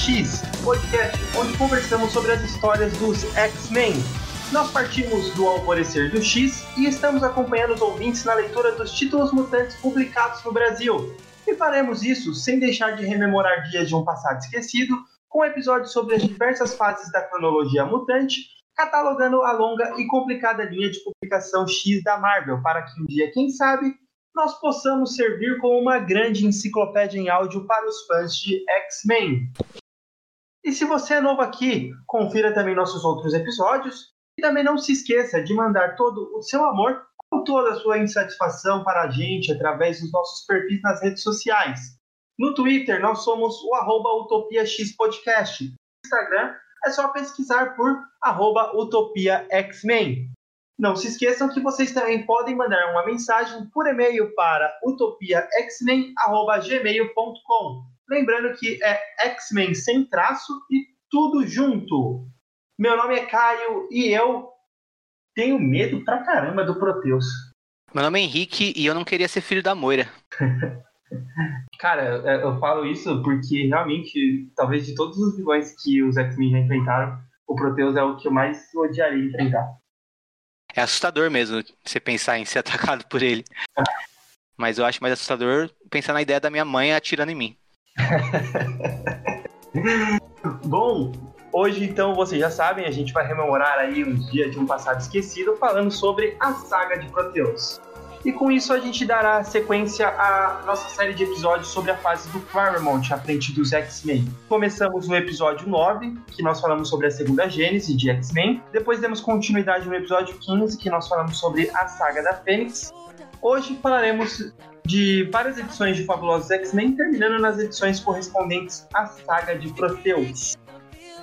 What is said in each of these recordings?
X, podcast onde conversamos sobre as histórias dos X-Men. Nós partimos do Alvorecer do X e estamos acompanhando os ouvintes na leitura dos títulos mutantes publicados no Brasil. E faremos isso sem deixar de rememorar dias de um passado esquecido, com episódios sobre as diversas fases da cronologia mutante, catalogando a longa e complicada linha de publicação X da Marvel, para que um dia, quem sabe, nós possamos servir como uma grande enciclopédia em áudio para os fãs de X-Men. E se você é novo aqui, confira também nossos outros episódios e também não se esqueça de mandar todo o seu amor ou toda a sua insatisfação para a gente através dos nossos perfis nas redes sociais. No Twitter, nós somos o arroba Utopia X Podcast. No Instagram, é só pesquisar por arroba Utopia X-Men. Não se esqueçam que vocês também podem mandar uma mensagem por e-mail para utopiaxmen.gmail.com. Lembrando que é X-Men sem traço e tudo junto. Meu nome é Caio e eu tenho medo pra caramba do Proteus. Meu nome é Henrique e eu não queria ser filho da Moira. Cara, eu falo isso porque realmente, talvez de todos os vilões que os X-Men já enfrentaram, o Proteus é o que eu mais odiaria enfrentar. É assustador mesmo você pensar em ser atacado por ele. Mas eu acho mais assustador pensar na ideia da minha mãe atirando em mim. Bom, hoje então vocês já sabem, a gente vai rememorar aí uns dias de um passado esquecido falando sobre a saga de Proteus. E com isso a gente dará sequência à nossa série de episódios sobre a fase do Claremont à frente dos X-Men. Começamos no episódio 9, que nós falamos sobre a segunda gênese de X-Men. Depois demos continuidade no episódio 15, que nós falamos sobre a saga da Fênix. Hoje falaremos de várias edições de Fabulosos X-Men, terminando nas edições correspondentes à saga de Proteus.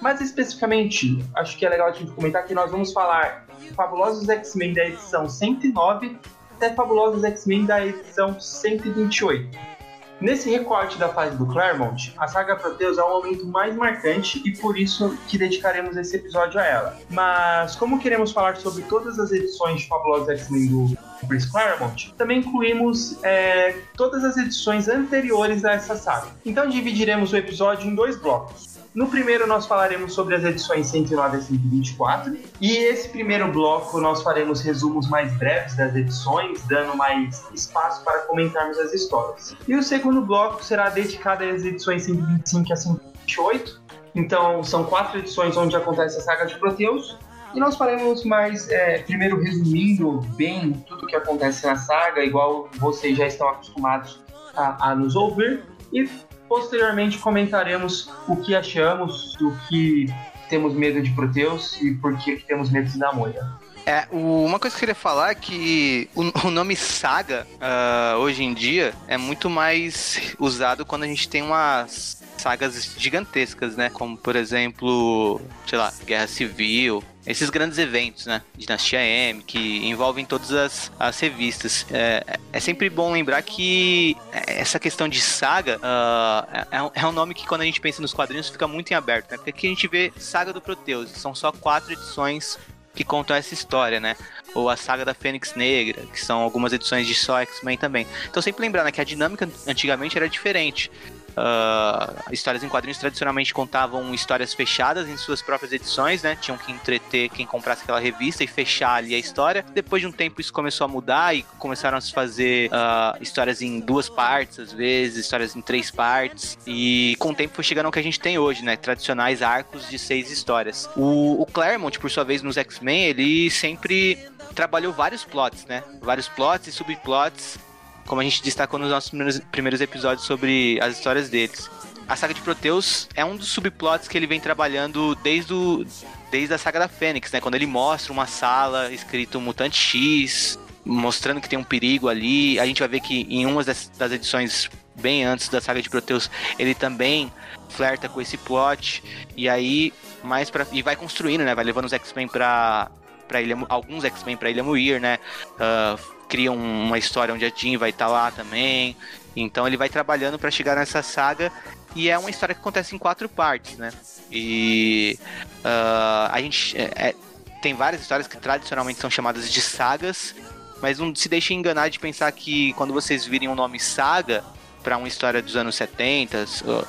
Mais especificamente, acho que é legal a gente comentar que nós vamos falar Fabulosos X-Men da edição 109 até Fabulosos X-Men da edição 128. Nesse recorte da fase do Claremont, a saga Proteus é o momento mais marcante e por isso que dedicaremos esse episódio a ela. Mas como queremos falar sobre todas as edições de Fabulosos X-Men do Chris Claremont, também incluímos é, todas as edições anteriores a essa saga. Então dividiremos o episódio em dois blocos. No primeiro, nós falaremos sobre as edições 109 a 124. E esse primeiro bloco, nós faremos resumos mais breves das edições, dando mais espaço para comentarmos as histórias. E o segundo bloco será dedicado às edições 125 a 128. Então, são quatro edições onde acontece a saga de Proteus. E nós faremos mais, é, primeiro resumindo bem tudo o que acontece na saga, igual vocês já estão acostumados a, a nos ouvir. E Posteriormente comentaremos o que achamos, do que temos medo de Proteus e por que temos medo de Namora. É, uma coisa que eu queria falar é que o, nome saga, uh, hoje em dia, é muito mais usado quando a gente tem umas sagas gigantescas, né? Como, por exemplo, sei lá, Guerra Civil, esses grandes eventos, né? Dinastia M, que envolvem todas as, as revistas. É, é sempre bom lembrar que essa questão de saga uh, é, é, um nome que quando a gente pensa nos quadrinhos fica muito em aberto, né? Porque aqui a gente vê Saga do Proteus, são só quatro edições que contam essa história, né? Ou a saga da Fênix Negra, que são algumas edições de só X-Men também. Então sempre lembrar né, que a dinâmica antigamente era diferente. Uh, histórias em quadrinhos tradicionalmente contavam histórias fechadas em suas próprias edições, né? Tinham que entreter quem comprasse aquela revista e fechar ali a história. Depois de um tempo isso começou a mudar e começaram a se fazer uh, histórias em duas partes, às vezes, histórias em três partes. E com o tempo foi chegando ao que a gente tem hoje, né? Tradicionais arcos de seis histórias. O, o Claremont, por sua vez, nos X-Men, ele sempre trabalhou vários plots, né? Vários plots e subplots como a gente destacou nos nossos primeiros, primeiros episódios sobre as histórias deles. A saga de Proteus é um dos subplots que ele vem trabalhando desde, o, desde a saga da Fênix, né? Quando ele mostra uma sala escrito Mutante X, mostrando que tem um perigo ali. A gente vai ver que em uma das, das edições bem antes da saga de Proteus, ele também flerta com esse plot. E aí, mais para E vai construindo, né? Vai levando os X-Men pra, pra Ilha, alguns X-Men pra Ilha Muir, né? Uh, cria uma história onde a Jean vai estar tá lá também. Então ele vai trabalhando para chegar nessa saga e é uma história que acontece em quatro partes, né? E uh, a gente é, é, tem várias histórias que tradicionalmente são chamadas de sagas, mas não se deixe enganar de pensar que quando vocês virem o nome saga, para uma história dos anos 70,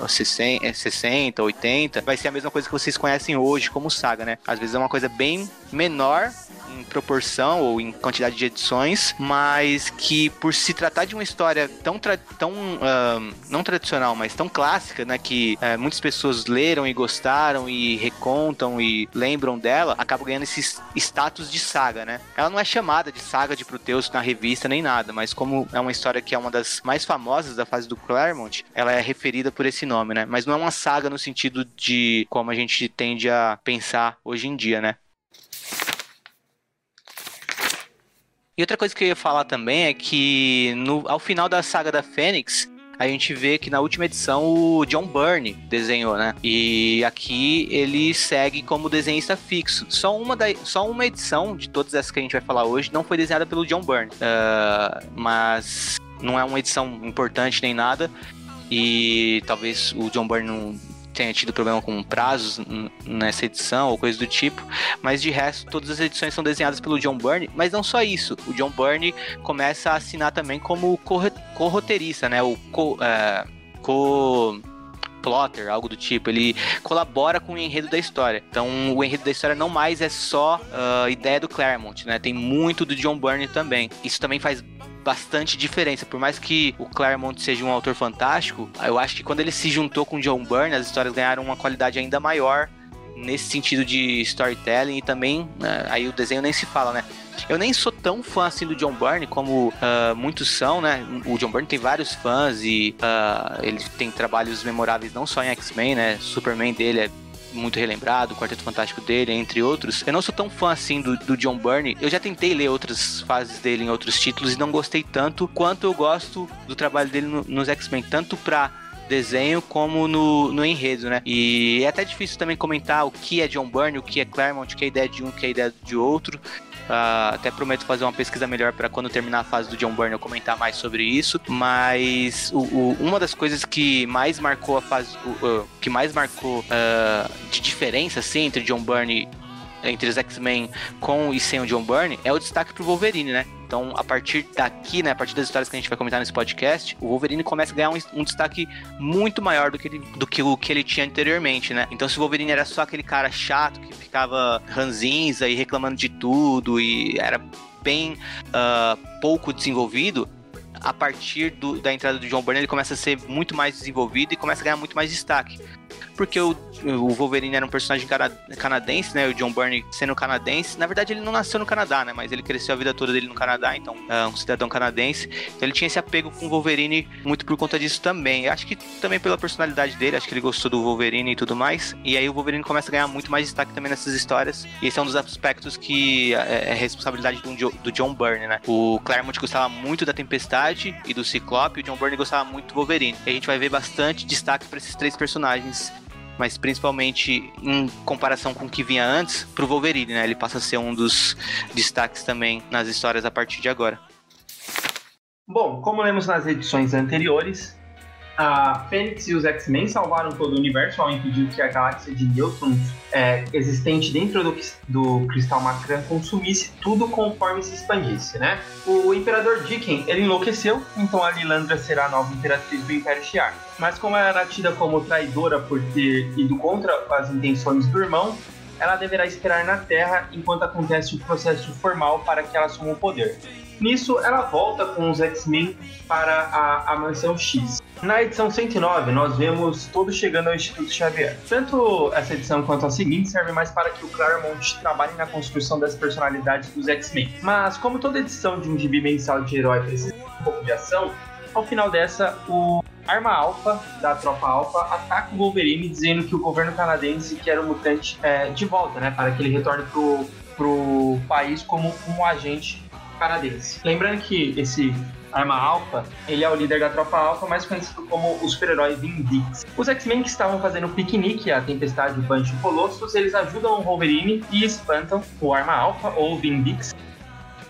60, 80, vai ser a mesma coisa que vocês conhecem hoje como saga, né? Às vezes é uma coisa bem menor em proporção ou em quantidade de edições, mas que por se tratar de uma história tão, tão uh, não tradicional, mas tão clássica, né, que uh, muitas pessoas leram e gostaram e recontam e lembram dela, acaba ganhando esse status de saga, né? Ela não é chamada de saga de Proteus na revista nem nada, mas como é uma história que é uma das mais famosas da fase do Claremont, ela é referida por esse nome, né? Mas não é uma saga no sentido de como a gente tende a pensar hoje em dia, né? E outra coisa que eu ia falar também é que no, ao final da saga da Fênix, a gente vê que na última edição o John Byrne desenhou, né? E aqui ele segue como desenhista fixo. Só uma, da, só uma edição de todas essas que a gente vai falar hoje não foi desenhada pelo John Byrne. Uh, mas não é uma edição importante nem nada. E talvez o John Byrne não tenha tido problema com prazos nessa edição ou coisa do tipo, mas de resto todas as edições são desenhadas pelo John Byrne, mas não só isso, o John Byrne começa a assinar também como co-roteirista, né, o co, é, co plotter, algo do tipo. Ele colabora com o enredo da história. Então, o enredo da história não mais é só uh, ideia do Claremont, né? Tem muito do John Byrne também. Isso também faz bastante diferença. Por mais que o Claremont seja um autor fantástico, eu acho que quando ele se juntou com John Byrne, as histórias ganharam uma qualidade ainda maior nesse sentido de storytelling e também, né, aí o desenho nem se fala, né? Eu nem sou tão fã assim do John Byrne como uh, muitos são, né? O John Byrne tem vários fãs e uh, ele tem trabalhos memoráveis não só em X-Men, né? Superman dele é muito relembrado, o Quarteto Fantástico dele, entre outros. Eu não sou tão fã assim do, do John Byrne. Eu já tentei ler outras fases dele em outros títulos e não gostei tanto quanto eu gosto do trabalho dele no, nos X-Men, tanto pra desenho como no, no enredo, né? E é até difícil também comentar o que é John Byrne, o que é Claremont, o que é ideia de um, o que é ideia de outro. Uh, até prometo fazer uma pesquisa melhor para quando terminar a fase do John Byrne eu comentar mais sobre isso. Mas o, o, uma das coisas que mais marcou a fase, o, que mais marcou uh, de diferença assim, entre John Byrne entre os X-Men com e sem o John Byrne é o destaque pro Wolverine, né? Então, a partir daqui, né, a partir das histórias que a gente vai comentar nesse podcast, o Wolverine começa a ganhar um, um destaque muito maior do que, ele, do que o que ele tinha anteriormente, né? Então, se o Wolverine era só aquele cara chato que ficava ranzinza e reclamando de tudo e era bem uh, pouco desenvolvido, a partir do, da entrada do John Byrne, ele começa a ser muito mais desenvolvido e começa a ganhar muito mais destaque porque o, o Wolverine era um personagem canadense, né? O John Byrne sendo canadense. Na verdade, ele não nasceu no Canadá, né? Mas ele cresceu a vida toda dele no Canadá, então é um cidadão canadense. Então ele tinha esse apego com o Wolverine muito por conta disso também. Acho que também pela personalidade dele, acho que ele gostou do Wolverine e tudo mais. E aí o Wolverine começa a ganhar muito mais destaque também nessas histórias. E esse é um dos aspectos que é, é responsabilidade do, do John Byrne, né? O Claremont gostava muito da Tempestade e do Ciclope, e o John Byrne gostava muito do Wolverine. E a gente vai ver bastante destaque para esses três personagens mas principalmente em comparação com o que vinha antes, pro Wolverine, né? Ele passa a ser um dos destaques também nas histórias a partir de agora. Bom, como lemos nas edições anteriores, a Fênix e os X-Men salvaram todo o universo ao impedir que a galáxia de Newton é, existente dentro do, do Cristal Macran consumisse tudo conforme se expandisse, né? O Imperador Dicken, ele enlouqueceu, então a Lilandra será a nova Imperatriz do Império Shi'ar. Mas como ela era tida como traidora por ter ido contra as intenções do irmão, ela deverá esperar na Terra enquanto acontece o processo formal para que ela assuma o poder. Nisso, ela volta com os X-Men para a, a Mansão X. Na edição 109, nós vemos todos chegando ao Instituto Xavier. Tanto essa edição quanto a seguinte servem mais para que o Claremont trabalhe na construção das personalidades dos X-Men. Mas, como toda edição de um gibi mensal de herói precisa de um pouco de ação, ao final dessa, o Arma Alpha, da Tropa Alpha, ataca o Wolverine dizendo que o governo canadense quer o mutante é, de volta, né? Para que ele retorne pro, pro país como um agente canadense. Lembrando que esse Arma Alpha, ele é o líder da tropa Alpha, mais conhecido como o super-herói Vindix. Os X-Men que estavam fazendo piquenique, a Tempestade, o Banshee e o Colossus, eles ajudam o Wolverine e espantam o Arma Alpha, ou Vindix.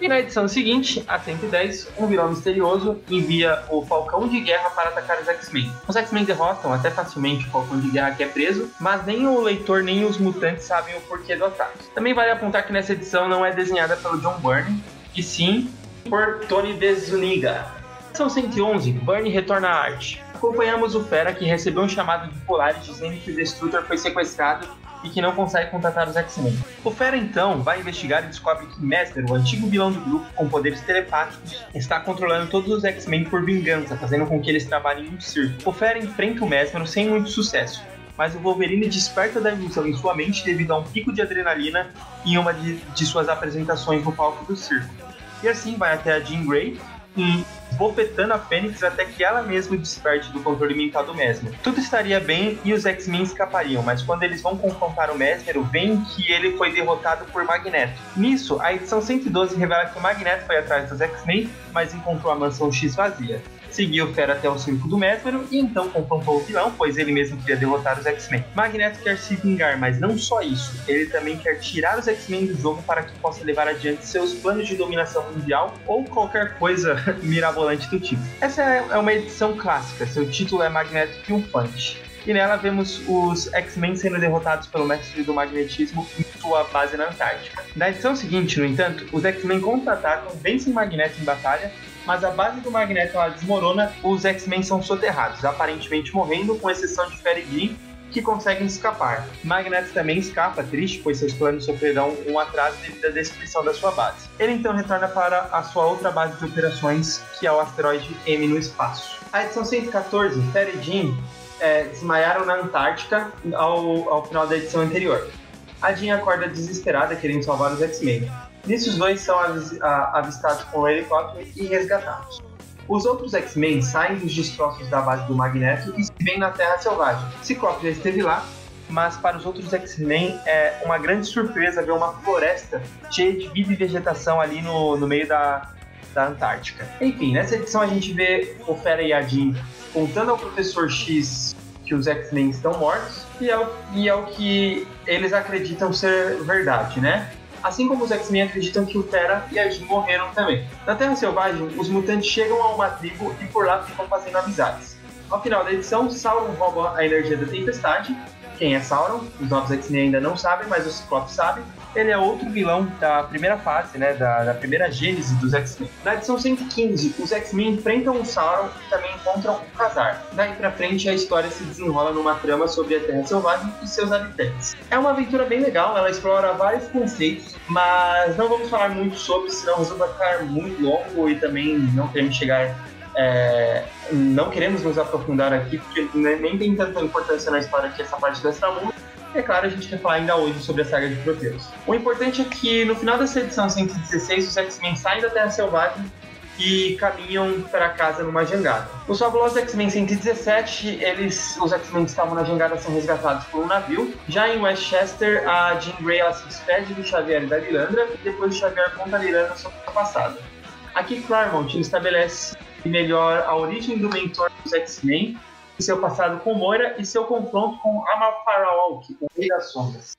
E na edição seguinte, a 110, um vilão misterioso envia o Falcão de Guerra para atacar os X-Men. Os X-Men derrotam até facilmente o Falcão de Guerra que é preso, mas nem o leitor nem os mutantes sabem o porquê do ataque. Também vale apontar que nessa edição não é desenhada pelo John Byrne, e sim por Tony Desuniga. São 111, Burnie retorna à arte. acompanhamos o Fera que recebeu um chamado de Polaris dizendo que o Destructor foi sequestrado e que não consegue contatar os X-Men. O Fera então vai investigar e descobre que Mesmer, o antigo vilão do grupo com poderes telepáticos, está controlando todos os X-Men por vingança, fazendo com que eles trabalhem em um circo. O Fera enfrenta o Mesmer sem muito sucesso, mas o Wolverine desperta da ilusão em sua mente devido a um pico de adrenalina em uma de, de suas apresentações no palco do circo. E assim vai até a Jean Grey e bofetando a Fênix até que ela mesma desperte do controle mental do Mesmer. Tudo estaria bem e os X-Men escapariam, mas quando eles vão confrontar o Mesmer, veem que ele foi derrotado por Magneto. Nisso, a edição 112 revela que o Magneto foi atrás dos X-Men, mas encontrou a mansão X vazia seguiu o Fera até o circo do Métero e então confrontou o vilão, pois ele mesmo queria derrotar os X-Men. Magneto quer se vingar, mas não só isso, ele também quer tirar os X-Men do jogo para que possa levar adiante seus planos de dominação mundial ou qualquer coisa mirabolante do tipo. Essa é uma edição clássica, seu título é Magneto Triunfante e nela vemos os X-Men sendo derrotados pelo mestre do magnetismo em sua base na Antártica. Na edição seguinte, no entanto, os X-Men contra-atacam, vencem Magneto em batalha mas a base do Magneto ela desmorona, os X-Men são soterrados, aparentemente morrendo, com exceção de Green, que conseguem escapar. Magneto também escapa, triste, pois seus planos sofrerão um atraso devido à destruição da sua base. Ele então retorna para a sua outra base de operações, que é o asteroide M no espaço. A edição 114, Fera e Jean é, desmaiaram na Antártica ao, ao final da edição anterior. A Jean acorda desesperada, querendo salvar os X-Men. Nisso, os dois são avistados com o helicóptero e resgatados. Os outros X-Men saem dos destroços da base do Magneto e se veem na Terra Selvagem. Ciclope já esteve lá, mas para os outros X-Men é uma grande surpresa ver uma floresta cheia de vida e vegetação ali no, no meio da, da Antártica. Enfim, nessa edição a gente vê o Fera e a Jean contando ao Professor X que os X-Men estão mortos e é, o, e é o que eles acreditam ser verdade, né? Assim como os X-Men acreditam que o Terra e a Jean morreram também. Na Terra Selvagem, os mutantes chegam a uma tribo e por lá ficam fazendo amizades. Ao final da edição, Sauron rouba a energia da tempestade. Quem é Sauron? Os novos X-Men ainda não sabem, mas o Ciclope sabe ele é outro vilão da primeira fase, né, da, da primeira gênese dos X-Men. Na edição 115, os X-Men enfrentam o Sauron e também encontram o Khazar. Daí pra frente, a história se desenrola numa trama sobre a Terra Selvagem e seus habitantes. É uma aventura bem legal, ela explora vários conceitos, mas não vamos falar muito sobre, senão vai ficar muito longo e também não queremos chegar é, não queremos nos aprofundar aqui, porque nem tem tanta importância na história que essa parte do Extramundo, é claro, a gente quer falar ainda hoje sobre a saga de Proteus. O importante é que no final dessa edição 116, os X-Men saem da Terra Selvagem e caminham para casa numa jangada. Os fabulosos X-Men 117, eles, os X-Men que estavam na jangada são resgatados por um navio. Já em Westchester, a Jean Grey ela se despede do Xavier e da Lilandra, e depois o Xavier conta a Lilandra sobre o passado. Aqui Claremont estabelece melhor a origem do mentor dos X-Men seu passado com Moira e seu confronto com Amal Faraok, o Rei das Sombras.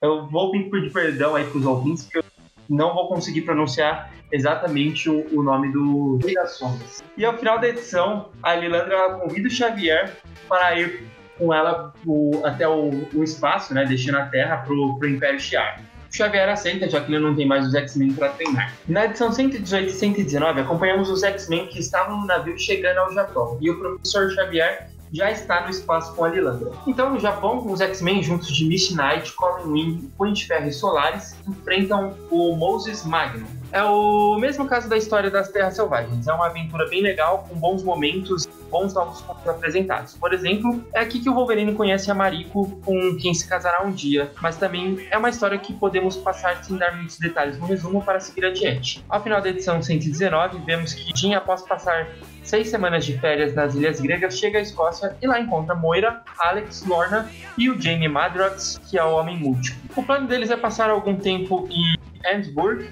Eu vou pedir perdão aí para os ouvintes, porque eu não vou conseguir pronunciar exatamente o, o, nome do Rei das Sombras. E ao final da edição, a Lilandra convida o Xavier para ir com ela o, até o, o, espaço, né, deixando a Terra para o Império Shi'ar. O Xavier aceita, já que ele não tem mais os X-Men para treinar. Na edição 118 e 119, acompanhamos os X-Men que estavam no navio chegando ao Japão, e o professor Xavier já está no espaço com a Lilandra. Então, no Japão, os X-Men, juntos de Misty Knight, Colin Wing, Punho Ferro e Solaris, enfrentam o Moses Magnum. É o mesmo caso da história das Terras Selvagens. É uma aventura bem legal, com bons momentos, bons novos pontos apresentados. Por exemplo, é aqui que o Wolverine conhece a Mariko, com quem se casará um dia, mas também é uma história que podemos passar sem dar muitos detalhes no resumo para seguir adiante. Ao final da edição 119, vemos que Jean, após passar seis semanas de férias nas Ilhas Gregas, chega à Escócia e lá encontra Moira, Alex, Lorna e o Jamie Madrox, que é o Homem Múltiplo. O plano deles é passar algum tempo em Ansburg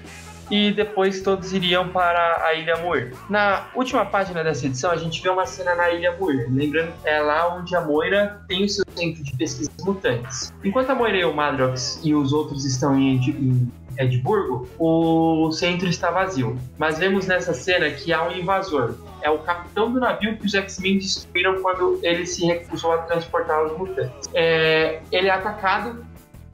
e depois todos iriam para a Ilha Muir. Na última página dessa edição, a gente vê uma cena na Ilha Muir, lembrando é lá onde a Moira tem o seu centro de pesquisas mutantes. Enquanto a Moira e o Madrox e os outros estão em, em Edimburgo, o centro está vazio. Mas vemos nessa cena que há um invasor. É o capitão do navio que os X-Men destruíram quando ele se recusou a transportar os mutantes. É, ele é atacado,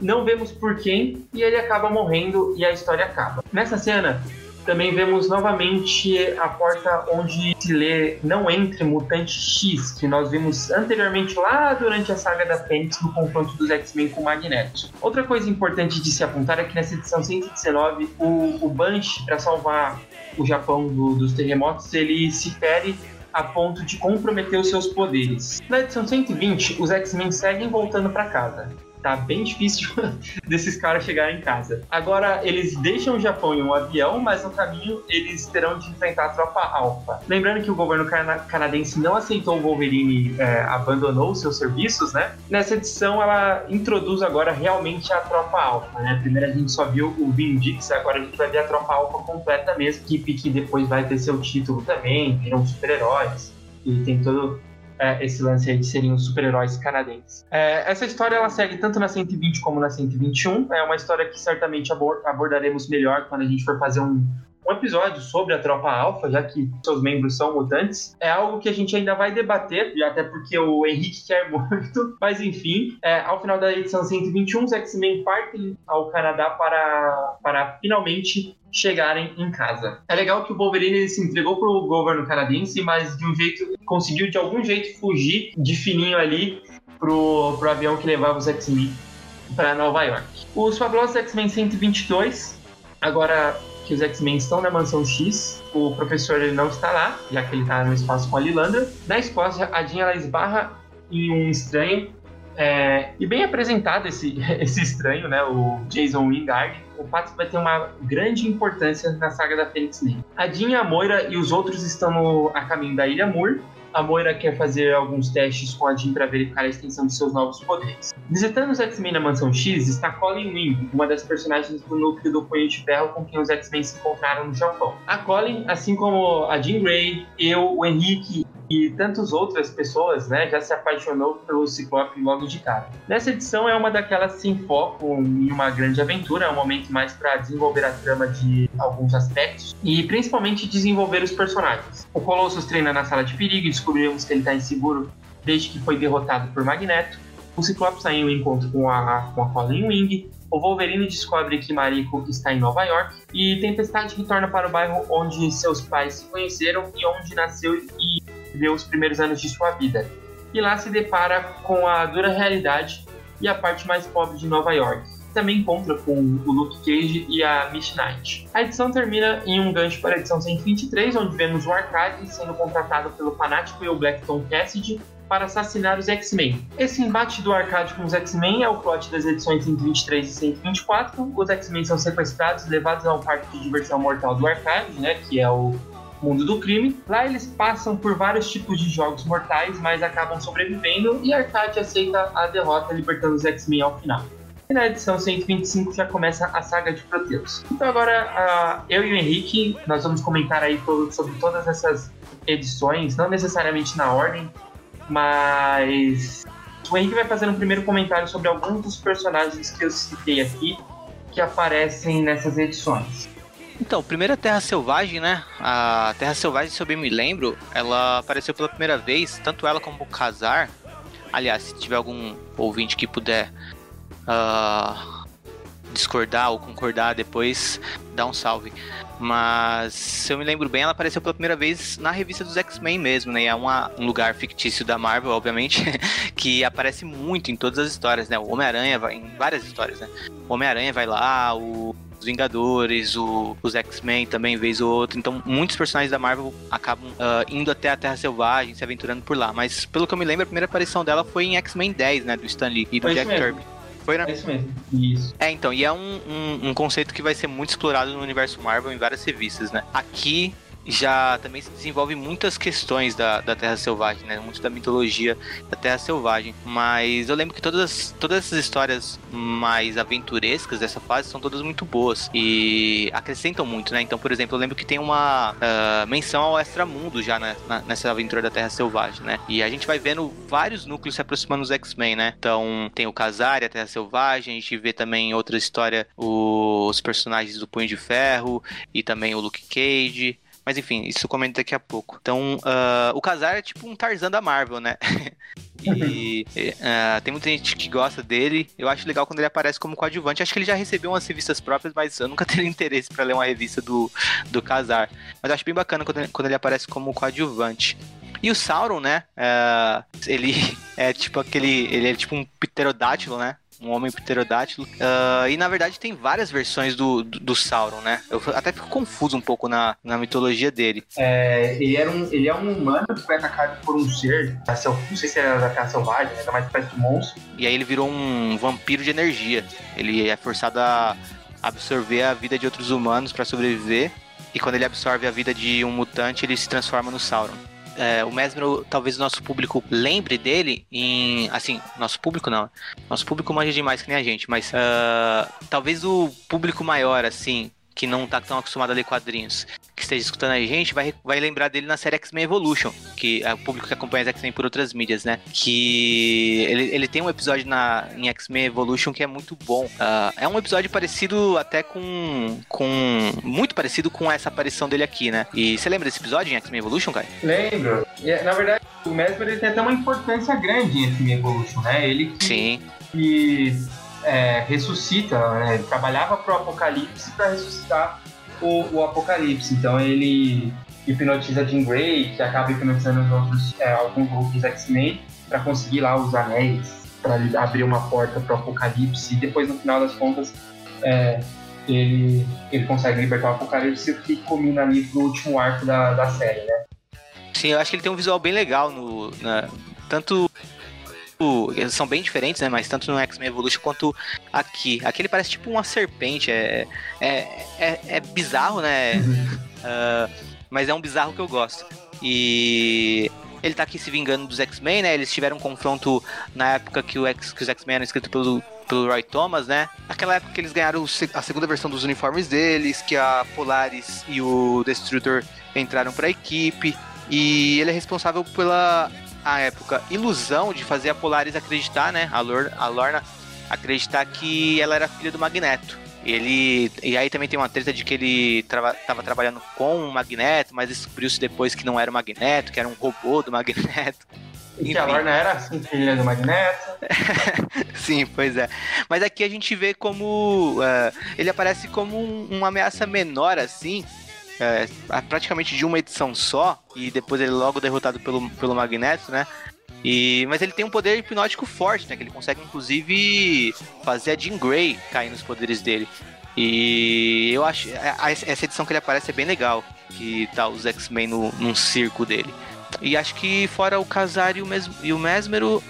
não vemos por quem, e ele acaba morrendo e a história acaba. Nessa cena, também vemos novamente a porta onde se lê Não Entre Mutante X, que nós vimos anteriormente lá durante a saga da Fênix no confronto dos X-Men com o Magneto. Outra coisa importante de se apontar é que nessa edição 119, o, o Banshee, para salvar o Japão do, dos terremotos, ele se fere a ponto de comprometer os seus poderes. Na edição 120, os X-Men seguem voltando para casa tá bem difícil desses caras chegarem em casa. Agora, eles deixam o Japão em um avião, mas no caminho eles terão de enfrentar a tropa Alpha. Lembrando que o governo cana canadense não aceitou o Wolverine, é, abandonou seus serviços, né? Nessa edição, ela introduz agora realmente a tropa Alpha, né? Primeiro a gente só viu o Vin Dix, agora a gente vai ver a tropa Alpha completa mesmo, equipe que depois vai ter seu título também, viram super-heróis e tem todo é, esse lance aí de serem os super-heróis canadenses. É, essa história ela segue tanto na 120 como na 121. É uma história que certamente abordaremos melhor quando a gente for fazer um, um episódio sobre a Tropa Alpha, já que seus membros são mutantes. É algo que a gente ainda vai debater, até porque o Henrique quer muito. Mas enfim, é, ao final da edição 121, os X-Men partem ao Canadá para, para finalmente chegarem em casa. É legal que o Wolverine se entregou pro governo canadense, mas de um jeito conseguiu de algum jeito fugir de fininho ali pro, pro avião que levava os X-Men para Nova York. Os fabulosos X-Men 122, agora que os X-Men estão na Mansão X, o professor ele não está lá, já que ele está no espaço com a Lilandra. Na Escócia, a Jean ela esbarra em um estranho é, e bem apresentado esse, esse estranho, né, o Jason Wingard, o fato vai ter uma grande importância na saga da Fênix Negra. A Jean, a Moira e os outros estão no, a caminho da Ilha Moore. A Moira quer fazer alguns testes com a Jean para verificar a extensão de seus novos poderes. Visitando os X-Men na Mansão X está Colin Wing, uma das personagens do núcleo do Punho de Ferro com quem os X-Men se encontraram no Japão. A Colin, assim como a Jean Grey, eu, o Henrique e tantas outras pessoas, né, já se apaixonou pelo Ciclope logo de cara. Nessa edição é uma daquelas sem foco em uma grande aventura, é um momento mais para desenvolver a trama de alguns aspectos e principalmente desenvolver os personagens. O Colossus treina na sala de perigo e descobrimos que ele está inseguro desde que foi derrotado por Magneto. O Ciclope sai em encontro com a, com a Colin Wing, o Wolverine descobre que Mariko está em Nova York e Tempestade retorna para o bairro onde seus pais se conheceram e onde nasceu e viveu os primeiros anos de sua vida. E lá se depara com a dura realidade e a parte mais pobre de Nova York. Também encontra com o Luke Cage e a Miss Knight. A edição termina em um gancho para a edição 123, onde vemos o Arcade sendo contratado pelo fanático e o Blackton Cassidy para assassinar os X-Men. Esse embate do Arcade com os X-Men é o plot das edições 123 e 124. Os X-Men são sequestrados e levados ao parque de diversão mortal do Arcade, né, que é o mundo do crime. Lá eles passam por vários tipos de jogos mortais, mas acabam sobrevivendo e Arcade aceita a derrota, libertando os X-Men ao final. E na edição 125 já começa a saga de Proteus. Então agora eu e o Henrique, nós vamos comentar aí sobre todas essas edições, não necessariamente na ordem, mas o Henrique vai fazer um primeiro comentário sobre alguns dos personagens que eu citei aqui que aparecem nessas edições. Então, primeira Terra Selvagem, né? A Terra Selvagem, se eu bem me lembro, ela apareceu pela primeira vez, tanto ela como o Casar. Aliás, se tiver algum ouvinte que puder uh, discordar ou concordar depois, dá um salve. Mas, se eu me lembro bem, ela apareceu pela primeira vez na revista dos X-Men mesmo, né? E é uma, um lugar fictício da Marvel, obviamente, que aparece muito em todas as histórias, né? O Homem-Aranha vai em várias histórias, né? O Homem-Aranha vai lá, o os Vingadores, o, os X-Men também, vez ou outra. Então, muitos personagens da Marvel acabam uh, indo até a Terra Selvagem, se aventurando por lá. Mas, pelo que eu me lembro, a primeira aparição dela foi em X-Men 10, né? Do Stan Lee e do foi Jack Kirby. Foi, né? É isso mesmo. Isso. É, então, e é um, um, um conceito que vai ser muito explorado no universo Marvel em várias revistas, né? Aqui já também se desenvolve muitas questões da, da Terra Selvagem, né? Muito da mitologia da Terra Selvagem. Mas eu lembro que todas, todas essas histórias mais aventurescas dessa fase são todas muito boas e acrescentam muito, né? Então, por exemplo, eu lembro que tem uma uh, menção ao extramundo já né? Na, nessa aventura da Terra Selvagem, né? E a gente vai vendo vários núcleos se aproximando dos X-Men, né? Então, tem o Kazari, a Terra Selvagem, a gente vê também outra história os personagens do Punho de Ferro e também o Luke Cage. Mas enfim, isso comenta daqui a pouco. Então, uh, o Kazar é tipo um Tarzan da Marvel, né? E uh, tem muita gente que gosta dele. Eu acho legal quando ele aparece como coadjuvante. Acho que ele já recebeu umas revistas próprias, mas eu nunca teria interesse para ler uma revista do, do Casar. Mas acho bem bacana quando ele, quando ele aparece como coadjuvante. E o Sauron, né? Uh, ele é tipo aquele. Ele é tipo um pterodátilo, né? Um homem pterodátilo. Uh, e na verdade tem várias versões do, do, do, Sauron, né? Eu até fico confuso um pouco na, na mitologia dele. É, ele, era um, ele é um humano que foi atacado por um ser, não sei se era da terra selvagem, era mais perto de monstro. E aí ele virou um vampiro de energia. Ele é forçado a absorver a vida de outros humanos para sobreviver. E quando ele absorve a vida de um mutante, ele se transforma no Sauron é, o Mesmer, talvez o nosso público lembre dele em. Assim, nosso público não. Nosso público manja demais que nem a gente, mas uh, talvez o público maior, assim, que não tá tão acostumado a ler quadrinhos, que esteja escutando a gente, vai, vai lembrar dele na série X-Men Evolution, que é o público que acompanha as X-Men por outras mídias, né? Que ele, ele tem um episódio na, em X-Men Evolution que é muito bom. Uh, é um episódio parecido até com, com. Muito parecido com essa aparição dele aqui, né? E você lembra desse episódio em X-Men Evolution, Kai? Lembro. Na verdade, o Mesmer ele tem até uma importância grande em X-Men Evolution, né? Ele que, Sim. que é, ressuscita, né? ele trabalhava para o Apocalipse para ressuscitar o, o, Apocalipse. Então ele hipnotiza Jean Grey, que acaba hipnotizando os outros, é, alguns outros X-Men para conseguir lá os anéis para abrir uma porta para o Apocalipse. E depois, no final das contas, é, ele, ele consegue libertar o Apocalipse, o que culmina ali pro último arco da, da série, né? Sim, eu acho que ele tem um visual bem legal no, na, tanto são bem diferentes, né? Mas tanto no X-Men Evolution quanto aqui. Aqui ele parece tipo uma serpente. É, é, é, é bizarro, né? Uh, mas é um bizarro que eu gosto. E ele tá aqui se vingando dos X-Men, né? Eles tiveram um confronto na época que, o X, que os X-Men eram escritos pelo, pelo Roy Thomas, né? Aquela época que eles ganharam a segunda versão dos uniformes deles, que a Polaris e o Destrutor entraram para a equipe. E ele é responsável pela a época, ilusão de fazer a Polaris acreditar, né? A, Lor a Lorna acreditar que ela era filha do Magneto. Ele. E aí também tem uma treta de que ele trava, tava trabalhando com o Magneto, mas descobriu-se depois que não era o Magneto, que era um robô do Magneto. E que a Lorna era assim, filha do Magneto. Sim, pois é. Mas aqui a gente vê como. Uh, ele aparece como um, uma ameaça menor, assim, é, praticamente de uma edição só, e depois ele é logo derrotado pelo, pelo Magneto, né? E, mas ele tem um poder hipnótico forte, né? Que ele consegue, inclusive, fazer a Jean Grey cair nos poderes dele. E eu acho. Essa edição que ele aparece é bem legal. Que tá os X-Men num circo dele. E acho que fora o Casar e o, Mes e o Mesmero.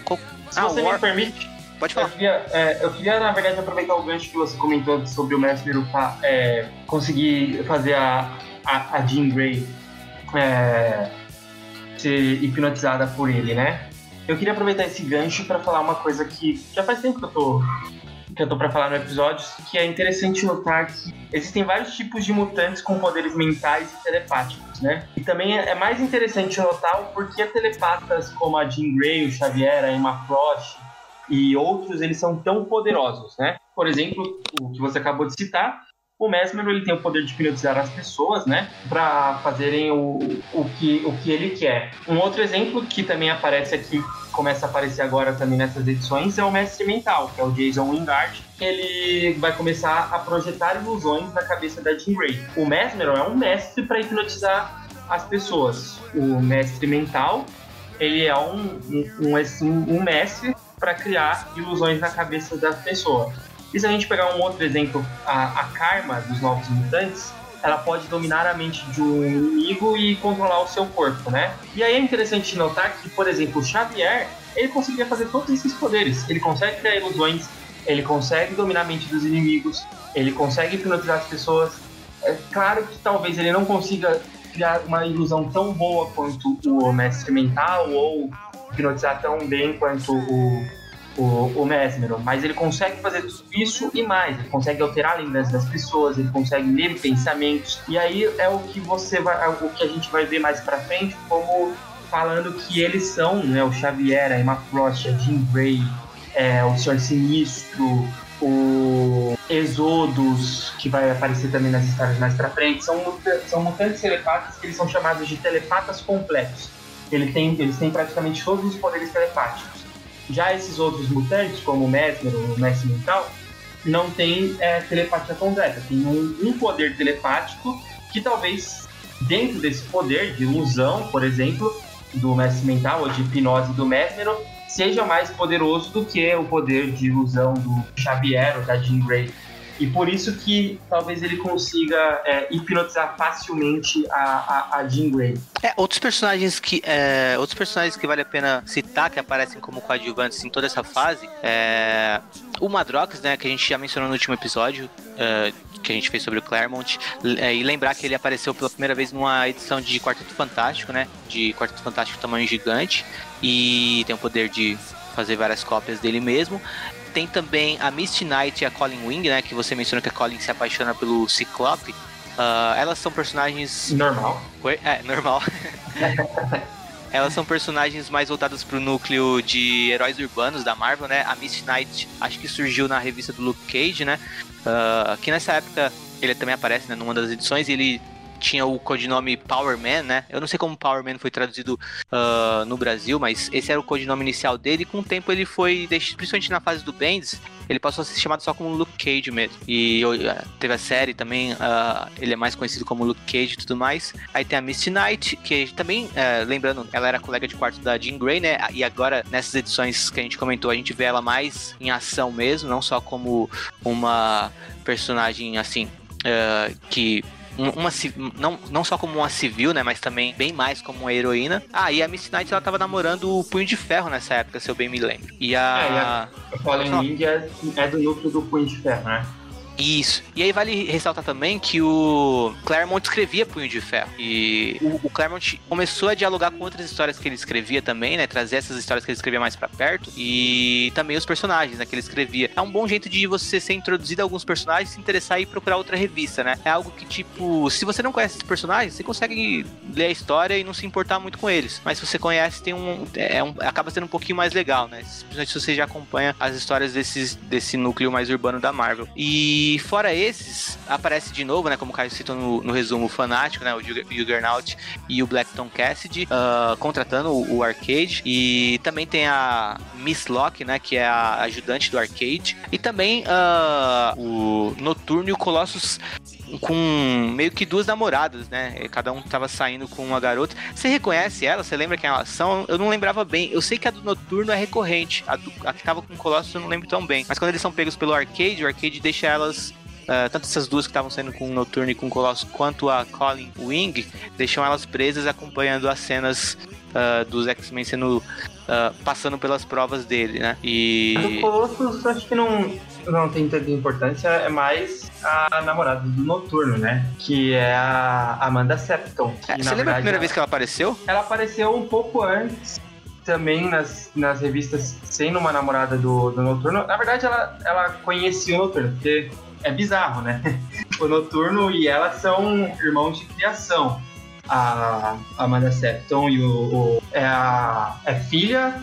Se ah, você War... me permite. Pode falar. Eu queria, é, eu queria, na verdade, aproveitar o gancho que você comentou sobre o Mesmero é, conseguir fazer a, a, a Jean Grey é, ser hipnotizada por ele, né? Eu queria aproveitar esse gancho para falar uma coisa que já faz tempo que eu tô que eu tô para falar no episódio, que é interessante notar que existem vários tipos de mutantes com poderes mentais e telepáticos, né? E também é mais interessante notar o porquê telepatas como a Jean Grey, o Xavier, a Emma Frost e outros, eles são tão poderosos, né? Por exemplo, o que você acabou de citar, o Mesmer ele tem o poder de hipnotizar as pessoas, né, para fazerem o, o, que, o que ele quer. Um outro exemplo que também aparece aqui, começa a aparecer agora também nessas edições, é o Mestre Mental, que é o Jason Wingard. Ele vai começar a projetar ilusões na cabeça da Jean Grey. O Mesmer é um mestre para hipnotizar as pessoas. O Mestre Mental, ele é um, um, um, um mestre para criar ilusões na cabeça da pessoa. E se a gente pegar um outro exemplo, a, a Karma dos Novos Mutantes, ela pode dominar a mente de um inimigo e controlar o seu corpo, né? E aí é interessante notar que, por exemplo, o Xavier, ele conseguia fazer todos esses poderes. Ele consegue criar ilusões, ele consegue dominar a mente dos inimigos, ele consegue hipnotizar as pessoas. É claro que talvez ele não consiga criar uma ilusão tão boa quanto o Mestre Mental ou hipnotizar tão bem quanto o o, o Mesmero, mas ele consegue fazer tudo isso e mais. Ele consegue alterar a lembrança das pessoas, ele consegue ler pensamentos. E aí é o que você vai, é o que a gente vai ver mais para frente, como falando que eles são, né, o Xavier, a Emma Frost, a Jean Grey, é, o Senhor Sinistro, o Exodus, que vai aparecer também nas histórias mais pra frente, são, são mutantes telepatas que eles são chamados de telepatas completos. ele tem, eles têm praticamente todos os poderes telepáticos. Já esses outros mutantes, como o Mesmer ou o Mestre Mental, não tem é, telepatia completa. Tem um, um, poder telepático que talvez, dentro desse poder de ilusão, por exemplo, do Mestre Mental ou de hipnose do Mesmer, seja mais poderoso do que o poder de ilusão do Xavier ou da Jean Grey. E por isso que talvez ele consiga é, hipnotizar facilmente a, a, a Jean Grey. É, outros personagens que é, outros personagens que vale a pena citar que aparecem como coadjuvantes em toda essa fase é o Madrox, né, que a gente já mencionou no último episódio, é, que a gente fez sobre o Claremont, é, e lembrar que ele apareceu pela primeira vez numa edição de Quarteto Fantástico, né, de Quarteto Fantástico tamanho gigante, e tem o poder de fazer várias cópias dele mesmo tem também a Misty Knight e a Colin Wing, né? Que você mencionou que a Colin se apaixona pelo Ciclope. Uh, elas são personagens. Normal. É, normal. elas são personagens mais voltadas para o núcleo de heróis urbanos da Marvel, né? A Misty Knight acho que surgiu na revista do Luke Cage, né? Uh, que nessa época ele também aparece né, numa das edições e ele tinha o codinome Power Man, né? Eu não sei como Power Man foi traduzido uh, no Brasil, mas esse era o codinome inicial dele. E com o tempo ele foi, principalmente na fase do Bendis, ele passou a ser chamado só como Luke Cage mesmo. E uh, teve a série também, uh, ele é mais conhecido como Luke Cage e tudo mais. Aí tem a Misty Knight, que também, lembrando, ela era colega de quarto da Jean Grey, né? E agora, nessas edições que a gente comentou, a gente vê ela mais em ação mesmo, não só como uma personagem assim. Uh, que uma, não, não só como uma civil, né, mas também bem mais como uma heroína. Ah, e a Miss Knight ela tava namorando o Punho de Ferro nessa época, se eu bem me lembro. E a. É, e a, a Colin Wing é, é do núcleo do Punho de Ferro, né? Isso. E aí vale ressaltar também que o Claremont escrevia Punho de Ferro. E o, o, Claremont começou a dialogar com outras histórias que ele escrevia também, né? Trazer essas histórias que ele escrevia mais para perto. E também os personagens, né? Que ele escrevia. É um bom jeito de você ser introduzido a alguns personagens, se interessar e procurar outra revista, né? É algo que, tipo, se você não conhece esses personagens, você consegue ler a história e não se importar muito com eles. Mas se você conhece, tem um. É um acaba sendo um pouquinho mais legal, né? Principalmente se você já acompanha as histórias desses, desse núcleo mais urbano da Marvel. E e fora esses, aparece de novo, né? Como o Caio citou no, no resumo fanático, né? O Juggernaut e o Blackton Cassidy uh, contratando o, o, Arcade. E também tem a Miss Locke, né? Que é a ajudante do Arcade. E também uh, o Noturno e o Colossus com meio que duas namoradas, né? Cada um tava saindo com uma garota. Você reconhece ela? Você lembra quem elas são? Eu não lembrava bem. Eu sei que a do Noturno é recorrente. A, do, a que tava com o Colossus eu não lembro tão bem. Mas quando eles são pegos pelo arcade, o arcade deixa elas Uh, tanto essas duas que estavam saindo com o Noturno e com o Colossus, quanto a Colin Wing, deixam elas presas acompanhando as cenas uh, dos X-Men sendo uh, passando pelas provas dele, né? E. O Colossus acho que não, não tem tanta importância, é mais a namorada do Noturno, né? Que é a Amanda Septon. Que, é, você lembra a primeira ela... vez que ela apareceu? Ela apareceu um pouco antes também nas, nas revistas sendo uma namorada do, do Noturno. Na verdade, ela, ela conhecia o Noturno, porque é bizarro, né? O Noturno e ela são irmãos de criação. A Amanda Septon e o, o é, a, é filha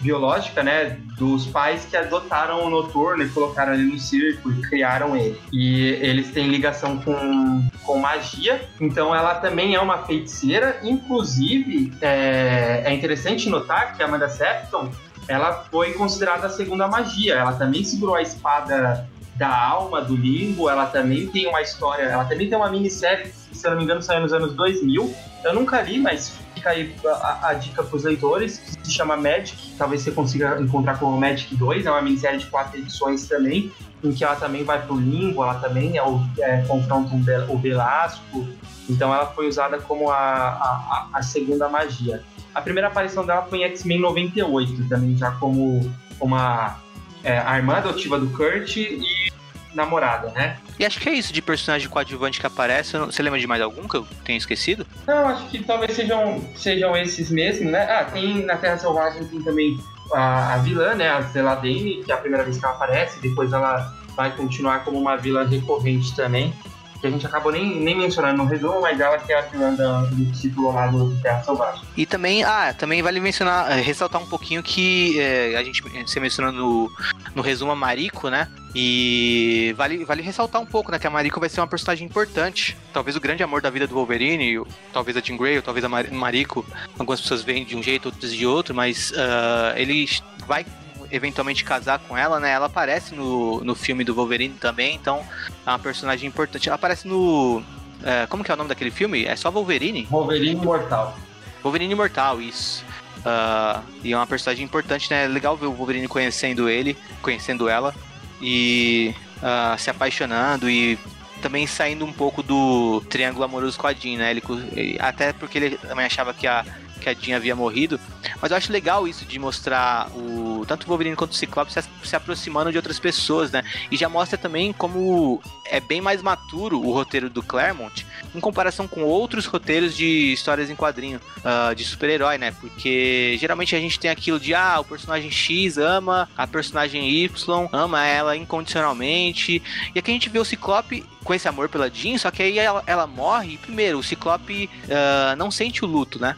biológica, né, dos pais que adotaram o Noturno e colocaram ele no circo e criaram ele. E eles têm ligação com, com magia, então ela também é uma feiticeira. Inclusive, é, é interessante notar que a Amanda Septon ela foi considerada a segunda magia. Ela também segurou a espada da alma do limbo, ela também tem uma história, ela também tem uma minissérie se eu não me engano, saiu nos anos 2000. Eu nunca li, mas fica aí a, a dica para os leitores, que se chama Magic, talvez você consiga encontrar como Magic 2, é uma minissérie de quatro edições também, em que ela também vai pro limbo, ela também é é, confronta um, o Velasco, então ela foi usada como a, a, a segunda magia. A primeira aparição dela foi em X-Men 98, também já como uma é, a irmã adotiva do Kurt e namorada, né? E acho que é isso de personagem coadjuvante que aparece. Você lembra de mais algum que eu tenho esquecido? Não, acho que talvez sejam, sejam esses mesmos, né? Ah, tem na Terra Selvagem tem também a, a vilã, né? A Zeladane, que é a primeira vez que ela aparece, depois ela vai continuar como uma vilã recorrente também. Que a gente acabou nem, nem mencionando no resumo, mas ela que é a vilã do título lá do Terra Selvagem. E também, ah, também vale mencionar, eh, ressaltar um pouquinho que é, a gente você mencionou no, no resumo a Mariko, né? E vale, vale ressaltar um pouco, né? Que a Mariko vai ser uma personagem importante. Talvez o grande amor da vida do Wolverine, talvez a Jean Grey, ou talvez a Mariko. Algumas pessoas veem de um jeito, outras de outro, mas uh, ele vai eventualmente casar com ela, né? Ela aparece no, no filme do Wolverine também, então é uma personagem importante. Ela aparece no. É, como que é o nome daquele filme? É só Wolverine? Wolverine Mortal. Wolverine Mortal, isso. Uh, e é uma personagem importante, né? É legal ver o Wolverine conhecendo ele, conhecendo ela e uh, se apaixonando e também saindo um pouco do triângulo amoroso com a Jean, né? Ele, até porque ele também achava que a que a Jean havia morrido. Mas eu acho legal isso de mostrar o tanto o Wolverine quanto o Ciclope se, se aproximando de outras pessoas, né? E já mostra também como é bem mais maturo o roteiro do Claremont em comparação com outros roteiros de histórias em quadrinho uh, de super-herói, né? Porque geralmente a gente tem aquilo de ah, o personagem X ama a personagem Y, ama ela incondicionalmente. E aqui a gente vê o Ciclope com esse amor pela Jean, só que aí ela, ela morre e primeiro o Ciclope uh, não sente o luto, né?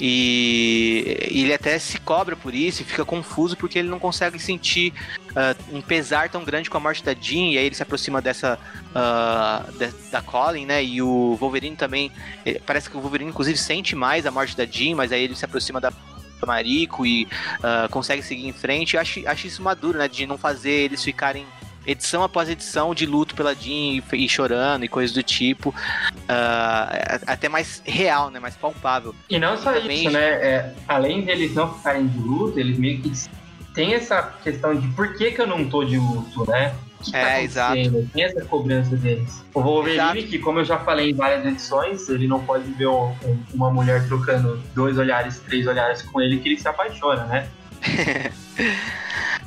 E ele até se cobra por isso e fica confuso porque ele não consegue sentir uh, um pesar tão grande com a morte da Jean. E aí ele se aproxima dessa. Uh, de, da Colin, né? E o Wolverine também. Parece que o Wolverine, inclusive, sente mais a morte da Jean, mas aí ele se aproxima da Marico e uh, consegue seguir em frente. Eu acho, acho isso maduro, né? De não fazer eles ficarem edição após edição de luto pela Jean e, e chorando e coisas do tipo. Uh, até mais real, né? Mais palpável. E não só isso, né? É, além deles não ficarem de luto, eles meio que tem essa questão de por que, que eu não tô de luto, né? que tá é, exato. Tem essa cobrança deles. O Wolverine, exato. que como eu já falei em várias edições, ele não pode ver um, um, uma mulher trocando dois olhares, três olhares com ele que ele se apaixona, né?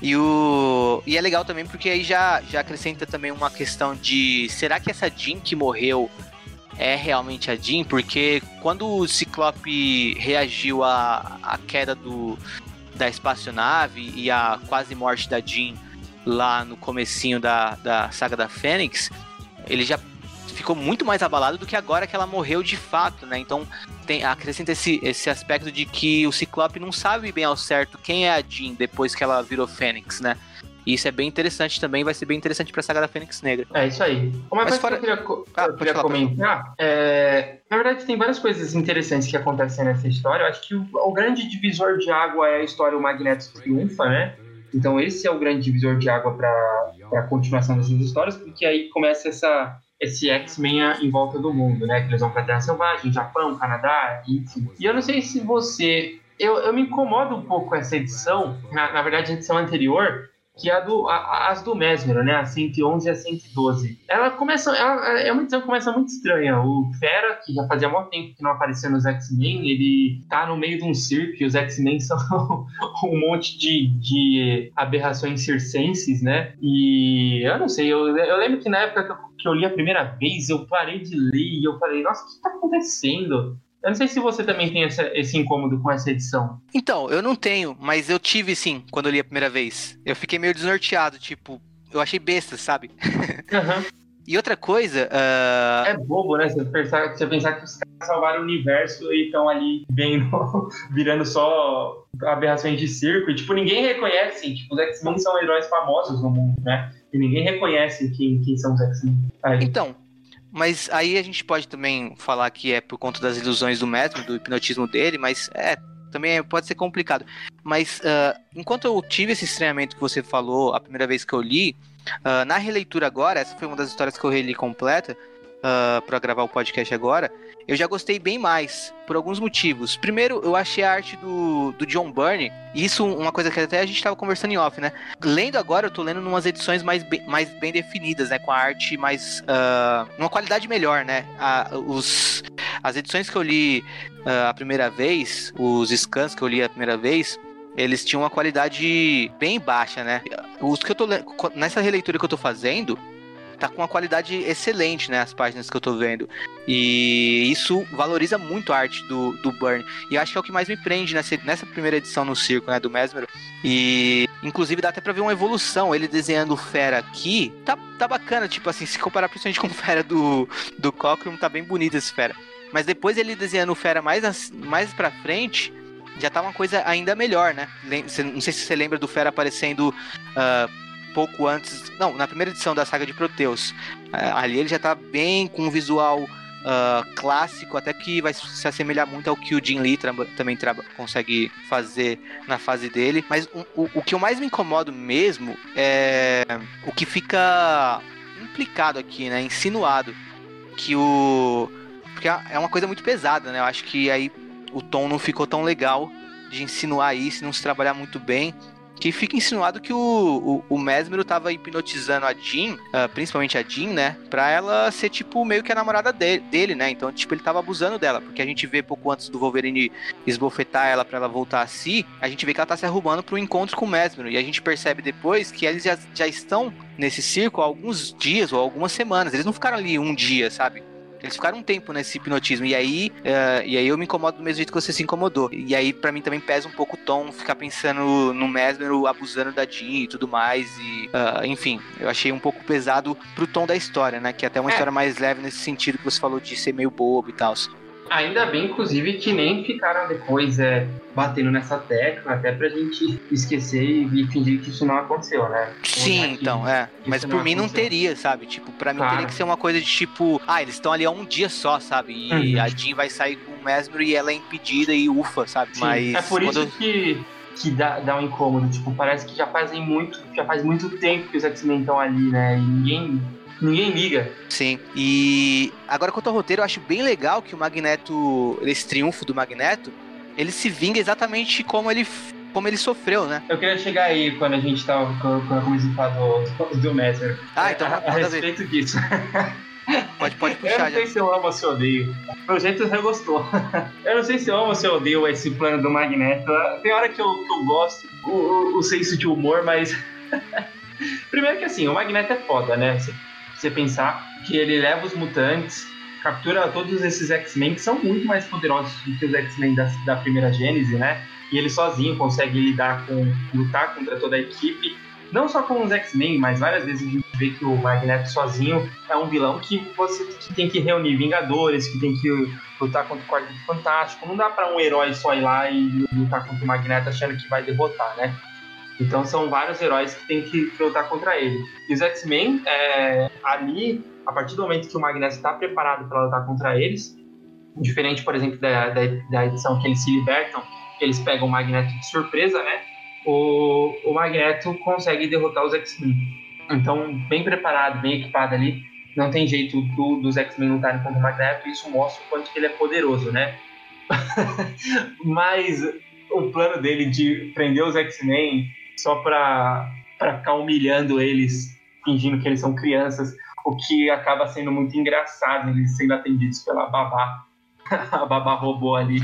E, o... e é legal também porque aí já, já acrescenta também uma questão de será que essa Jean que morreu é realmente a Jean? Porque quando o Ciclope reagiu à, à queda do, da espaçonave e à quase morte da Jean lá no comecinho da, da saga da Fênix, ele já ficou muito mais abalado do que agora que ela morreu de fato, né? Então tem, acrescenta esse, esse aspecto de que o Ciclope não sabe bem ao certo quem é a Jean depois que ela virou Fênix, né? E isso é bem interessante também, vai ser bem interessante pra saga da Fênix Negra. É isso aí. Uma Mas coisa fora... que eu queria, ah, eu queria comentar, é... na verdade tem várias coisas interessantes que acontecem nessa história. Eu acho que o, o grande divisor de água é a história O Magneto Triunfa, né? Então esse é o grande divisor de água para a continuação dessas histórias, porque aí começa essa esse X-Men em volta do mundo, né? Que eles vão pra Terra Selvagem, Japão, Canadá, enfim. E eu não sei se você. Eu, eu me incomodo um pouco com essa edição, na, na verdade, a edição anterior, que é a do, a, as do Mesmer, né? A 111 e a 112. Ela começa. Ela, é uma edição que começa muito estranha. O Fera, que já fazia muito tempo que não aparecia nos X-Men, ele tá no meio de um circo e os X-Men são um monte de, de aberrações circenses, né? E eu não sei, eu, eu lembro que na época que eu, que eu li a primeira vez, eu parei de ler e eu falei, nossa, o que tá acontecendo? Eu não sei se você também tem essa, esse incômodo com essa edição. Então, eu não tenho, mas eu tive sim, quando eu li a primeira vez. Eu fiquei meio desnorteado, tipo, eu achei besta, sabe? Uhum. e outra coisa. Uh... É bobo, né? Você pensar, você pensar que os caras salvaram o universo e estão ali vendo, virando só aberrações de circo. E, tipo, ninguém reconhece. Tipo, os X-Men são heróis famosos no mundo, né? E ninguém reconhece quem, quem são os X-Men. Então, mas aí a gente pode também falar que é por conta das ilusões do método, do hipnotismo dele, mas é, também pode ser complicado. Mas uh, enquanto eu tive esse estranhamento que você falou a primeira vez que eu li, uh, na releitura agora, essa foi uma das histórias que eu reli completa uh, para gravar o podcast agora, eu já gostei bem mais, por alguns motivos. Primeiro, eu achei a arte do, do John Byrne, e isso uma coisa que até a gente estava conversando em off, né? Lendo agora, eu tô lendo umas edições mais bem, mais bem definidas, né? Com a arte mais. Uh, uma qualidade melhor, né? A, os, as edições que eu li uh, a primeira vez, os scans que eu li a primeira vez, eles tinham uma qualidade bem baixa, né? Os que eu tô nessa releitura que eu tô fazendo, tá com uma qualidade excelente, né? As páginas que eu tô vendo. E isso valoriza muito a arte do, do Burn. E acho que é o que mais me prende nessa, nessa primeira edição no circo, né? Do Mesmero. E, Inclusive dá até pra ver uma evolução. Ele desenhando o Fera aqui, tá, tá bacana. Tipo assim, se comparar principalmente com o Fera do, do Cockrum, tá bem bonito esse Fera. Mas depois ele desenhando o Fera mais, mais pra frente, já tá uma coisa ainda melhor, né? Não sei se você lembra do Fera aparecendo uh, pouco antes. Não, na primeira edição da saga de Proteus. Uh, ali ele já tá bem com um visual uh, clássico, até que vai se assemelhar muito ao que o Jim Lee também consegue fazer na fase dele. Mas o, o, o, que eu mais me incomodo mesmo é o que fica implicado aqui, né? Insinuado. Que o. Porque é uma coisa muito pesada, né? Eu acho que aí o tom não ficou tão legal de insinuar isso, não se trabalhar muito bem que fica insinuado que o, o, o Mesmero tava hipnotizando a Jean, uh, principalmente a Jean, né? Pra ela ser, tipo, meio que a namorada de, dele, né? Então, tipo, ele tava abusando dela, porque a gente vê pouco antes do Wolverine esbofetar ela pra ela voltar a si, a gente vê que ela tá se arrumando pro encontro com o Mesmero, e a gente percebe depois que eles já, já estão nesse circo há alguns dias ou algumas semanas, eles não ficaram ali um dia, sabe? Eles ficaram um tempo nesse hipnotismo. E aí, uh, e aí eu me incomodo do mesmo jeito que você se incomodou. E aí, para mim, também pesa um pouco o tom ficar pensando no Mesmer abusando da Jean e tudo mais. E, uh, enfim, eu achei um pouco pesado pro tom da história, né? Que é até uma é. história mais leve nesse sentido que você falou de ser meio bobo e tal. Ainda bem, inclusive, que nem ficaram depois é, batendo nessa tecla, até pra gente esquecer e fingir que isso não aconteceu, né? Sim, então, é. Mas por mim aconteceu. não teria, sabe? Tipo, pra mim claro. teria que ser uma coisa de tipo, ah, eles estão ali há um dia só, sabe? E uhum. a Jean vai sair com o Mesmer e ela é impedida e ufa, sabe? Sim, Mas. É por isso que que dá, dá um incômodo. Tipo, parece que já fazem muito, já faz muito tempo que os X-Men estão ali, né? E ninguém Ninguém liga. Sim. E agora quanto ao roteiro, eu acho bem legal que o Magneto, esse triunfo do Magneto, ele se vinga exatamente como ele como ele sofreu, né? Eu queria chegar aí quando a gente tava quando eu comecei a falar do, do Messer. Ah, então a, a respeito ver. disso. Pode, pode puxar. Eu não sei já. se eu amo ou se eu odeio. Pelo jeito você gostou. eu não sei se eu amo ou se eu odeio esse plano do Magneto. Tem hora que eu, que eu gosto, o, o, o senso de humor, mas. Primeiro que assim, o Magneto é foda, né? Você pensar que ele leva os mutantes, captura todos esses X-Men que são muito mais poderosos do que os X-Men da, da primeira Gênese, né? E ele sozinho consegue lidar com, lutar contra toda a equipe. Não só com os X-Men, mas várias vezes a gente vê que o Magneto sozinho é um vilão que você que tem que reunir Vingadores, que tem que lutar contra o Quarteto Fantástico. Não dá para um herói só ir lá e lutar contra o Magneto achando que vai derrotar, né? Então são vários heróis que tem que, lutar contra ele. E os X-Men, é, ali, a partir do momento que o Magneto está preparado para lutar contra eles, diferente, por exemplo, da, da, da, edição que eles se libertam, que eles pegam o Magneto de surpresa, né? O, o Magneto consegue derrotar os X-Men. Então, bem preparado, bem equipado ali, não tem jeito do, dos X-Men lutarem contra o Magneto, isso mostra o quanto ele é poderoso, né? Mas o plano dele de prender os X-Men só para ficar humilhando eles, fingindo que eles são crianças, o que acaba sendo muito engraçado, eles sendo atendidos pela babá, a babá robô ali.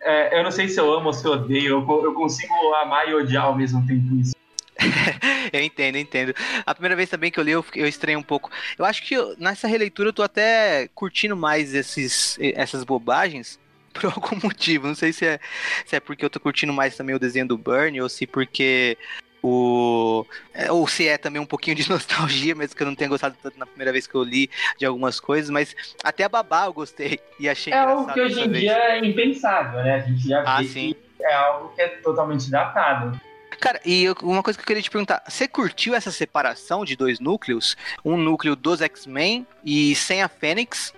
É, eu não sei se eu amo ou se eu odeio, eu, eu consigo amar e odiar ao mesmo tempo isso. eu entendo, entendo. A primeira vez também que eu li, eu, eu estranhei um pouco. Eu acho que eu, nessa releitura eu tô até curtindo mais esses, essas bobagens, por algum motivo. Não sei se é, se é porque eu tô curtindo mais também o desenho do Burn, ou se porque o é, ou se é também um pouquinho de nostalgia, mesmo que eu não tenha gostado tanto na primeira vez que eu li de algumas coisas, mas até a babá eu gostei e achei É algo que hoje em vez. dia é impensável, né? A gente já ah, vê sim. que é algo que é totalmente datado. Cara, e eu, uma coisa que eu queria te perguntar, você curtiu essa separação de dois núcleos? Um núcleo dos X-Men e sem a Fênix,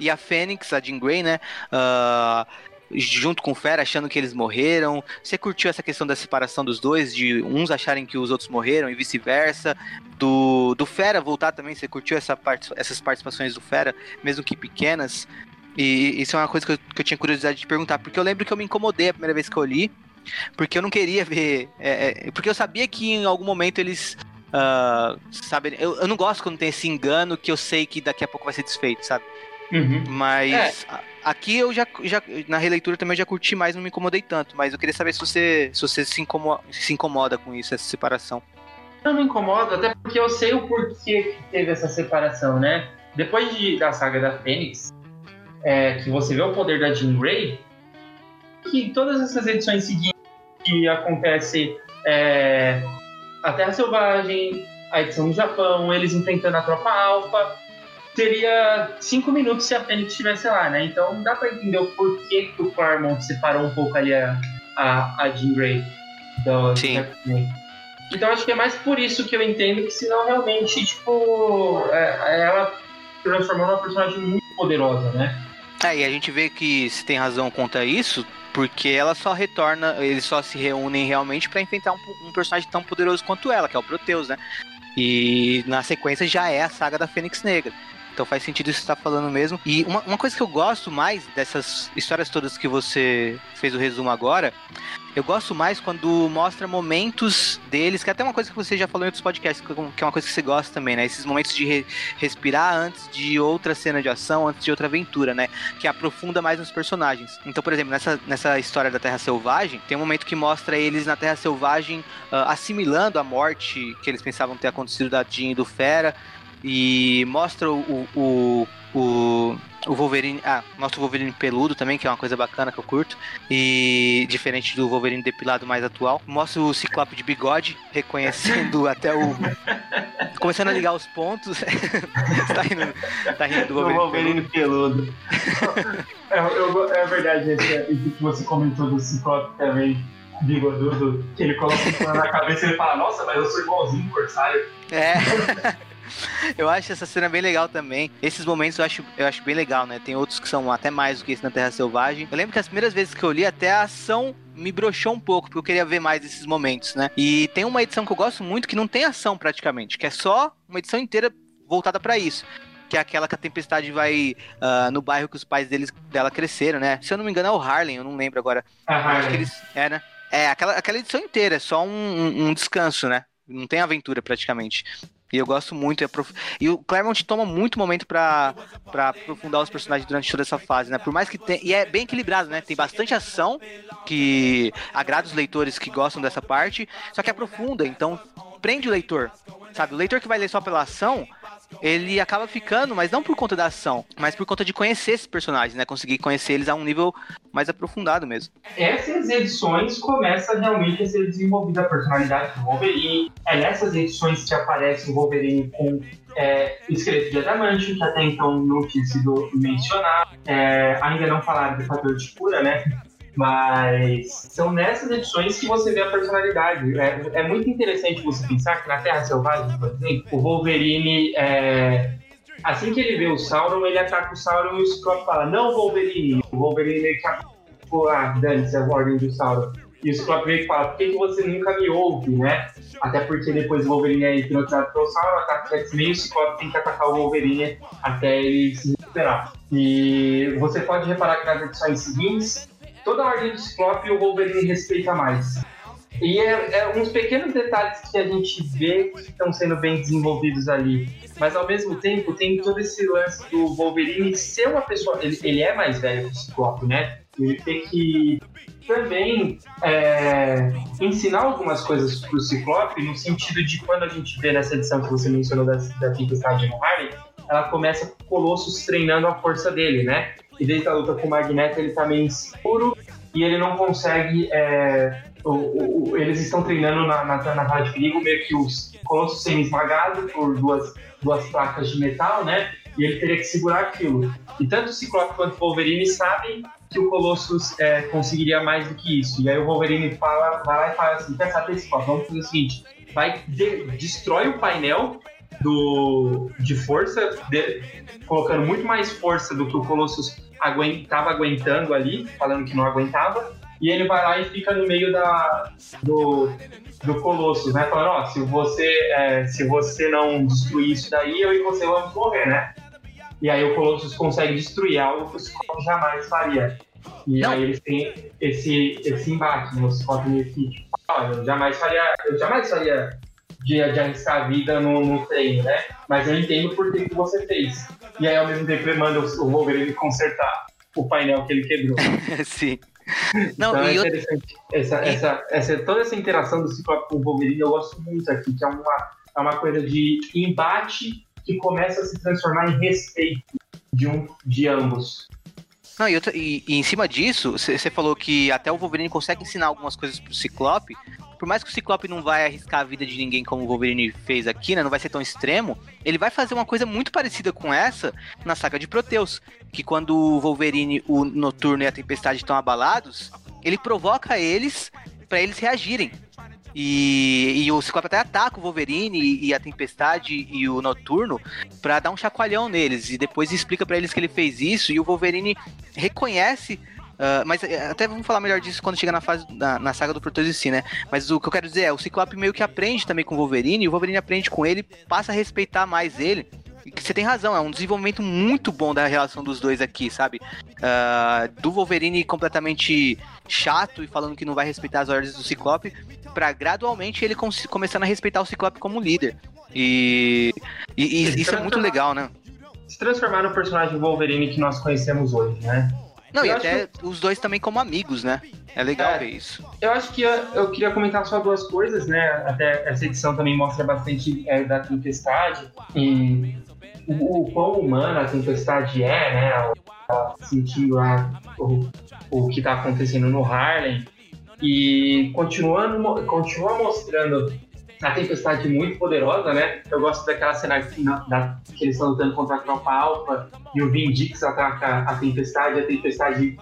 e a Fênix, a Jean Grey, né? Uh, junto com o Fera, achando que eles morreram. Você curtiu essa questão da separação dos dois, de uns acharem que os outros morreram e vice-versa? Do, do Fera voltar também, você curtiu essa part, essas participações do Fera, mesmo que pequenas? E isso é uma coisa que eu, que eu, tinha curiosidade de perguntar, porque eu lembro que eu me incomodei a primeira vez que eu li, porque eu não queria ver. É, é, porque eu sabia que em algum momento eles. Uh, sabe, eu, eu não gosto quando tem esse engano que eu sei que daqui a pouco vai ser desfeito, sabe? Uhum. Mas é. aqui eu já, já, na releitura também eu já curti mais, não me incomodei tanto. Mas eu queria saber se você, se você se, incomoda, se incomoda com isso, essa separação. Eu não me incomodo, até porque eu sei o porquê que teve essa separação, né? Depois de, da saga da Fênix, é, que você vê o poder da Jean Grey, que todas essas edições seguintes que acontece é, a Terra Selvagem, a edição do Japão, eles enfrentando a tropa Alpha. Seria cinco minutos se a Fênix estivesse lá, né? Então dá pra entender o porquê que o Claremont separou um pouco ali a, a, a Jean Grey. Do, Sim. Então acho que é mais por isso que eu entendo que senão realmente, tipo, é, ela transformou numa personagem muito poderosa, né? É, e a gente vê que se tem razão quanto a isso, porque ela só retorna, eles só se reúnem realmente para enfrentar um, um, personagem tão poderoso quanto ela, que é o Proteus, né? E na sequência já é a saga da Fênix Negra. Então faz sentido isso que você tá falando mesmo. E uma, uma coisa que eu gosto mais dessas histórias todas que você fez o resumo agora eu gosto mais quando mostra momentos deles, que é até uma coisa que você já falou em outros podcasts, que é uma coisa que você gosta também, né? Esses momentos de re respirar antes de outra cena de ação, antes de outra aventura, né? Que aprofunda mais nos personagens. Então, por exemplo, nessa, nessa história da Terra Selvagem, tem um momento que mostra eles na Terra Selvagem uh, assimilando a morte que eles pensavam ter acontecido da Jean e do Fera, e mostra o, o, o, o Wolverine. Ah, mostra o Wolverine peludo também, que é uma coisa bacana que eu curto. E diferente do Wolverine depilado mais atual. Mostra o Ciclope de bigode, reconhecendo até o. Começando a ligar os pontos. tá, rindo, tá rindo do Wolverine, o Wolverine peludo. peludo. é, eu, é verdade, isso que você comentou do Ciclope também bigodudo, que ele coloca o na cabeça e ele fala, nossa, mas eu sou igualzinho o Corsário. É. eu acho essa cena bem legal também. Esses momentos eu acho, eu acho bem legal, né? Tem outros que são até mais do que esse na Terra Selvagem. Eu lembro que as primeiras vezes que eu li, até a ação me broxou um pouco, porque eu queria ver mais desses momentos, né? E tem uma edição que eu gosto muito que não tem ação praticamente, que é só uma edição inteira voltada para isso que é aquela que a Tempestade vai uh, no bairro que os pais deles, dela cresceram, né? Se eu não me engano é o Harlem, eu não lembro agora. A Harlem. Acho que eles, é, né? É, aquela, aquela edição inteira, é só um, um, um descanso, né? Não tem aventura praticamente. E eu gosto muito. E o Claremont toma muito momento para aprofundar os personagens durante toda essa fase, né? Por mais que tenha. E é bem equilibrado, né? Tem bastante ação que agrada os leitores que gostam dessa parte, só que aprofunda, então prende o leitor. Sabe? O leitor que vai ler só pela ação, ele acaba ficando, mas não por conta da ação, mas por conta de conhecer esses personagens, né? Conseguir conhecer eles a um nível mais aprofundado mesmo. Essas edições começa realmente a ser desenvolvida a personalidade do Wolverine. É nessas edições que aparece o Wolverine com é, esqueleto de adamante, que até então não tinha sido mencionado. É, ainda não falaram do fator de cura, né? Mas são nessas edições que você vê a personalidade. É, é muito interessante você pensar que na Terra Selvagem, por exemplo, o Wolverine é, Assim que ele vê o Sauron, ele ataca o Sauron e o Scott fala: Não, Wolverine. O Wolverine meio que tipo, ah, dane-se a ordem do Sauron. E o Scott meio que fala: Por que, que você nunca me ouve, né? Até porque depois o Wolverine é hipnotizado pelo Sauron, ataca o X-Men e o Scott tem que atacar o Wolverine até ele se recuperar. E você pode reparar que nas edições seguintes, toda a ordem do Ciclope o Wolverine respeita mais. E é, é, uns pequenos detalhes que a gente vê que estão sendo bem desenvolvidos ali. Mas ao mesmo tempo tem todo esse lance do Wolverine ser uma pessoa. Ele, ele é mais velho que o Ciclope, né? Ele tem que também é, ensinar algumas coisas pro Ciclope, no sentido de quando a gente vê nessa edição que você mencionou da, da Tempestade no Harley, ela começa com o Colossus treinando a força dele, né? E desde a luta com o Magneto ele tá meio inseguro e ele não consegue é, o, o, eles estão treinando na, na, na de perigo, meio que os colossos sendo esmagados por duas, duas placas de metal, né? E ele teria que segurar aquilo. E tanto o Ciclope quanto o Wolverine sabem que o Colossus é, conseguiria mais do que isso. E aí o Wolverine fala, vai lá e fala assim: quer saber, Ciclope? Vamos fazer o seguinte: vai, de, destrói o painel do, de força, de, colocando muito mais força do que o Colossus estava aguentando ali, falando que não aguentava e ele vai lá e fica no meio da, do, do Colossus, né? Falando, ó, se você, é, se você não destruir isso daí, eu e você vamos morrer, né? E aí o Colossus consegue destruir algo que o Scott jamais faria. E não. aí eles têm esse, esse embate, né? O Scott meio que, olha, eu jamais faria, eu jamais faria de, de arriscar a vida no, no treino, né? Mas eu entendo por que, que você fez. E aí, ao mesmo tempo, ele manda o Wolverine consertar o painel que ele quebrou. Sim. Não, então, é interessante. Eu... Essa, essa, essa, toda essa interação do Ciclope com o Wolverine eu gosto muito aqui, que é uma, é uma coisa de embate que começa a se transformar em respeito de, um, de ambos. Não, e, e, e em cima disso, você falou que até o Wolverine consegue ensinar algumas coisas pro Ciclope, por mais que o Ciclope não vai arriscar a vida de ninguém como o Wolverine fez aqui, né? Não vai ser tão extremo, ele vai fazer uma coisa muito parecida com essa na saga de Proteus. Que quando o Wolverine, o Noturno e a Tempestade estão abalados, ele provoca eles para eles reagirem. E, e, o Ciclope até ataca o Wolverine e, a Tempestade e o Noturno para dar um chacoalhão neles. E depois explica para eles que ele fez isso. E o Wolverine reconhece Uh, mas eh, até vamos falar melhor disso quando chegar na fase na, na saga do Proteus em si, né? Mas o que eu quero dizer é, o Ciclope meio que aprende também com o Wolverine, e o Wolverine aprende com ele, passa a respeitar mais ele. Você tem razão, é um desenvolvimento muito bom da relação dos dois aqui, sabe? Uh, do Wolverine completamente chato e falando que não vai respeitar as ordens do Ciclope, para gradualmente ele começando a respeitar o Ciclope como líder. E, e, e isso é muito legal, né? Se transformar no personagem Wolverine que nós conhecemos hoje, né? Não, eu e até que... os dois também como amigos, né? É legal é, ver isso. Eu acho que eu, eu, queria comentar só duas coisas, né? Até essa edição também mostra bastante é, da tempestade e o, o quão humana a tempestade é, né? Sentindo lá o, o que está acontecendo no Harlem e continuando, continua mostrando a tempestade muito poderosa, né? Eu gosto daquela cena que, da, que eles estão lutando contra a tropa alfa e o Vin Dix ataca a tempestade, a tempestade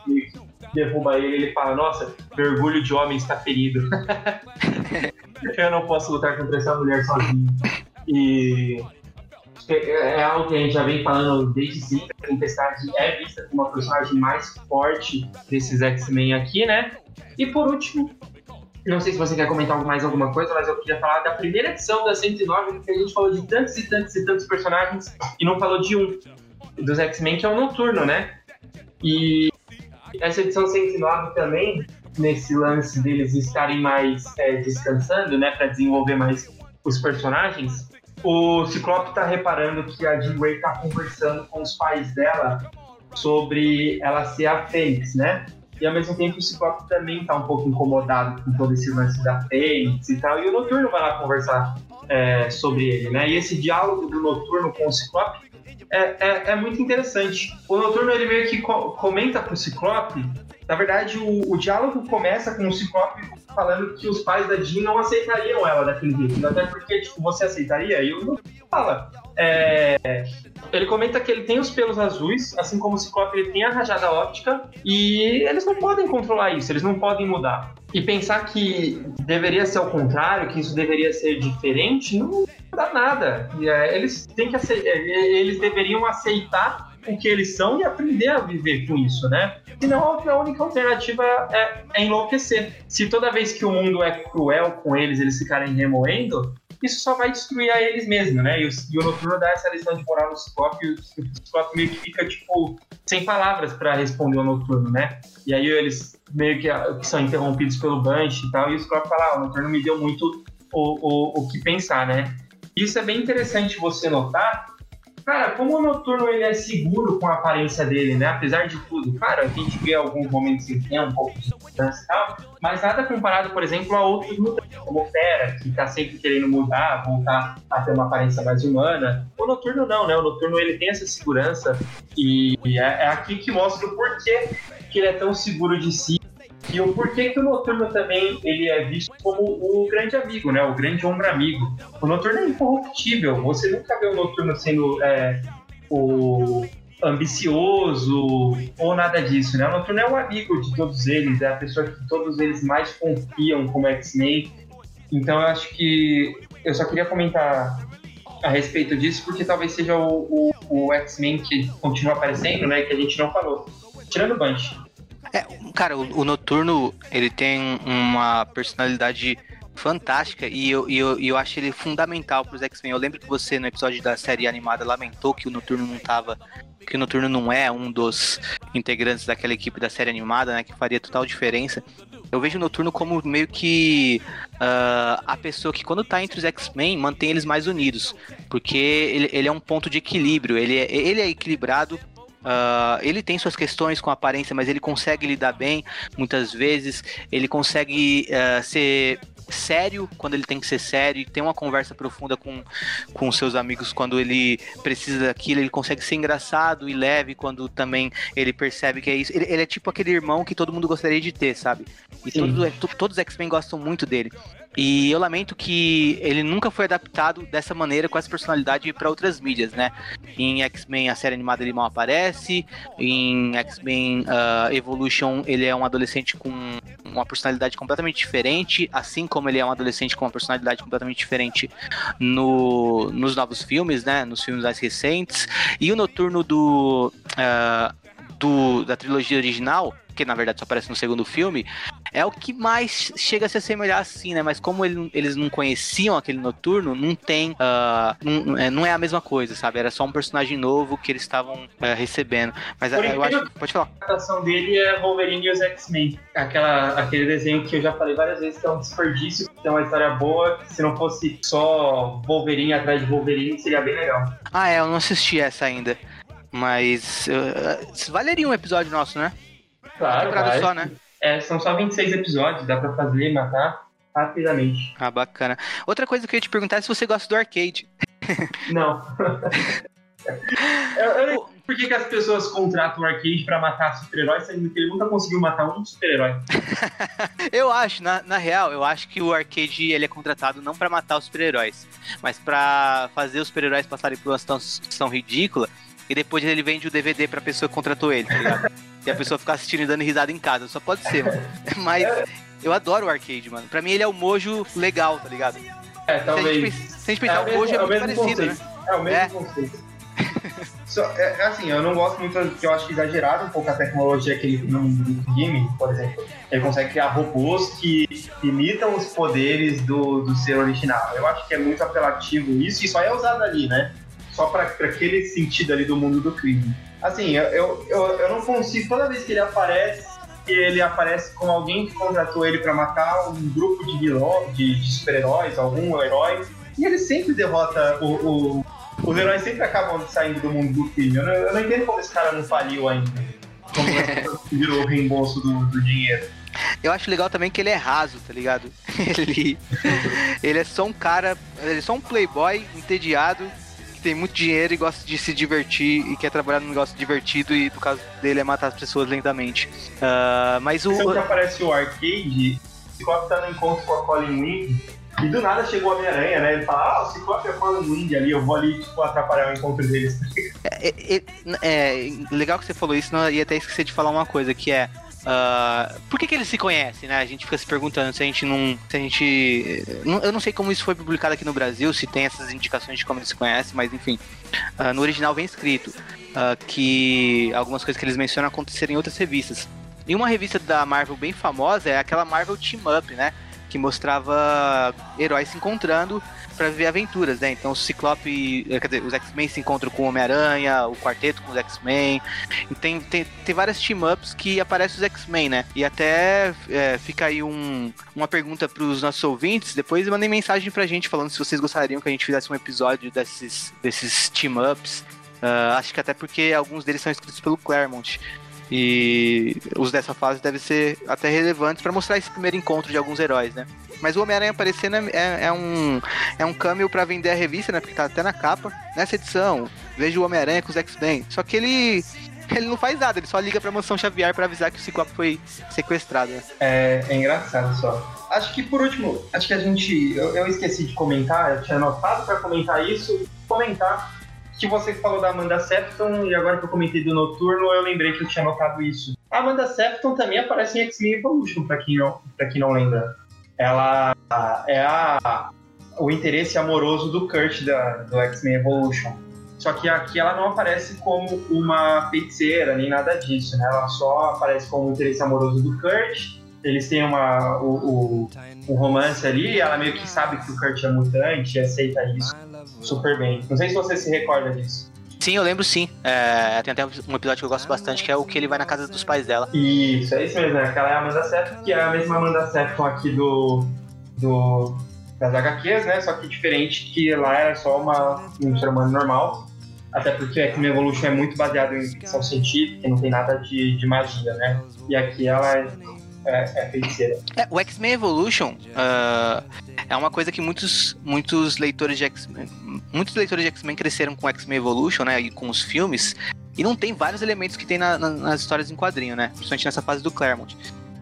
derruba ele e ele fala, nossa, meu orgulho de homem está ferido. eu não posso lutar contra essa mulher sozinho. E é, é algo que a gente já vem falando desde sempre, a Tempestade é vista como a personagem mais forte desses X-Men aqui, né? E por último, não sei se você quer comentar mais alguma coisa, mas eu queria falar da primeira edição da 109, que a gente falou de tantos e tantos e tantos personagens e não falou de um dos X-Men, que é o Noturno, né? E essa edição 109 também, nesse lance deles estarem mais é, descansando, né, para desenvolver mais os personagens, o Ciclope tá reparando que a Jean Grey tá conversando com os pais dela sobre ela ser a Fênix, né? E ao mesmo tempo o Ciclope também tá um pouco incomodado com todo esse lance da Fênix e tal. E o Noturno vai lá conversar é, sobre ele, né? E esse diálogo do Noturno com o Ciclope é, é, é muito interessante. O Noturno ele meio que co comenta pro Ciclope. Na verdade, o, o diálogo começa com o Ciclope falando que os pais da Jean não aceitariam ela daquele jeito. Até porque, tipo, você aceitaria? E o Noturno fala. É, ele comenta que ele tem os pelos azuis, assim como o Ciclope ele tem a rajada óptica, e eles não podem controlar isso, eles não podem mudar. E pensar que deveria ser ao contrário, que isso deveria ser diferente, não dá nada. É, eles têm que é, eles deveriam aceitar o que eles são e aprender a viver com isso, né? Senão a única alternativa é, é enlouquecer. Se toda vez que o mundo é cruel com eles, eles ficarem remoendo, isso só vai destruir a eles mesmos, né? E o, e o Noturno dá essa lição de moral no Ciclope e o Ciclope meio que fica, tipo, sem palavras para responder ao Noturno, né? E aí eles meio que, que são interrompidos pelo Bunch e tal, e o Ciclope fala, ah, o Noturno me deu muito o, o, o que pensar, né? Isso é bem interessante você notar, Cara, como o Noturno ele é seguro com a aparência dele, né? Apesar de tudo, cara, a gente vê alguns momentos que tem um pouco de e tal, mas nada comparado, por exemplo, a outros mutantes, como o Fera, que tá sempre querendo mudar, voltar a ter uma aparência mais humana. O Noturno não, né? O Noturno ele tem essa segurança e é, é aqui que mostra o porquê que ele é tão seguro de si e o porquê que o Noturno também ele é visto como o grande amigo, né? O grande ombro amigo. O Noturno é incorruptível. Você nunca vê o Noturno sendo é, o ambicioso ou nada disso, né? O Noturno é o amigo de todos eles, é a pessoa que todos eles mais confiam como X-Men. Então eu acho que eu só queria comentar a respeito disso, porque talvez seja o, o, o X-Men que continua aparecendo, né? Que a gente não falou. Tirando o Bunch. É, cara, o, o, Noturno, ele tem uma personalidade fantástica e eu, e eu, e eu acho ele fundamental para os X-Men. Eu lembro que você, no episódio da série animada, lamentou que o Noturno não tava. Que o Noturno não é um dos integrantes daquela equipe da série animada, né? Que faria total diferença. Eu vejo o Noturno como meio que uh, a pessoa que, quando tá entre os X-Men, mantém eles mais unidos. Porque ele, ele é um ponto de equilíbrio. Ele é, ele é equilibrado Uh, ele tem suas questões com aparência, mas ele consegue lidar bem muitas vezes. Ele consegue uh, ser sério quando ele tem que ser sério, tem uma conversa profunda com, com seus amigos quando ele precisa daquilo, ele consegue ser engraçado e leve quando também ele percebe que é isso. Ele, ele é tipo aquele irmão que todo mundo gostaria de ter, sabe? E todos, todos os X-Men gostam muito dele. E eu lamento que ele nunca foi adaptado dessa maneira, com essa personalidade, para outras mídias, né? Em X-Men, a série animada, ele mal aparece. Em X-Men uh, Evolution, ele é um adolescente com uma personalidade completamente diferente, assim como ele é um adolescente com uma personalidade completamente diferente no, nos novos filmes, né? Nos filmes mais recentes. E o Noturno do, uh, do da trilogia original que na verdade só aparece no segundo filme, é o que mais chega a se assemelhar assim, né? Mas como ele, eles não conheciam aquele noturno, não tem. Uh, não, é, não, é a mesma coisa, sabe? Era só um personagem novo que eles estavam uh, recebendo. Mas uh, eu acho. Pode falar. A adaptação dele é Wolverine e os X-Men. Aquele desenho que eu já falei várias vezes que é um desperdício, que tem uma história boa, se não fosse só Wolverine atrás de Wolverine, seria bem legal. Ah, é, eu não assisti essa ainda. Mas uh, valeria um episódio nosso, né? Claro, temporada só, né? É, são só 26 episódios, dá pra fazer, matar rapidamente. Ah, bacana. Outra coisa que eu ia te perguntar é se você gosta do arcade. Não. eu, eu por que, que, as pessoas contratam o arcade pra matar super-heróis, sendo que ele nunca conseguiu matar um super-herói? eu acho, na, na real, eu acho que o arcade ele é contratado não para matar os super-heróis, mas para fazer os super-heróis passarem por uma situação ridícula e depois ele vende o DVD pra pessoa que contratou ele, tá ligado? e a pessoa ficar assistindo e dando risada em casa. Só pode ser, mano. Mas eu adoro o arcade, mano. Pra mim ele é o mojo legal, tá ligado? É, talvez. Se a gente, pensar, é o, mojo é, é muito parecido, conceito. né? É o mesmo é. conceito. É, é, assim, eu não gosto muito, que eu acho exagerado um pouco a tecnologia que ele no game, por exemplo. Ele consegue criar robôs que imitam os poderes do, do ser original. Eu acho que é muito apelativo isso, e só é usado ali, né? Só para aquele sentido ali do mundo do crime. Assim, eu, eu, eu, eu não consigo, toda vez que ele aparece, ele aparece com alguém que contratou ele para matar um grupo de vilão, de, de super-heróis, algum herói, e ele sempre derrota o, o, Os heróis sempre acabam saindo do mundo do crime. Eu não, eu não entendo como esse cara não faliu ainda. Como virou o reembolso do, do dinheiro. Eu acho legal também que ele é raso, tá ligado? Ele, ele é só um cara, ele é só um playboy entediado que tem muito dinheiro e gosta de se divertir e quer trabalhar num negócio divertido e no caso dele é matar as pessoas lentamente. Uh, mas o. Sempre aparece o arcade, o Ciclope tá no encontro com a Colin Wing e do nada chegou o Homem-Aranha, né? Ele fala, ah, o Ciclope é a Colin Wing ali, eu vou ali, tipo, atrapalhar o encontro deles. É, é, é, é legal que você falou isso, não ia até esquecer de falar uma coisa, que é Uh, por que, que eles se conhecem, né? A gente fica se perguntando se a gente não. Se a gente. Eu não sei como isso foi publicado aqui no Brasil, se tem essas indicações de como eles se conhecem, mas enfim. Uh, no original vem escrito uh, que algumas coisas que eles mencionam aconteceram em outras revistas. E uma revista da Marvel bem famosa é aquela Marvel Team Up, né? Que mostrava heróis se encontrando para viver aventuras, né? Então o Ciclope, eh, quer dizer, os X-Men se encontram com o Homem-Aranha, o quarteto com os X-Men. Tem, tem, tem várias team-ups que aparecem os X-Men, né? E até é, fica aí um, uma pergunta para os nossos ouvintes. Depois mandem mensagem pra gente falando se vocês gostariam que a gente fizesse um episódio desses, desses team-ups. Uh, acho que até porque alguns deles são escritos pelo Claremont. E os dessa fase devem ser até relevantes para mostrar esse primeiro encontro de alguns heróis, né? Mas o Homem-Aranha aparecendo é, é, é, um, é um cameo para vender a revista, né? Porque tá até na capa. Nessa edição, vejo o Homem-Aranha com os X-Men. Só que ele ele não faz nada, ele só liga pra Mansão Xavier para avisar que o Ciclope foi sequestrado. Né? É, é engraçado só. Acho que por último, acho que a gente. Eu, eu esqueci de comentar, eu tinha anotado para comentar isso. Comentar que você falou da Amanda Sefton, e agora que eu comentei do Noturno, eu lembrei que eu tinha notado isso. A Amanda Sefton também aparece em X-Men Evolution, pra quem, não, pra quem não lembra. Ela é a, o interesse amoroso do Kurt da, do X-Men Evolution. Só que aqui ela não aparece como uma feiticeira, nem nada disso, né? Ela só aparece como o interesse amoroso do Kurt. Eles têm uma, o, o, o romance ali, ela meio que sabe que o Kurt é mutante e aceita isso super bem. Não sei se você se recorda disso. Sim, eu lembro sim. É, tem até um episódio que eu gosto bastante, que é o que ele vai na casa dos pais dela. Isso, é isso mesmo, né? Aquela é a Amanda Sefton, que é a mesma Amanda Sefton aqui do, do, das HQs, né? Só que diferente, que lá era só uma, um ser humano normal. Até porque a X-Men Evolution é muito baseado em ficção científica, não tem nada de, de magia, né? E aqui ela é, é, é. É, o X-Men Evolution uh, é uma coisa que muitos, muitos leitores de X-Men. Muitos leitores de X-Men cresceram com X-Men Evolution, né? E com os filmes. E não tem vários elementos que tem na, na, nas histórias em quadrinho, né? Principalmente nessa fase do Claremont.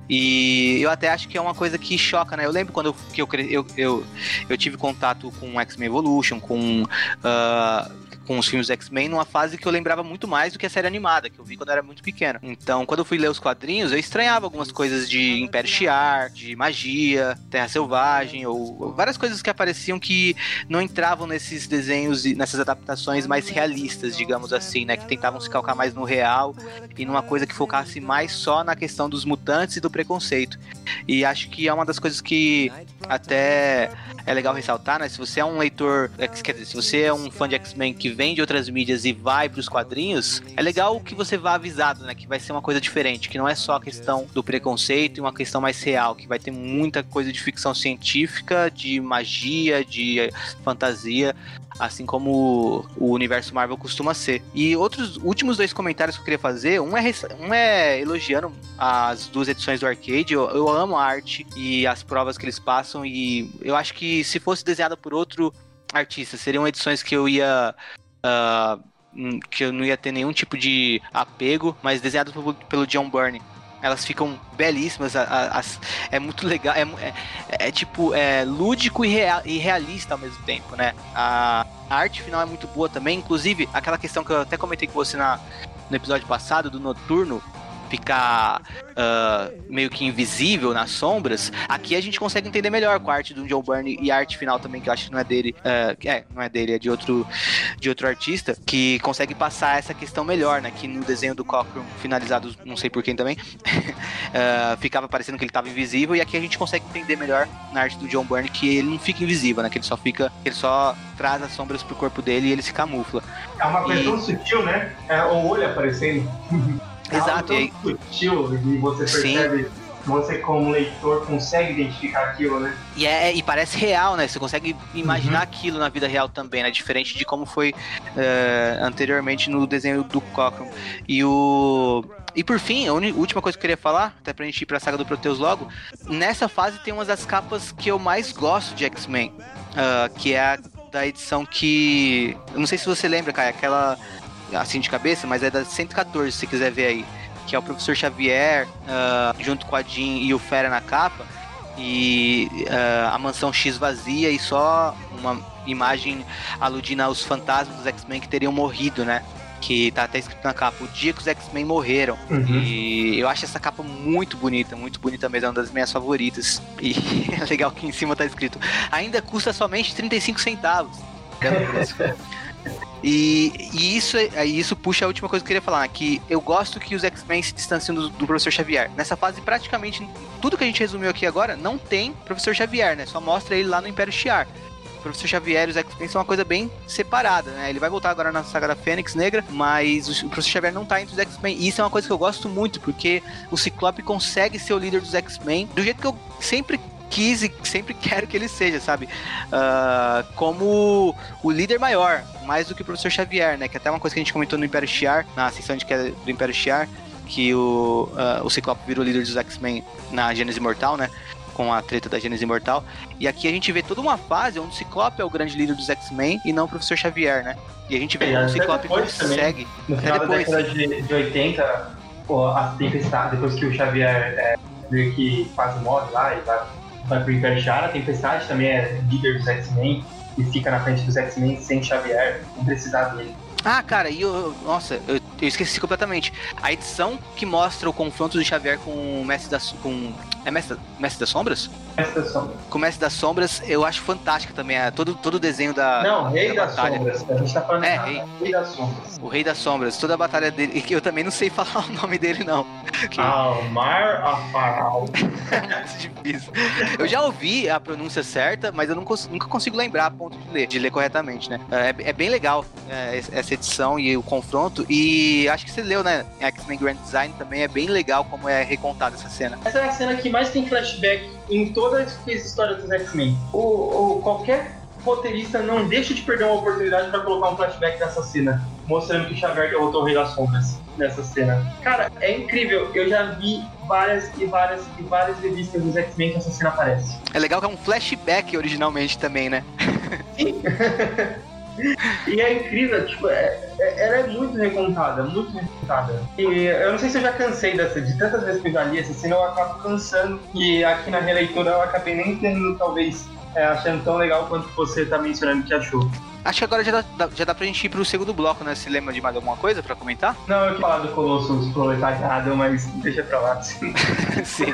E eu até acho que é uma coisa que choca, né? Eu lembro quando eu, que eu, eu, eu, eu tive contato com X-Men Evolution, com uh, com os filmes X-Men numa fase que eu lembrava muito mais do que a série animada, que eu vi quando eu era muito pequeno. Então, quando eu fui ler os quadrinhos, eu estranhava algumas coisas de Império Shi'ar, de magia, Terra Selvagem, ou várias coisas que apareciam que não entravam nesses desenhos e nessas adaptações mais realistas, digamos assim, né? Que tentavam se calcar mais no real e numa coisa que focasse mais só na questão dos mutantes e do preconceito. E acho que é uma das coisas que até é legal ressaltar, né? Se você é um leitor, quer dizer, se você é um fã de X-Men que vem de outras mídias e vai para os quadrinhos, é legal que você vá avisado, né? Que vai ser uma coisa diferente, que não é só a questão do preconceito e uma questão mais real, que vai ter muita coisa de ficção científica, de magia, de fantasia, assim como o universo Marvel costuma ser. E outros últimos dois comentários que eu queria fazer, um é, um é elogiando as duas edições do Arcade, eu, eu amo a arte e as provas que eles passam, e eu acho que se fosse desenhada por outro artista, seriam edições que eu ia uh, que eu não ia ter nenhum tipo de apego, mas desenhado pelo, John Byrne. Elas ficam belíssimas, as, é muito legal, é, é, é, tipo, é lúdico e, real, e realista ao mesmo tempo, né? A, a, arte final é muito boa também, inclusive aquela questão que eu até comentei com você na, no episódio passado do Noturno, ficar uh, meio que invisível nas sombras, aqui a gente consegue entender melhor com a arte do John Byrne e a arte final também, que eu acho que não é dele. Uh, é, não é dele, é de outro, de outro artista, que consegue passar essa questão melhor, né? Que no desenho do Cochran, finalizado, não sei por quem também, uh, ficava parecendo que ele estava invisível, e aqui a gente consegue entender melhor na arte do John Byrne que ele não fica invisível, né? Que ele só fica. ele só traz as sombras pro corpo dele e ele se camufla. É uma coisa e... tão sutil, né? É o olho aparecendo. Exato. É sutil e você percebe. Sim. Você, como leitor, consegue identificar aquilo, né? E, é, e parece real, né? Você consegue imaginar uhum. aquilo na vida real também, né? Diferente de como foi uh, anteriormente no desenho do Cochran. E o. E por fim, a última coisa que eu queria falar, até pra gente ir pra saga do Proteus logo, nessa fase tem uma das capas que eu mais gosto de X-Men, uh, que é a da edição que. Eu não sei se você lembra, cara, aquela assim de cabeça, mas é da 114, se quiser ver aí. Que é o professor Xavier, uh, junto com a Jean e o Fera na capa. E uh, a mansão X vazia e só uma imagem aludindo aos fantasmas dos X-Men que teriam morrido, né? que tá até escrito na capa, o dia que os X-Men morreram. Uhum. E eu acho essa capa muito bonita, muito bonita mesmo, é uma das minhas favoritas. E é legal que em cima tá escrito, ainda custa somente 35 centavos. E, e isso, isso puxa a última coisa que eu queria falar, que eu gosto que os X-Men se distanciam do, do, Professor Xavier. Nessa fase, praticamente, tudo que a gente resumiu aqui agora não tem Professor Xavier, né? Só mostra ele lá no Império Shi'ar. O Professor Xavier e os X-Men são uma coisa bem separada, né? Ele vai voltar agora na saga da Fênix Negra, mas o Professor Xavier não tá entre os X-Men. E isso é uma coisa que eu gosto muito, porque o Ciclope consegue ser o líder dos X-Men do jeito que eu sempre quis e sempre quero que ele seja, sabe? Uh, como o líder maior, mais do que o professor Xavier, né? Que é até uma coisa que a gente comentou no Império Shiar, na sessão de queda do Império Shiar, que o, uh, o Ciclope virou líder dos X-Men na Gênesis Mortal, né? Com a treta da Gênesis Mortal. E aqui a gente vê toda uma fase onde o Ciclope é o grande líder dos X-Men e não o professor Xavier, né? E a gente vê é, como o Ciclope consegue. Também. No final da década de, de 80, pô, a tempestade, depois que o Xavier é, meio que quase morre lá e vai vai pro Império Shi'ar, a Tempestade também é líder dos X-Men e fica na frente dos X-Men sem Xavier, não precisar dele. Ah, cara, e eu, nossa, eu, eu, esqueci completamente. A edição que mostra o confronto do Xavier com o Mestre das com é Mestre, Mestre das Sombras? Mestre das Sombras. Com o Mestre das Sombras, eu acho fantástica também. É, todo, todo o desenho da. Não, Rei da das batalha. Sombras. A gente tá falando é, Rei, Rei das Sombras. O Rei das Sombras, toda a batalha dele. Que eu também não sei falar o nome dele, não. Que... Almar Afaral. é difícil. Eu já ouvi a pronúncia certa, mas eu não cons nunca consigo lembrar a ponto de ler, de ler corretamente, né? É, é bem legal é, essa edição e o confronto. E acho que você leu, né? X-Men Grand Design também é bem legal como é recontada essa cena. Essa é a cena que mais tem flashback em toda a história dos X-Men. O, qualquer roteirista não deixa de perder uma oportunidade para colocar um flashback nessa cena. mostrando que o Xavier derrotou o Rei das Sombras nessa cena. Cara, é incrível. Eu já vi várias e várias e várias revistas dos X-Men que essa cena aparece. É legal que é um flashback originalmente também, né? Sim. E é incrível, tipo, é, é, ela é muito recontada, muito recontada. E eu não sei se eu já cansei dessa, de tantas vezes que eu já li essa cena, eu acabo cansando. E aqui na releitura eu acabei nem tendo, talvez, é, achando tão legal quanto você tá mencionando que achou. Acho que agora já dá, já dá pra gente ir pro segundo bloco, né? Se lembra de mais alguma coisa pra comentar? Não, eu ia falar do Colossus proletariado, mas deixa pra lá. Sim. sim.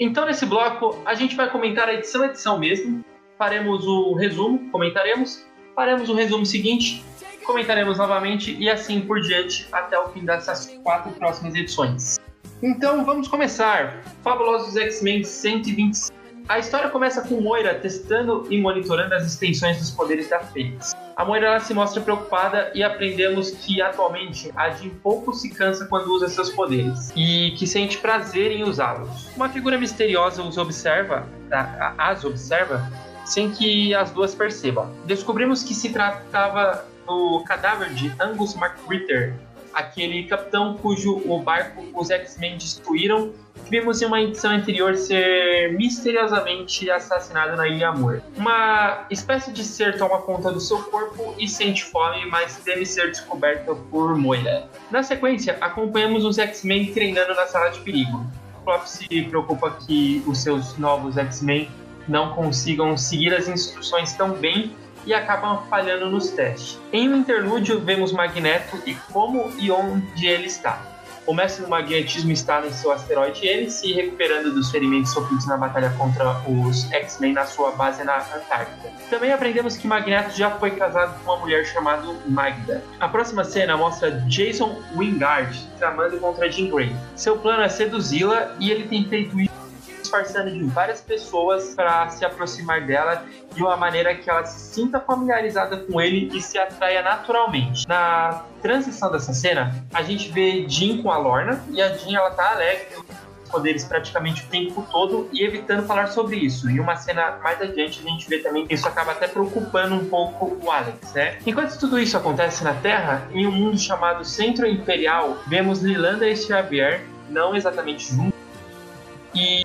Então, nesse bloco, a gente vai comentar a edição a edição mesmo. Faremos o resumo, comentaremos. Faremos o resumo seguinte, comentaremos novamente e assim por diante até o fim dessas quatro próximas edições. Então, vamos começar. Fabulosos X-Men 125 a história começa com Moira testando e monitorando as extensões dos poderes da Fênix. A Moira se mostra preocupada e aprendemos que atualmente a Jean pouco se cansa quando usa seus poderes e que sente prazer em usá-los. Uma figura misteriosa os observa, as observa, sem que as duas percebam. Descobrimos que se tratava do cadáver de Angus McRitter, aquele capitão cujo o barco os X-Men destruíram vimos em uma edição anterior ser misteriosamente assassinado na Ilha Amor. Uma espécie de ser toma conta do seu corpo e sente fome, mas deve ser descoberto por Moira. Na sequência, acompanhamos os X-Men treinando na sala de perigo. Clop se preocupa que os seus novos X-Men não consigam seguir as instruções tão bem e acabam falhando nos testes. Em um interlúdio, vemos Magneto e como e onde ele está. O mestre do magnetismo está em seu asteroide ele se recuperando dos ferimentos sofridos na batalha contra os X-Men na sua base na Antártida. Também aprendemos que Magneto já foi casado com uma mulher chamada Magda. A próxima cena mostra Jason Wingard tramando contra Jean Grey. Seu plano é seduzi-la e ele tem feito isso disfarçando de várias pessoas para se aproximar dela de uma maneira que ela se sinta familiarizada com ele e se atraia naturalmente. Na transição dessa cena, a gente vê Jean com a Lorna e a Jean ela tá alegre poderes praticamente o tempo todo e evitando falar sobre isso. E uma cena mais adiante a gente vê também que isso acaba até preocupando um pouco o Alex, né? Enquanto tudo isso acontece na Terra, em um mundo chamado Centro Imperial, vemos Lilanda e Xavier não exatamente juntos e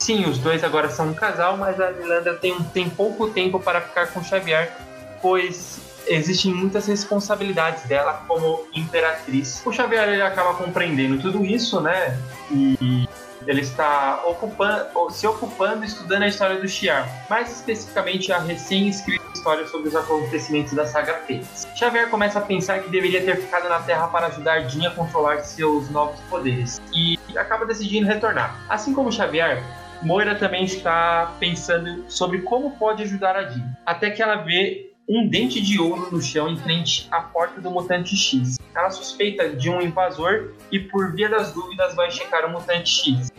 Sim, os dois agora são um casal, mas a Miranda tem, tem pouco tempo para ficar com Xavier, pois existem muitas responsabilidades dela como imperatriz. O Xavier ele acaba compreendendo tudo isso, né? E ele está ocupando, se ocupando estudando a história do Shiar, mais especificamente a recém-escrita história sobre os acontecimentos da saga Fênix. Xavier começa a pensar que deveria ter ficado na Terra para ajudar Jean a controlar seus novos poderes e acaba decidindo retornar. Assim como Xavier, Moira também está pensando sobre como pode ajudar a Jean, até que ela vê um dente de ouro no chão em frente à porta do Mutante X. Ela suspeita de um invasor e, por via das dúvidas, vai checar o Mutante X.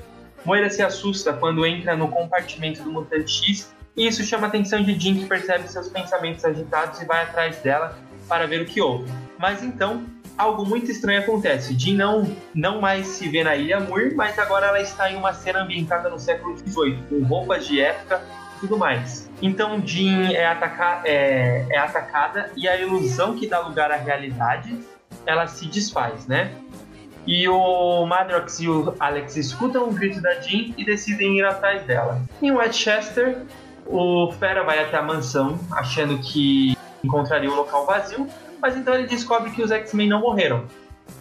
Moira se assusta quando entra no compartimento do Mutante X e isso chama a atenção de Jean, que percebe seus pensamentos agitados e vai atrás dela para ver o que houve. Mas então, algo muito estranho acontece. Jean não, não mais se vê na Ilha Moore, mas agora ela está em uma cena ambientada no século XVIII, com roupas de época e tudo mais. Então Jean é, ataca, é, é atacada e a ilusão que dá lugar à realidade, ela se desfaz, né? E o Madrox e o Alex escutam o grito da Jean e decidem ir atrás dela. Em Westchester, o Fera vai até a mansão, achando que encontraria o local vazio, mas então ele descobre que os X-Men não morreram.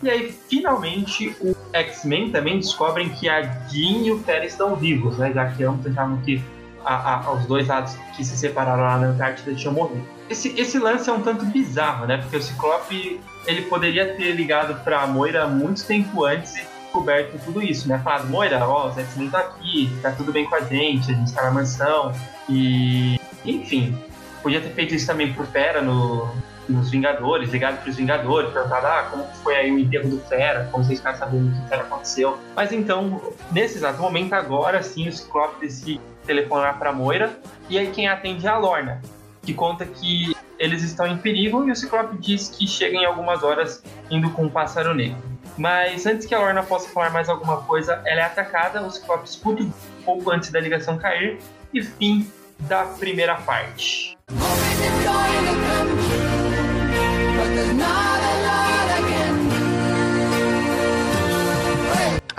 E aí, finalmente, os X-Men também descobrem que a Jean e o Fera estão vivos, né? Já que ambos achavam que a, a, os dois lados que se separaram lá na Antártida tinham morrido. Esse, esse lance é um tanto bizarro, né? Porque o Ciclope ele poderia ter ligado pra Moira muito tempo antes e descoberto tudo isso, né? Falado, Moira, ó, os X-Men tá aqui, tá tudo bem com a gente, a gente tá na mansão. E. Enfim, podia ter feito isso também pro Fera no, nos Vingadores, ligado pros Vingadores, perguntado, ah, como foi aí o enterro do Fera, como vocês ficaram sabendo o que Fera aconteceu. Mas então, nesse exato momento, agora sim, o Ciclope decide telefonar pra Moira, e aí quem atende é a Lorna, que conta que eles estão em perigo e o Ciclope diz que chega em algumas horas indo com um pássaro negro. Mas antes que a Lorna possa falar mais alguma coisa, ela é atacada, o Ciclope escuta um pouco antes da ligação cair e fim da primeira parte. Momento.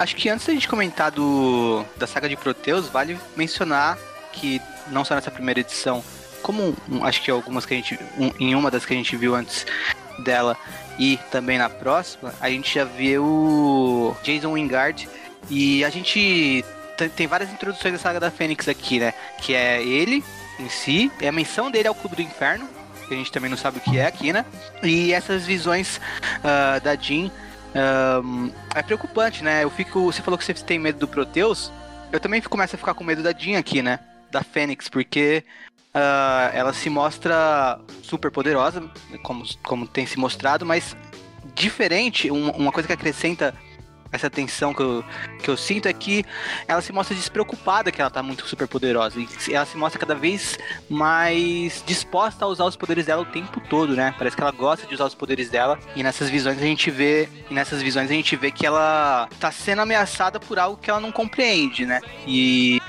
Acho que antes da gente comentar do, da saga de Proteus, vale mencionar que não só nessa primeira edição, como um, acho que algumas que a gente. Um, em uma das que a gente viu antes dela e também na próxima, a gente já viu Jason Wingard e a gente tem várias introduções da saga da Fênix aqui, né? Que é ele em si, é a menção dele ao Clube do Inferno, que a gente também não sabe o que é aqui, né? E essas visões uh, da Jean um, é preocupante, né? Eu fico. Você falou que você tem medo do Proteus. Eu também começo a ficar com medo da Jean aqui, né? Da Fênix, porque uh, ela se mostra super poderosa, como, como tem se mostrado, mas diferente, um, uma coisa que acrescenta essa tensão que eu, que eu sinto é que ela se mostra despreocupada que ela tá muito super poderosa. E ela se mostra cada vez mais disposta a usar os poderes dela o tempo todo, né? Parece que ela gosta de usar os poderes dela. E nessas visões a gente vê. Nessas visões a gente vê que ela tá sendo ameaçada por algo que ela não compreende, né? E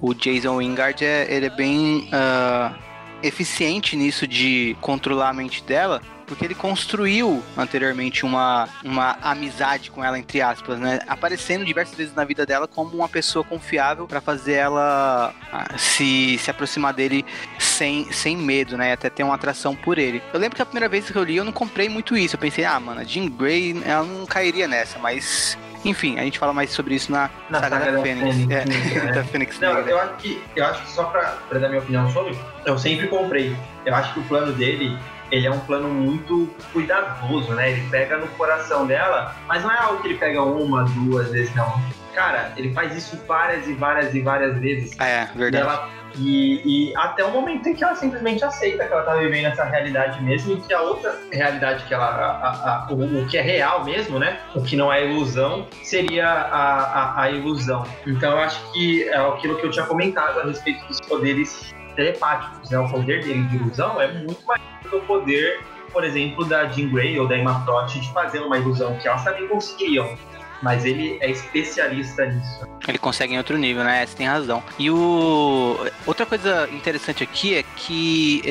o Jason Wingard é, ele é bem uh, eficiente nisso de controlar a mente dela porque ele construiu anteriormente uma, uma amizade com ela, entre aspas, né? Aparecendo diversas vezes na vida dela como uma pessoa confiável para fazer ela ah, se, se aproximar dele sem, sem medo, né? Até ter uma atração por ele. Eu lembro que a primeira vez que eu li, eu não comprei muito isso. Eu pensei, ah, mano, a Jean Grey, ela não cairia nessa, mas enfim, a gente fala mais sobre isso na, na saga, saga da Fênix. Fênix é, né? da Fênix Não, eu acho, que, eu acho que só pra, pra dar minha opinião sobre, eu sempre comprei. Eu acho que o plano dele ele é um plano muito cuidadoso, né? Ele pega no coração dela, mas não é algo que ele pega uma, duas vezes, não. Cara, ele faz isso várias e várias e várias vezes. É, verdade. E, ela, e, e, até o momento em que ela simplesmente aceita que ela tá vivendo essa realidade mesmo e que a outra realidade que ela. A, a, o, o, que é real mesmo, né? O que não é ilusão, seria a, a, ilusão. Então eu acho que é aquilo que eu tinha comentado a respeito dos poderes telepáticos, né? O poder dele de ilusão é muito mais do poder, por exemplo, da Jean Grey ou da Emma Frost de fazer uma ilusão que elas também conseguiriam. Mas ele é especialista nisso. Ele consegue em outro nível, né? Você tem razão. E o outra coisa interessante aqui é que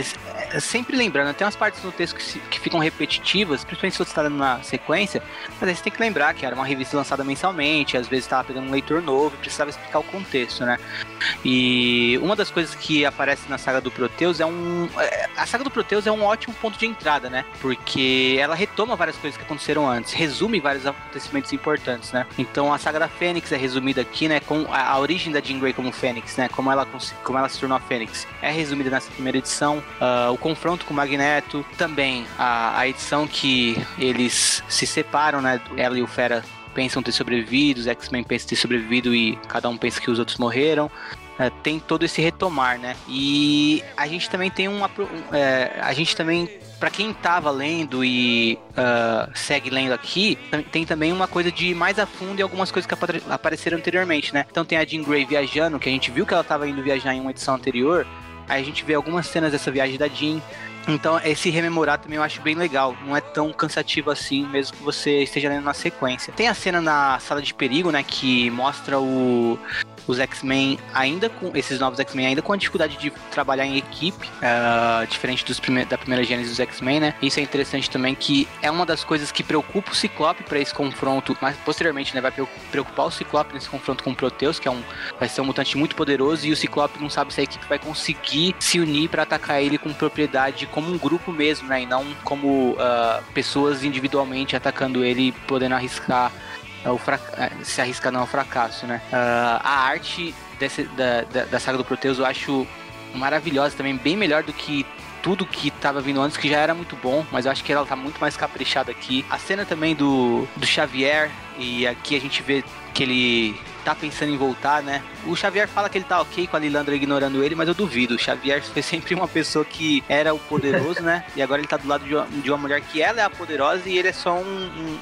sempre lembrando, tem umas partes do texto que, se, que ficam repetitivas, principalmente se você está uma sequência, mas aí você tem que lembrar que era uma revista lançada mensalmente, às vezes estava pegando um leitor novo e precisava explicar o contexto, né? E uma das coisas que aparece na saga do Proteus é um. É, a saga do Proteus é um ótimo ponto de entrada, né? Porque ela retoma várias coisas que aconteceram antes, resume vários acontecimentos importantes, né? Então a saga da Fênix é resumida aqui, né? Com a, a origem da Jean Grey como Fênix, né? Como ela, como ela se tornou a Fênix. É resumida nessa primeira edição. Uh, o confronto com o Magneto, também a, a edição que eles se separam, né? Ela e o Fera pensam ter sobrevivido, os X-Men pensam ter sobrevivido e cada um pensa que os outros morreram. É, tem todo esse retomar, né? E a gente também tem uma. É, a gente também para quem tava lendo e uh, segue lendo aqui, tem também uma coisa de mais a fundo e algumas coisas que apareceram anteriormente, né? Então tem a Jean Grey viajando, que a gente viu que ela tava indo viajar em uma edição anterior. Aí a gente vê algumas cenas dessa viagem da Jean. Então, esse rememorar também eu acho bem legal. Não é tão cansativo assim, mesmo que você esteja lendo na sequência. Tem a cena na sala de perigo, né? Que mostra o, os X-Men ainda com esses novos X-Men ainda com a dificuldade de trabalhar em equipe, uh, diferente dos prime da primeira gênese dos X-Men, né? Isso é interessante também que é uma das coisas que preocupa o Ciclope para esse confronto, mas posteriormente, né, vai preocupar o Ciclope nesse confronto com o Proteus, que é um vai ser um mutante muito poderoso e o Ciclope não sabe se a equipe vai conseguir se unir para atacar ele com propriedade como um grupo mesmo, né? E não como uh, pessoas individualmente atacando ele podendo arriscar é o. É, se arriscar não é um fracasso, né? Uh, a arte desse, da, da, da, saga do Proteus eu acho maravilhosa também, bem melhor do que tudo que tava vindo antes, que já era muito bom, mas eu acho que ela tá muito mais caprichada aqui. A cena também do, do Xavier, e aqui a gente vê que ele tá pensando em voltar, né? O Xavier fala que ele tá ok com a Lilandra ignorando ele, mas eu duvido. O Xavier foi sempre uma pessoa que era o poderoso, né? E agora ele tá do lado de uma, de uma mulher que ela é a poderosa e ele é só um,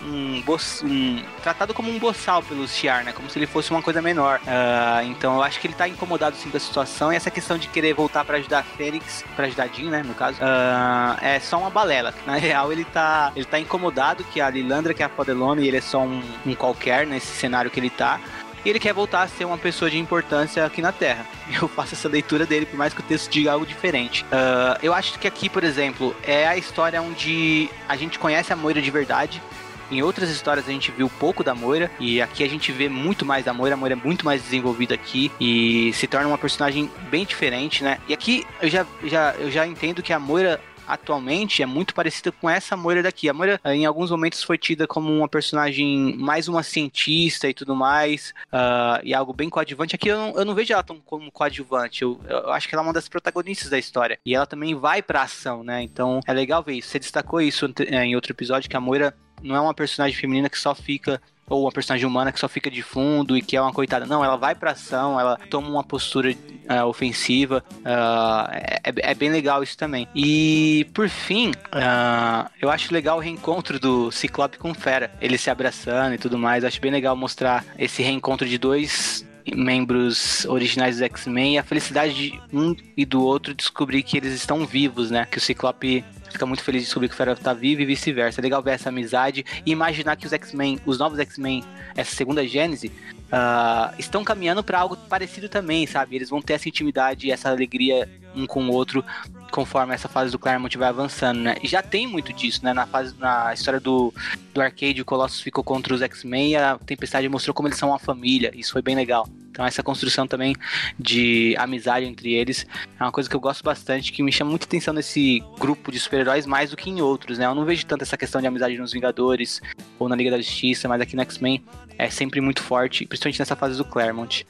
um, um, um tratado como um boçal pelos Shiar, né? Como se ele fosse uma coisa menor. Uh, então eu acho que ele tá incomodado sim com a situação e essa questão de querer voltar para ajudar a Fênix, pra ajudar Jean, né? No caso, uh, é só uma balela. Na real, ele tá, ele tá incomodado que a Lilandra, que é a Podelone, ele é só um, um qualquer nesse cenário que ele tá. E ele quer voltar a ser uma pessoa de importância aqui na Terra. Eu faço essa leitura dele, por mais que o texto diga algo diferente. Uh, eu acho que aqui, por exemplo, é a história onde a gente conhece a Moira de verdade, em outras histórias a gente viu pouco da Moira e aqui a gente vê muito mais da Moira. A Moira é muito mais desenvolvida aqui e se torna uma personagem bem diferente, né? E aqui eu já, já, eu já entendo que a Moira atualmente é muito parecida com essa Moira daqui. A Moira, em alguns momentos, foi tida como uma personagem mais uma cientista e tudo mais, uh, e algo bem coadjuvante. Aqui eu não, eu não vejo ela tão como coadjuvante, eu, eu, acho que ela é uma das protagonistas da história, e ela também vai pra ação, né? Então é legal ver isso. Você destacou isso em outro episódio, que a Moira não é uma personagem feminina que só fica ou uma personagem humana que só fica de fundo e que é uma coitada. Não, ela vai pra ação, ela toma uma postura uh, ofensiva. Uh, é, é, bem legal isso também. E, por fim, uh, eu acho legal o reencontro do Ciclope com Fera. Ele se abraçando e tudo mais. Eu acho bem legal mostrar esse reencontro de dois membros originais do X-Men e a felicidade de um e do outro descobrir que eles estão vivos, né? Que o Ciclope fica muito feliz de descobrir que o Fera tá vivo e vice-versa. É legal ver essa amizade e imaginar que os X-Men, os novos X-Men, essa segunda gênese, uh, estão caminhando para algo parecido também, sabe? Eles vão ter essa intimidade essa alegria um com o outro conforme essa fase do Claremont vai avançando, né? E já tem muito disso, né? Na, fase, na história do, do Arcade, o Colossus ficou contra os X-Men e a Tempestade mostrou como eles são uma família. Isso foi bem legal. Então essa construção também de amizade entre eles é uma coisa que eu gosto bastante, que me chama muita atenção nesse grupo de super-heróis mais do que em outros, né? Eu não vejo tanto essa questão de amizade nos Vingadores ou na Liga da Justiça, mas aqui no X-Men é sempre muito forte, principalmente nessa fase do Claremont.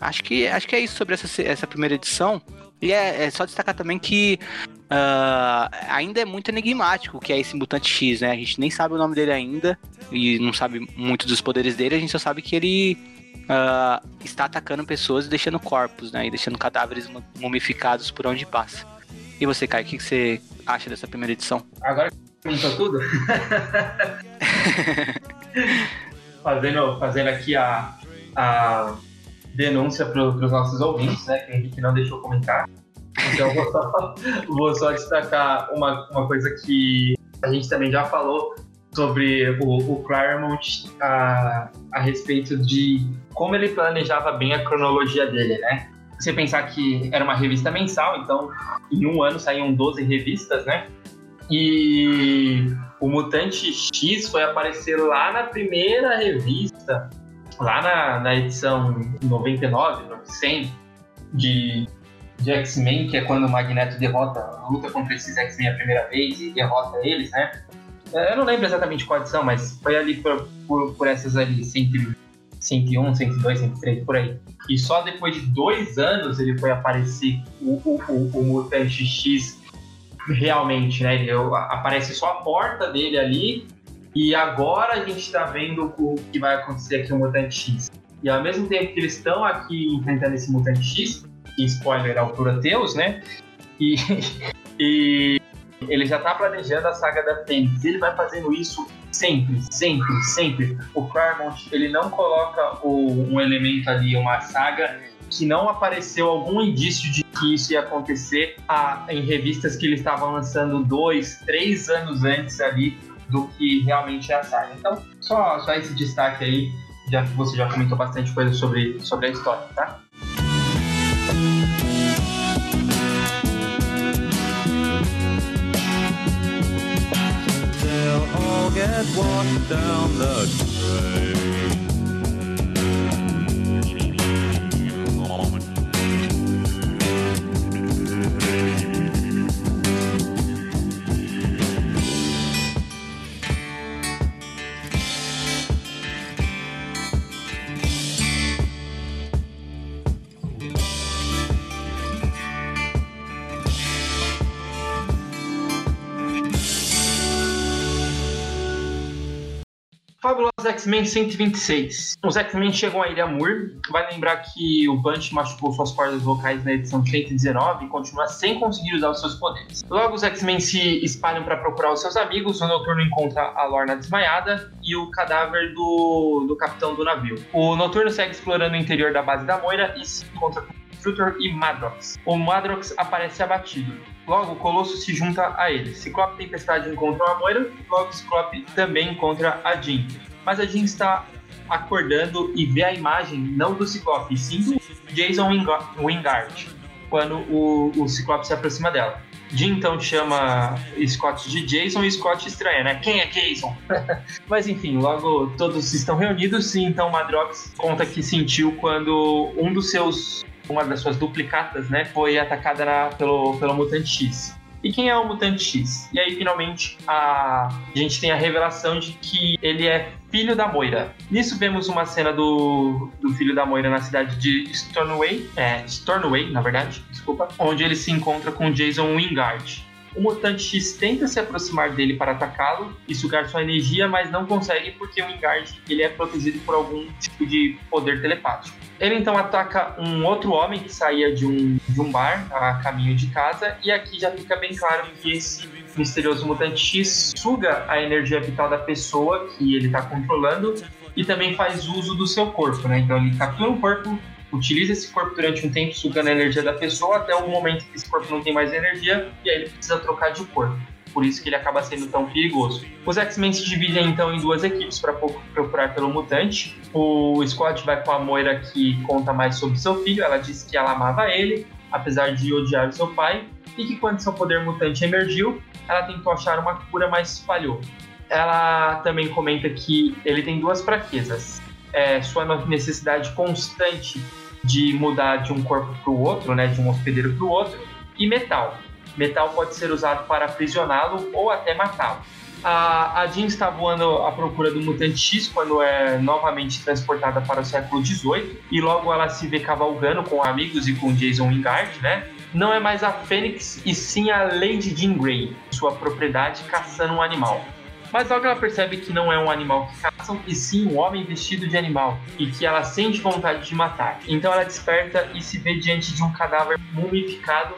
Acho que, acho que é isso sobre essa, essa primeira edição. E é, é só destacar também que uh, ainda é muito enigmático o que é esse mutante X, né? A gente nem sabe o nome dele ainda e não sabe muito dos poderes dele, a gente só sabe que ele uh, está atacando pessoas e deixando corpos, né? E deixando cadáveres mumificados por onde passa. E você, Caio, o que você acha dessa primeira edição? Agora que comentou tudo. fazendo, fazendo aqui a, a denúncia para os nossos ouvintes, né? Que a gente não deixou comentar. Então vou só, vou só destacar uma, uma coisa que a gente também já falou sobre o, o Claremont a, a respeito de como ele planejava bem a cronologia dele, né? Você pensar que era uma revista mensal, então em um ano saíam 12 revistas, né? E o Mutante X foi aparecer lá na primeira revista lá na, na edição 99, 100 de, de X-Men, que é quando o Magneto derrota, luta contra esses X-Men a primeira vez e derrota eles, né? Eu não lembro exatamente qual edição, mas foi ali por, por, por essas ali, 100, 101, 102, 103, por aí. E só depois de dois anos ele foi aparecer o, o, o, o Mutante X realmente, né? Ele, aparece só a porta dele ali e agora a gente está vendo o que vai acontecer aqui no Mutante X. E ao mesmo tempo que eles estão aqui enfrentando esse Mutante X, que spoiler é o Proteus, né? E, e ele já está planejando a saga da Fênix. Ele vai fazendo isso sempre, sempre, sempre. O Claremont, ele não coloca o, um elemento ali, uma saga que não apareceu algum indício de que isso ia acontecer a, em revistas que ele estava lançando dois, três anos antes ali do que realmente é a saga. Então, só, só esse destaque aí, já que você já comentou bastante coisa sobre, sobre a história, tá? They'll all get washed down the drain. Fabulosos X-Men 126. Os X-Men chegam à Ilha Moore. Vai lembrar que o Bunch machucou suas cordas vocais na edição 119 e continua sem conseguir usar os seus poderes. Logo, os X-Men se espalham para procurar os seus amigos. O Noturno encontra a Lorna desmaiada e o cadáver do, do capitão do navio. O Noturno segue explorando o interior da base da Moira e se encontra com Strutor e Madrox. O Madrox aparece abatido. Logo, Colosso se junta a ele. Ciclope e Tempestade encontram a Moira, logo Ciclope também encontra a Jean. Mas a Jean está acordando e vê a imagem não do Ciclope, sim do Jason Wingard, quando o, o Ciclope se aproxima dela. Jim então chama Scott de Jason e Scott estranha, né? Quem é Jason? Mas enfim, logo todos estão reunidos e então Madrox conta que sentiu quando um dos seus uma das suas duplicatas, né, foi atacada na, pelo, pelo mutante X. E quem é o Mutante X? E aí, finalmente, a, a gente tem a revelação de que ele é filho da Moira. Nisso vemos uma cena do, do filho da Moira na cidade de Stornoway, é, Stornoway, na verdade, desculpa, onde ele se encontra com Jason Wingard. O mutante X tenta se aproximar dele para atacá-lo e sugar sua energia, mas não consegue porque o Wingard ele é protegido por algum tipo de poder telepático. Ele então ataca um outro homem que saía de um, de um bar a caminho de casa, e aqui já fica bem claro que esse misterioso mutante X suga a energia vital da pessoa que ele está controlando e também faz uso do seu corpo, né? Então ele captura um corpo, utiliza esse corpo durante um tempo, sugando a energia da pessoa até o momento que esse corpo não tem mais energia e aí ele precisa trocar de corpo por isso que ele acaba sendo tão perigoso. Os X-Men se dividem então em duas equipes para procurar pelo mutante. O Scott vai com a Moira que conta mais sobre seu filho, ela diz que ela amava ele, apesar de odiar seu pai, e que quando seu poder mutante emergiu, ela tentou achar uma cura, mas falhou. Ela também comenta que ele tem duas fraquezas. É, sua necessidade constante de mudar de um corpo para o outro, né, de um hospedeiro para o outro, e metal metal pode ser usado para aprisioná-lo ou até matá-lo. A, a Jean está voando à procura do Mutante X quando é novamente transportada para o século XVIII e logo ela se vê cavalgando com amigos e com Jason Wingard, né? Não é mais a Fênix e sim a Lady Jean Grey, sua propriedade, caçando um animal. Mas logo ela percebe que não é um animal que e sim um homem vestido de animal, e que ela sente vontade de matar. Então ela desperta e se vê diante de um cadáver mumificado,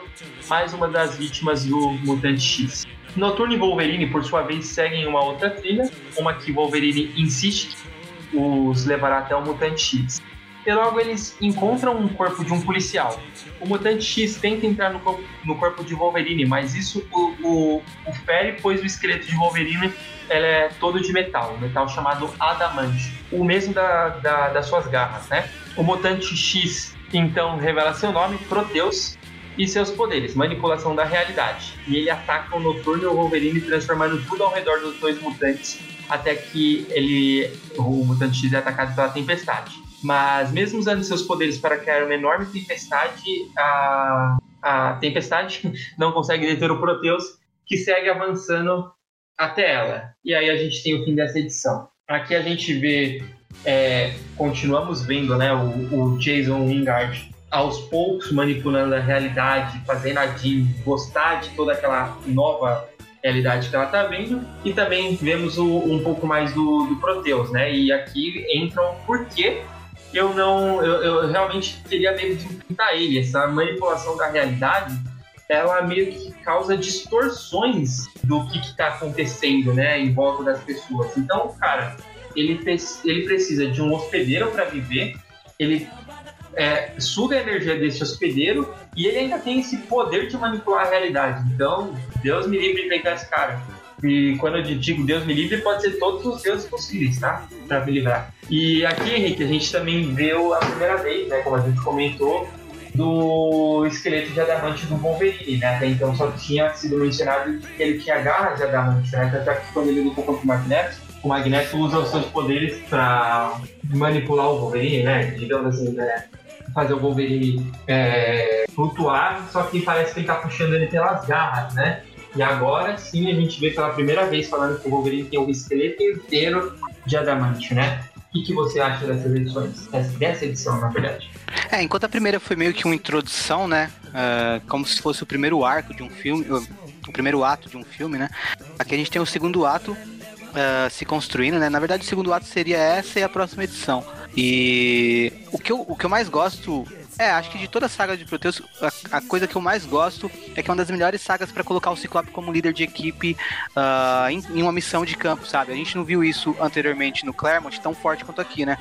mais uma das vítimas do Mutante X. Noturno e Wolverine, por sua vez, seguem uma outra trilha, uma que Wolverine insiste que os levará até o Mutante X e logo eles encontram um corpo de um policial. O Mutante X tenta entrar no corpo, no corpo de Wolverine, mas isso o, o, o fere, pois o esqueleto de Wolverine ela é todo de metal, um metal chamado adamante, o mesmo da, da, das suas garras, né? O Mutante X então revela seu nome, Proteus, e seus poderes, manipulação da realidade. E ele ataca o Noturno e o Wolverine, transformando tudo ao redor dos dois mutantes, até que ele, o Mutante X é atacado pela Tempestade. Mas mesmo usando seus poderes para criar uma enorme tempestade, a, a tempestade não consegue deter o Proteus, que segue avançando até ela. E aí a gente tem o fim dessa edição. Aqui a gente vê, é, continuamos vendo né, o, o Jason Wingard aos poucos manipulando a realidade, fazendo a Jean gostar de toda aquela nova realidade que ela está vendo. E também vemos o, um pouco mais do, do Proteus, né? E aqui entram por que eu não. Eu, eu realmente teria medo de enfrentar ele. Essa manipulação da realidade, ela meio que causa distorções do que está acontecendo, né, em volta das pessoas. Então, cara, ele, ele precisa de um hospedeiro para viver, ele é, suga a energia desse hospedeiro e ele ainda tem esse poder de manipular a realidade. Então, Deus me livre de pegar esse cara. E quando eu digo Deus me livre, pode ser todos os deuses possíveis, tá? Pra me livrar. E aqui, Henrique, a gente também viu a primeira vez, né? Como a gente comentou, do esqueleto de adamante do Wolverine, né? Até então só tinha sido mencionado que ele tinha garras de adamante, né? Até que quando ele lutou contra o Magneto, o Magneto usa os seus poderes para manipular o Wolverine, né? Digamos assim, né? Fazer o Wolverine é, flutuar, só que parece que ele tá puxando ele pelas garras, né? E agora sim a gente vê pela primeira vez falando que o Wolverine tem um esqueleto inteiro de adamante, né? O que, você acha dessas edições? Dessa edição, na verdade. É, enquanto a primeira foi meio que uma introdução, né? Uh, como se fosse o primeiro arco de um filme, o primeiro ato de um filme, né? Aqui a gente tem o segundo ato uh, se construindo, né? Na verdade, o segundo ato seria essa e a próxima edição. E o que eu, o que eu mais gosto é, acho que de toda a saga de Proteus, a, a, coisa que eu mais gosto é que é uma das melhores sagas para colocar o Ciclope como líder de equipe uh, em, em, uma missão de campo, sabe? A gente não viu isso anteriormente no Claremont tão forte quanto aqui, né?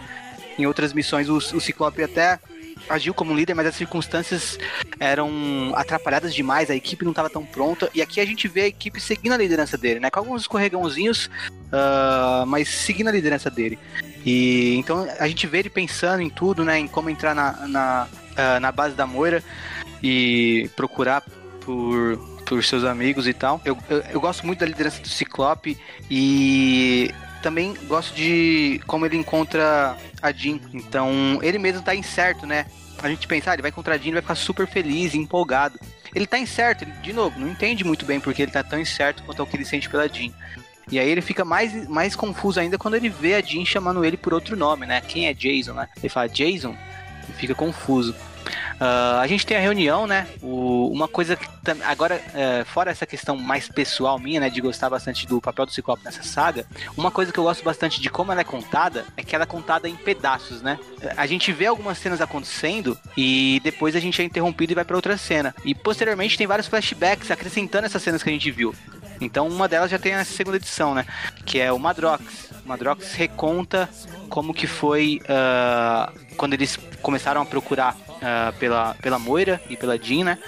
Em outras missões, o, o Ciclope até agiu como líder, mas as circunstâncias eram atrapalhadas demais, a equipe não estava tão pronta, e aqui a gente vê a equipe seguindo a liderança dele, né? Com alguns escorregãozinhos, uh, mas seguindo a liderança dele. E então a gente vê ele pensando em tudo, né? Em como entrar na, na, uh, na base da Moira e procurar por, por seus amigos e tal. Eu, eu, eu gosto muito da liderança do Ciclope e também gosto de como ele encontra a Jean. Então, ele mesmo tá incerto, né? A gente pensa, ah, ele vai encontrar a Jean, ele vai ficar super feliz, empolgado. Ele tá incerto, ele, de novo, não entende muito bem porque ele tá tão incerto quanto ao que ele sente pela Jean. E aí ele fica mais, mais confuso ainda quando ele vê a Jean chamando ele por outro nome, né? Quem é Jason, né? Ele fala Jason fica confuso. Uh, a gente tem a reunião, né? O, uma coisa que agora, uh, fora essa questão mais pessoal minha, né, de gostar bastante do papel do Ciclope nessa saga, uma coisa que eu gosto bastante de como ela é contada é que ela é contada em pedaços, né? A gente vê algumas cenas acontecendo e depois a gente é interrompido e vai para outra cena. E posteriormente tem vários flashbacks acrescentando essas cenas que a gente viu. Então uma delas já tem a segunda edição, né? Que é o Madrox. Madrox reconta como que foi uh, quando eles começaram a procurar uh, pela, pela Moira e pela Jean, né?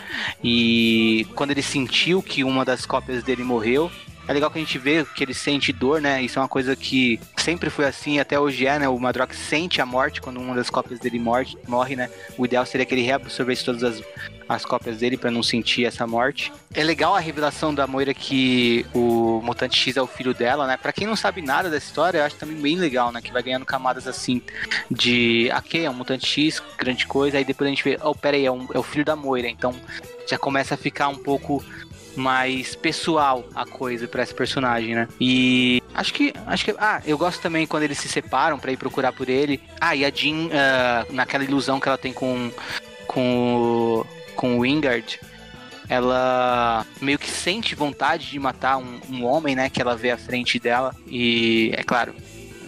E quando ele sentiu que uma das cópias dele morreu, é legal que a gente vê que ele sente dor, né? Isso é uma coisa que sempre foi assim até hoje é, né? O Madrox sente a morte quando uma das cópias dele morre, morre né? O ideal seria que ele reabsorvesse todas as, as cópias dele para não sentir essa morte. É legal a revelação da Moira que o Mutante X é o filho dela, né? Para quem não sabe nada dessa história, eu acho também bem legal, né? Que vai ganhando camadas assim de, ok, é um Mutante X, grande coisa, aí depois a gente vê, oh, pera aí, é, um, é o filho da Moira, então já começa a ficar um pouco mais pessoal a coisa para esse personagem, né? E acho que acho que ah, eu gosto também quando eles se separam para ir procurar por ele. Ah, e a Jean uh, naquela ilusão que ela tem com com com o Wingard, ela meio que sente vontade de matar um, um, homem, né? Que ela vê à frente dela. E é claro,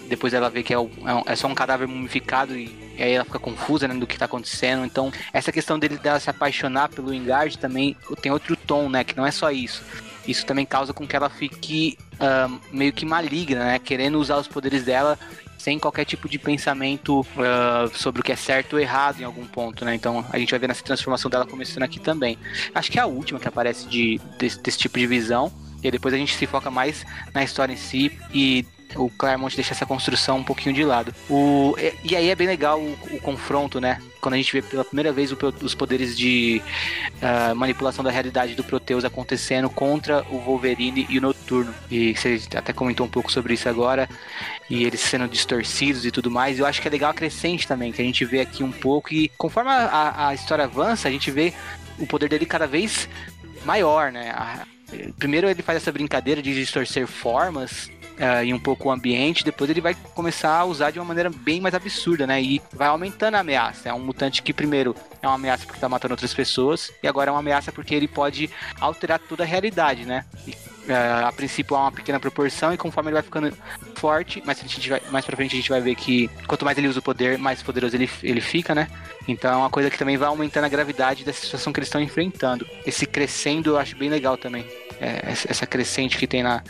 depois ela vê que é, o, é, é só um cadáver mumificado e, e, aí ela fica confusa né, do que tá acontecendo. Então, essa questão dele dela se apaixonar pelo Engard também tem outro tom, né? Que não é só isso. Isso também causa com que ela fique uh, meio que maligna, né? Querendo usar os poderes dela sem qualquer tipo de pensamento uh, sobre o que é certo ou errado em algum ponto, né? Então a gente vai ver nessa transformação dela começando aqui também. Acho que é a última que aparece de, desse, desse tipo de visão. E depois a gente se foca mais na história em si e o Claremont deixa essa construção um pouquinho de lado. O, e, e aí é bem legal o, o, confronto, né? Quando a gente vê pela primeira vez o, os poderes de uh, manipulação da realidade do Proteus acontecendo contra o Wolverine e o Noturno. E você até comentou um pouco sobre isso agora. E eles sendo distorcidos e tudo mais. Eu acho que é legal a crescente também, que a gente vê aqui um pouco. E conforme a, a história avança, a gente vê o poder dele cada vez maior, né? A, primeiro ele faz essa brincadeira de distorcer formas uh, e um pouco o ambiente, depois ele vai começar a usar de uma maneira bem mais absurda, né? E vai aumentando a ameaça. É um mutante que primeiro é uma ameaça porque tá matando outras pessoas, e agora é uma ameaça porque ele pode alterar toda a realidade, né? E, uh, a princípio há uma pequena proporção, e conforme ele vai ficando forte, mais, a gente vai, mais pra frente a gente vai ver que quanto mais ele usa o poder, mais poderoso ele, ele fica, né? Então é uma coisa que também vai aumentando a gravidade dessa situação que eles estão enfrentando. Esse crescendo eu acho bem legal também. É, essa crescente que tem na,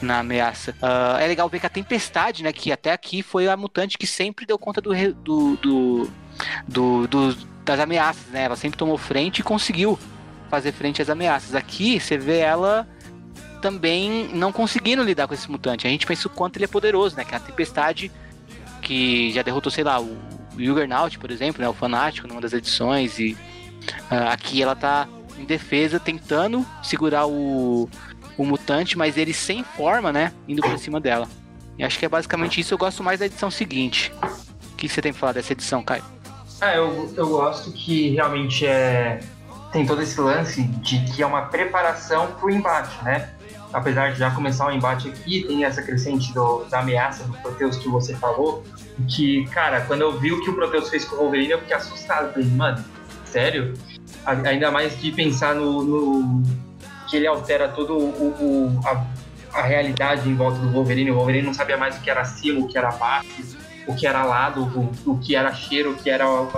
na ameaça. Uh, é legal ver que a Tempestade, né, que até aqui foi a mutante que sempre deu conta do, do, do, do, do das ameaças, né? Ela sempre tomou frente e conseguiu fazer frente às ameaças. Aqui você vê ela também não conseguindo lidar com esse mutante. A gente pensa o quanto ele é poderoso, né? Que é a Tempestade que já derrotou, sei lá, o Juggernaut, por exemplo, né? O Fanático numa das edições e uh, aqui ela tá em defesa tentando segurar o o mutante, mas ele sem forma, né? Indo pra cima dela. E acho que é basicamente isso. Eu gosto mais da edição seguinte. O que você tem pra falar dessa edição, Caio? É, eu, eu gosto que realmente é. Tem todo esse lance de que é uma preparação pro embate, né? Apesar de já começar o embate aqui, tem essa crescente do, da ameaça do Proteus que você falou. Que, cara, quando eu vi o que o Proteus fez com o Wolverine, eu fiquei assustado. Falei, mano, sério? Ainda mais de pensar no, no que ele altera todo o, o a, a, realidade em volta do Wolverine. O Wolverine não sabia mais o que era cima, o que era baixo, o que era lado, o, o que era cheiro, o que era o,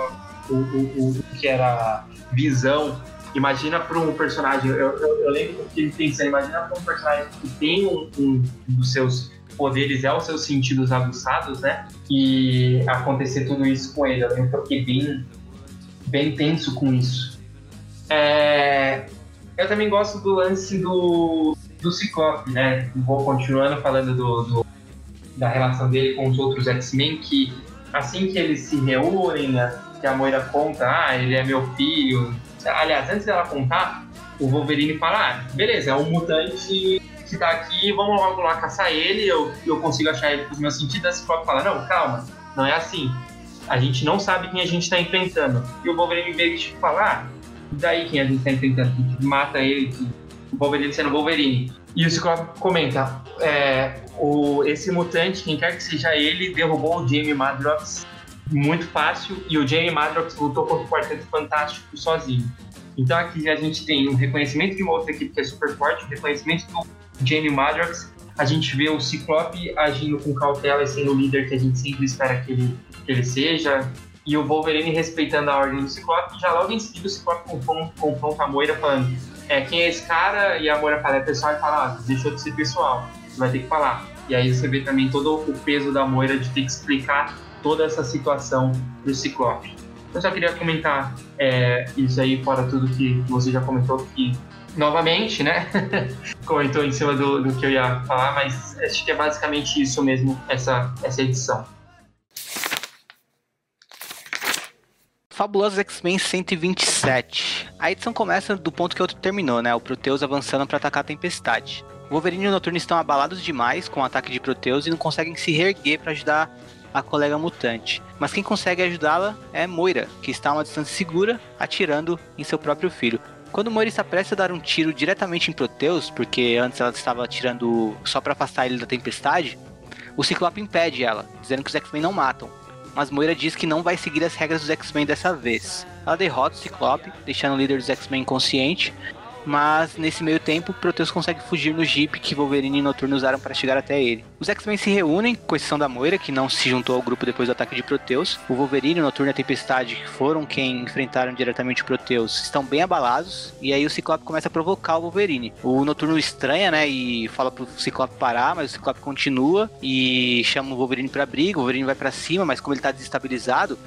o, que era visão. Imagina para um personagem, eu, eu, eu lembro que ele pensando, imagina para um personagem que tem um, um dos seus poderes é os seus sentidos aguçados, né? E acontecer tudo isso com ele. Eu lembro que eu fiquei bem, bem tenso com isso. É, eu também gosto do lance do, do Ciclope, né? Vou continuando falando do, do, da relação dele com os outros X-Men, que assim que eles se reúnem, que a Moira conta, ah, ele é meu filho. Aliás, antes dela contar, o Wolverine fala, ah, beleza, é um mutante que tá aqui, vamos logo lá caçar ele, eu, eu consigo achar ele com os meus sentidos. A Ciclope fala, não, calma, não é assim. A gente não sabe quem a gente tá enfrentando. E o Wolverine meio que tipo, fala, ah, daí quem a gente tá enfrentando? Que mata ele, o Wolverine sendo Wolverine. E o Ciclope comenta, é, o, esse mutante, quem quer que seja ele, derrubou o Jamie Madrox muito fácil e o Jamie Madrox lutou contra o Quarteto Fantástico sozinho. Então aqui a gente tem um reconhecimento de uma outra equipe que é super forte, um reconhecimento do Jamie Madrox, a gente vê o Ciclope agindo com cautela e sendo o líder que a gente sempre espera que ele, que ele seja, e o Wolverine respeitando a ordem do Ciclope, e já logo em seguida o Ciclope confronta a Moira falando é, quem é esse cara? E a Moira fala, é pessoal, e fala, ah, deixou de ser pessoal, você vai ter que falar. E aí você vê também todo o peso da Moira de ter que explicar toda essa situação do Ciclope. Eu só queria comentar é, isso aí, fora tudo que você já comentou, que novamente, né? comentou em cima do, do que eu ia falar, mas acho que é basicamente isso mesmo, essa, essa edição. Fabulosos X-Men 127. A edição começa do ponto que o outro terminou, né? O Proteus avançando para atacar a Tempestade. Wolverine e o Noturno estão abalados demais com o ataque de Proteus e não conseguem se reerguer para ajudar a colega mutante. Mas quem consegue ajudá-la é Moira, que está a uma distância segura, atirando em seu próprio filho. Quando Moira está prestes a dar um tiro diretamente em Proteus, porque antes ela estava atirando só para afastar ele da tempestade, o Ciclope impede ela, dizendo que os X-Men não matam. Mas Moira diz que não vai seguir as regras dos X-Men dessa vez. Ela derrota o Ciclope, deixando o líder dos X-Men inconsciente, mas nesse meio tempo, Proteus consegue fugir no Jeep que Wolverine e Noturno usaram para chegar até ele. Os X-Men se reúnem, com exceção da Moira, que não se juntou ao grupo depois do ataque de Proteus. O Wolverine, o Noturno e a Tempestade, que foram quem enfrentaram diretamente o Proteus, estão bem abalados, e aí o Ciclope começa a provocar o Wolverine. O Noturno estranha, né, e fala pro Ciclope parar, mas o Ciclope continua e chama o Wolverine pra briga, o Wolverine vai para cima, mas como ele tá desestabilizado,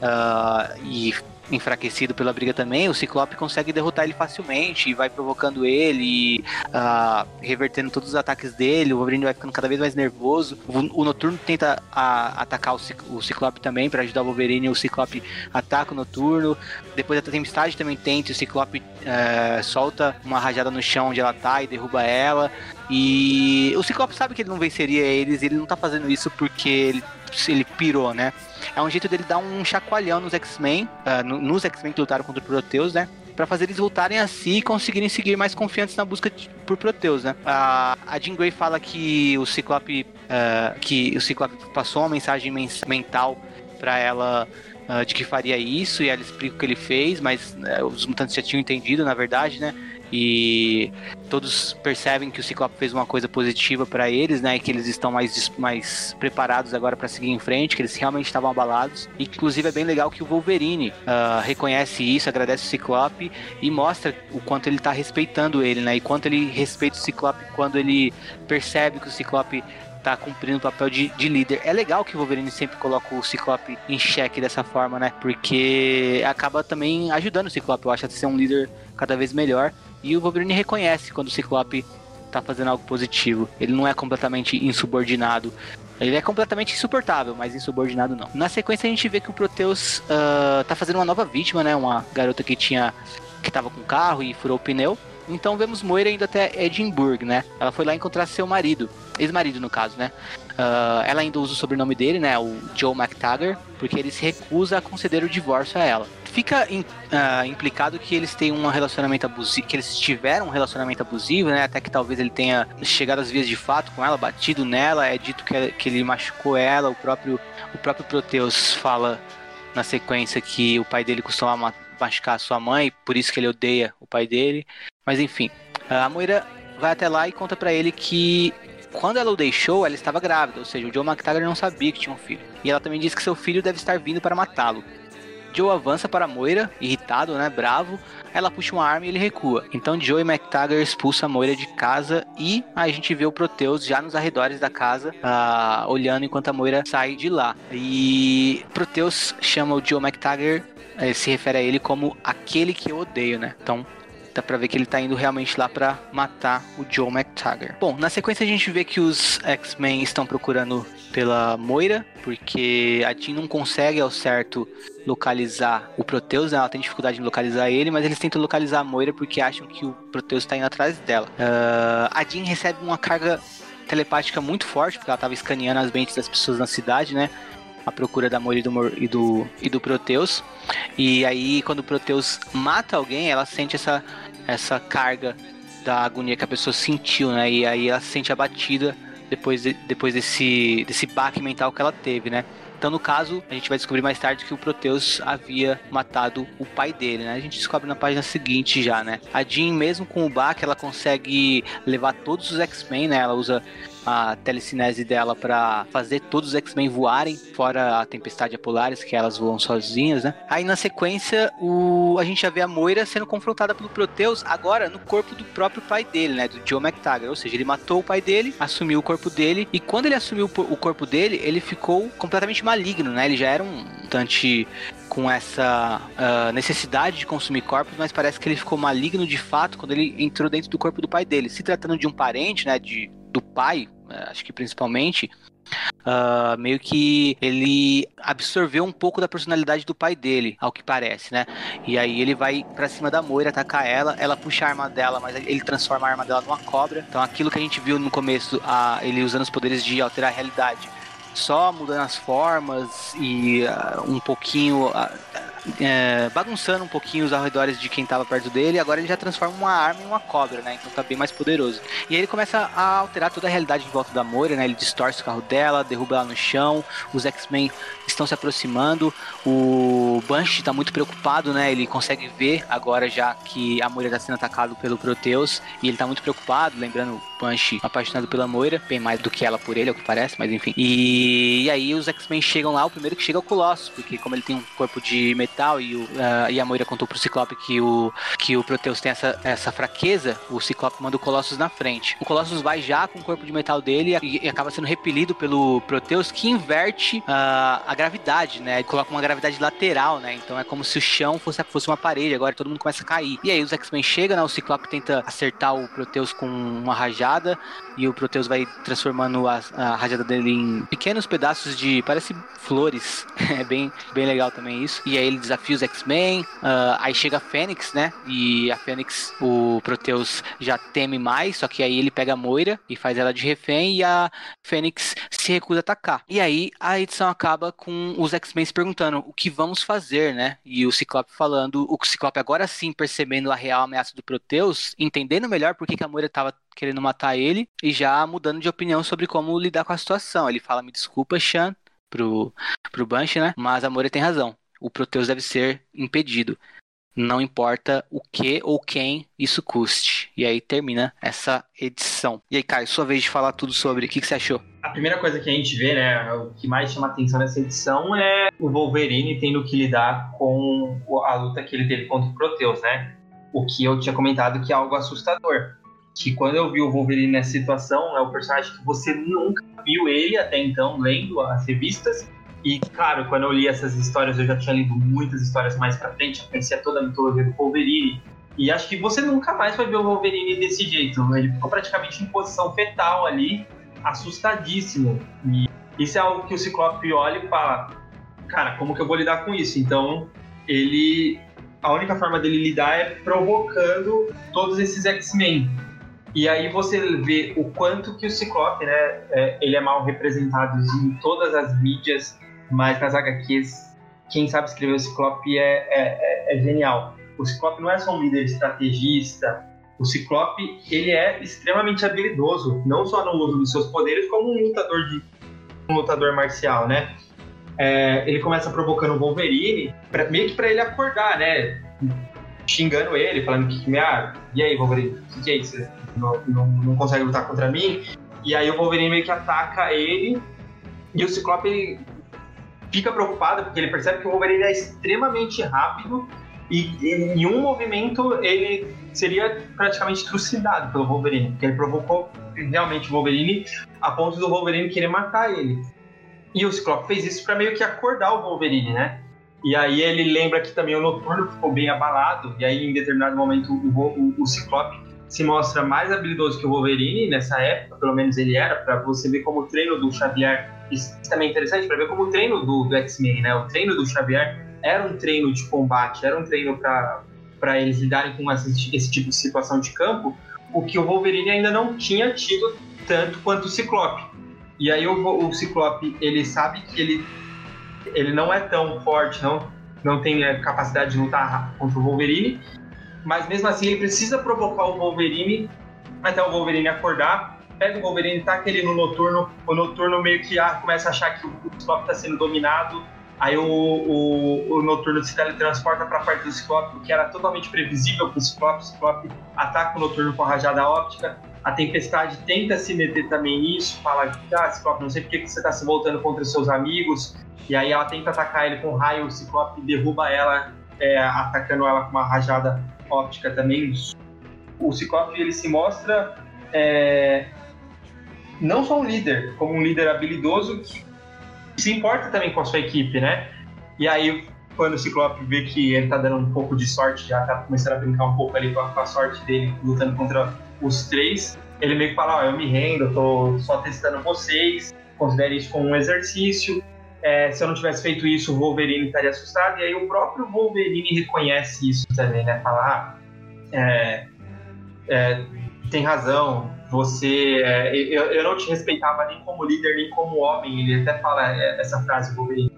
uh, e enfraquecido pela briga também, o Ciclope consegue derrotar ele facilmente e vai provocando ele, uh, revertendo todos os ataques dele. O Wolverine vai ficando cada vez mais nervoso. O, o Noturno tenta a, atacar o, o, Ciclope também para ajudar o Wolverine. O Ciclope ataca o Noturno. Depois a Tempestade também tenta. O Ciclope uh, solta uma rajada no chão onde ela tá e derruba ela. E o Ciclope sabe que ele não venceria eles. Ele não tá fazendo isso porque ele ele pirou, né? É um jeito dele dar um chacoalhão nos X-Men, uh, nos X-Men que lutaram contra o Proteus, né? para fazer eles voltarem a si e conseguirem seguir mais confiantes na busca de, por Proteus, né? A, a Jean Grey fala que o Ciclope, uh, que o Ciclope passou uma mensagem mental para ela uh, de que faria isso e ela explica o que ele fez, mas uh, os mutantes já tinham entendido, na verdade, né? E todos percebem que o Ciclope fez uma coisa positiva para eles, né? Que eles estão mais, mais preparados agora para seguir em frente, que eles realmente estavam abalados. E, inclusive é bem legal que o Wolverine uh, reconhece isso, agradece o Ciclope e mostra o quanto ele tá respeitando ele, né? E quanto ele respeita o Ciclope quando ele percebe que o Ciclope tá cumprindo o papel de, de, líder. É legal que o Wolverine sempre coloca o Ciclope em xeque dessa forma, né? Porque acaba também ajudando o Ciclope, eu acho, a ser um líder cada vez melhor. E o Wolverine reconhece quando o Ciclope tá fazendo algo positivo. Ele não é completamente insubordinado. Ele é completamente insuportável, mas insubordinado não. Na sequência a gente vê que o Proteus uh, tá fazendo uma nova vítima, né? Uma garota que tinha que tava com carro e furou o pneu. Então vemos Moira indo até Edinburgh, né? Ela foi lá encontrar seu marido, ex-marido no caso, né? Uh, ela ainda usa o sobrenome dele, né? O Joe McTaggart, porque ele se recusa a conceder o divórcio a ela fica uh, implicado que eles têm um relacionamento abusivo, que eles tiveram um relacionamento abusivo, né? Até que talvez ele tenha chegado às vias de fato com ela, batido nela, é dito que, que ele machucou ela, o próprio, o próprio Proteus fala na sequência que o pai dele costumava machucar a sua mãe, por isso que ele odeia o pai dele. Mas enfim, a Moira vai até lá e conta para ele que quando ela o deixou, ela estava grávida, ou seja, o Joe McTaggart não sabia que tinha um filho. E ela também diz que seu filho deve estar vindo para matá-lo. Joe avança para Moira, irritado, né, bravo. Ela puxa uma arma e ele recua. Então Joe e McTaggart expulsa a Moira de casa e a gente vê o Proteus já nos arredores da casa, uh, olhando enquanto a Moira sai de lá. E Proteus chama o Joe McTaggart, se refere a ele como aquele que eu odeio, né? Então dá pra ver que ele tá indo realmente lá para matar o Joe McTaggart. Bom, na sequência a gente vê que os X-Men estão procurando pela Moira, porque a Jean não consegue ao certo localizar o Proteus, né? ela tem dificuldade em localizar ele, mas eles tentam localizar a Moira porque acham que o Proteus está indo atrás dela. Uh, a Jean recebe uma carga telepática muito forte, porque ela estava escaneando as mentes das pessoas na cidade, né? A procura da Moira e do, e do, e do Proteus. E aí, quando o Proteus mata alguém, ela sente essa, essa carga da agonia que a pessoa sentiu, né? E aí ela se sente abatida depois, de, depois desse, desse baque mental que ela teve, né? Então, no caso, a gente vai descobrir mais tarde que o Proteus havia matado o pai dele, né? A gente descobre na página seguinte já, né? A Jean, mesmo com o baque, ela consegue levar todos os X-Men, né? Ela usa a telecinese dela para fazer todos os X-Men voarem, fora a Tempestade a Polaris, que elas voam sozinhas, né? Aí na sequência, o... a gente já vê a Moira sendo confrontada pelo Proteus, agora no corpo do próprio pai dele, né? Do Joe McTaggart. Ou seja, ele matou o pai dele, assumiu o corpo dele, e quando ele assumiu o corpo dele, ele ficou completamente maligno, né? Ele já era um tante com essa uh, necessidade de consumir corpos, mas parece que ele ficou maligno de fato quando ele entrou dentro do corpo do pai dele. Se tratando de um parente, né, de, do pai, acho que principalmente, Uh, meio que ele absorveu um pouco da personalidade do pai dele, ao que parece, né? E aí ele vai para cima da Moira, atacar ela, ela puxa a arma dela, mas ele transforma a arma dela numa cobra. Então aquilo que a gente viu no começo, uh, ele usando os poderes de alterar a realidade, só mudando as formas e uh, um pouquinho é, bagunçando um pouquinho os arredores de quem tava perto dele, agora ele já transforma uma arma em uma cobra, né? Então tá bem mais poderoso. E aí ele começa a alterar toda a realidade em volta da Moira, né? Ele distorce o carro dela, derruba ela no chão, os X-Men estão se aproximando, o Banshee tá muito preocupado, né? Ele consegue ver agora já que a Moira tá sendo atacada pelo Proteus, e ele tá muito preocupado, lembrando o Banshee apaixonado pela Moira, bem mais do que ela por ele, é o que parece, mas enfim. E, e aí os X-Men chegam lá, o primeiro que chega é o Colossus, porque como ele tem um corpo de tal, e, o, uh, e a Moira contou pro Ciclope que o, que o Proteus tem essa, essa fraqueza, o Ciclope manda o Colossus na frente. O Colossus vai já com o corpo de metal dele e, e acaba sendo repelido pelo Proteus, que inverte uh, a gravidade, né? Coloca uma gravidade lateral, né? Então é como se o chão fosse, fosse uma parede, agora todo mundo começa a cair. E aí os X-Men chegam, né? O Ciclope tenta acertar o Proteus com uma rajada, e o Proteus vai transformando a, a rajada dele em pequenos pedaços de. parece flores. é bem, bem legal também isso. E aí ele desafia os X-Men. Uh, aí chega a Fênix, né? E a Fênix, o Proteus já teme mais, só que aí ele pega a Moira e faz ela de refém e a Fênix se recusa a atacar. E aí a edição acaba com os X-Men se perguntando o que vamos fazer, né? E o Ciclope falando, o Ciclope agora sim percebendo a real ameaça do Proteus, entendendo melhor por que a Moira estava querendo matar ele e já mudando de opinião sobre como lidar com a situação. Ele fala: Me desculpa, Shan, pro, pro Banshee, né? Mas a Moira tem razão o Proteus deve ser impedido. Não importa o que ou quem isso custe. E aí termina essa edição. E aí, Caio, sua vez de falar tudo sobre o que, que você achou. A primeira coisa que a gente vê, né, o que mais chama atenção nessa edição é o Wolverine tendo que lidar com a luta que ele teve contra o Proteus, né? O que eu tinha comentado que é algo assustador. Que quando eu vi o Wolverine nessa situação, é o personagem que você nunca viu ele até então, lendo as revistas, e, claro, quando eu li essas histórias, eu já tinha lido muitas histórias mais pra frente, eu conhecia toda a mitologia do Wolverine. E acho que você nunca mais vai ver o Wolverine desse jeito. Ele ficou praticamente em posição fetal ali, assustadíssimo. E isso é algo que o Ciclope olha e fala: Cara, como que eu vou lidar com isso? Então, ele. A única forma dele lidar é provocando todos esses X-Men. E aí você vê o quanto que o Ciclope, né, é, ele é mal representado em todas as mídias mas nas HQs, quem sabe escrever o Ciclope é, é, é, genial. O Ciclope não é só um líder estrategista, o Ciclope ele é extremamente habilidoso, não só no uso dos seus poderes, como um lutador de um lutador marcial, né? É, ele começa provocando o Wolverine, pra, meio que para ele acordar, né? Xingando ele, falando que, ah, e aí, Wolverine, o que, que, é isso? Não, não, não, consegue lutar contra mim? E aí o Wolverine meio que ataca ele, e o Ciclope fica preocupado porque ele percebe que o Wolverine é extremamente rápido e em um movimento ele seria praticamente trucidado pelo Wolverine, porque ele provocou realmente o Wolverine a ponto do Wolverine querer matar ele. E o Ciclope fez isso para meio que acordar o Wolverine, né? E aí ele lembra que também o Noturno ficou bem abalado, e aí em determinado momento o, o, o Ciclope se mostra mais habilidoso que o Wolverine nessa época, pelo menos ele era, para você ver como o treino do Xavier, isso também é interessante, para ver como o treino do, do X-Men, né? O treino do Xavier era um treino de combate, era um treino para eles lidarem com essa, esse tipo de situação de campo, o que o Wolverine ainda não tinha tido tanto quanto o Ciclope. E aí o, o Ciclope, ele sabe que ele, ele não é tão forte, não, não tem a capacidade de lutar contra o Wolverine, mas mesmo assim ele precisa provocar o Wolverine até o Wolverine acordar, pega o Wolverine, taca ele no Noturno, o Noturno meio que ah, começa a achar que o Ciclope está sendo dominado, Aí o, o, o Noturno se teletransporta para a parte do Ciclope, que era totalmente previsível para o Ciclope. O Ciclope ataca o Noturno com a rajada óptica. A Tempestade tenta se meter também nisso, fala: Ah, Ciclope, não sei por que você está se voltando contra os seus amigos. E aí ela tenta atacar ele com raio, o Ciclope derruba ela, é, atacando ela com uma rajada óptica também. O Ciclope ele se mostra é, não só um líder, como um líder habilidoso que se importa também com a sua equipe, né? E aí, quando o Ciclope vê que ele tá dando um pouco de sorte, já tá começando a brincar um pouco ali com a, com a sorte dele, lutando contra os três, ele meio que fala, ó, oh, eu me rendo, eu tô só testando vocês, considere isso como um exercício, é, se eu não tivesse feito isso, o Wolverine estaria assustado, e aí o próprio Wolverine reconhece isso também, né? Fala, ah, é, é, tem razão, você. É, eu, eu não te respeitava nem como líder, nem como homem. Ele até fala é, essa frase, Wolverine.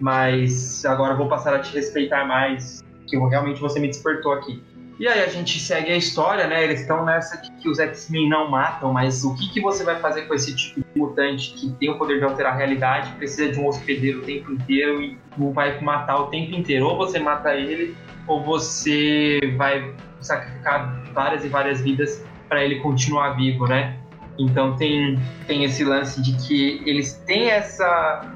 Mas agora vou passar a te respeitar mais, que realmente você me despertou aqui. E aí a gente segue a história, né? Eles estão nessa de que os X-Men não matam, mas o que, que você vai fazer com esse tipo de mutante que tem o poder de alterar a realidade, precisa de um hospedeiro o tempo inteiro e vai matar o tempo inteiro? Ou você mata ele, ou você vai sacrificar várias e várias vidas para ele continuar vivo, né? Então tem, tem esse lance de que eles têm essa.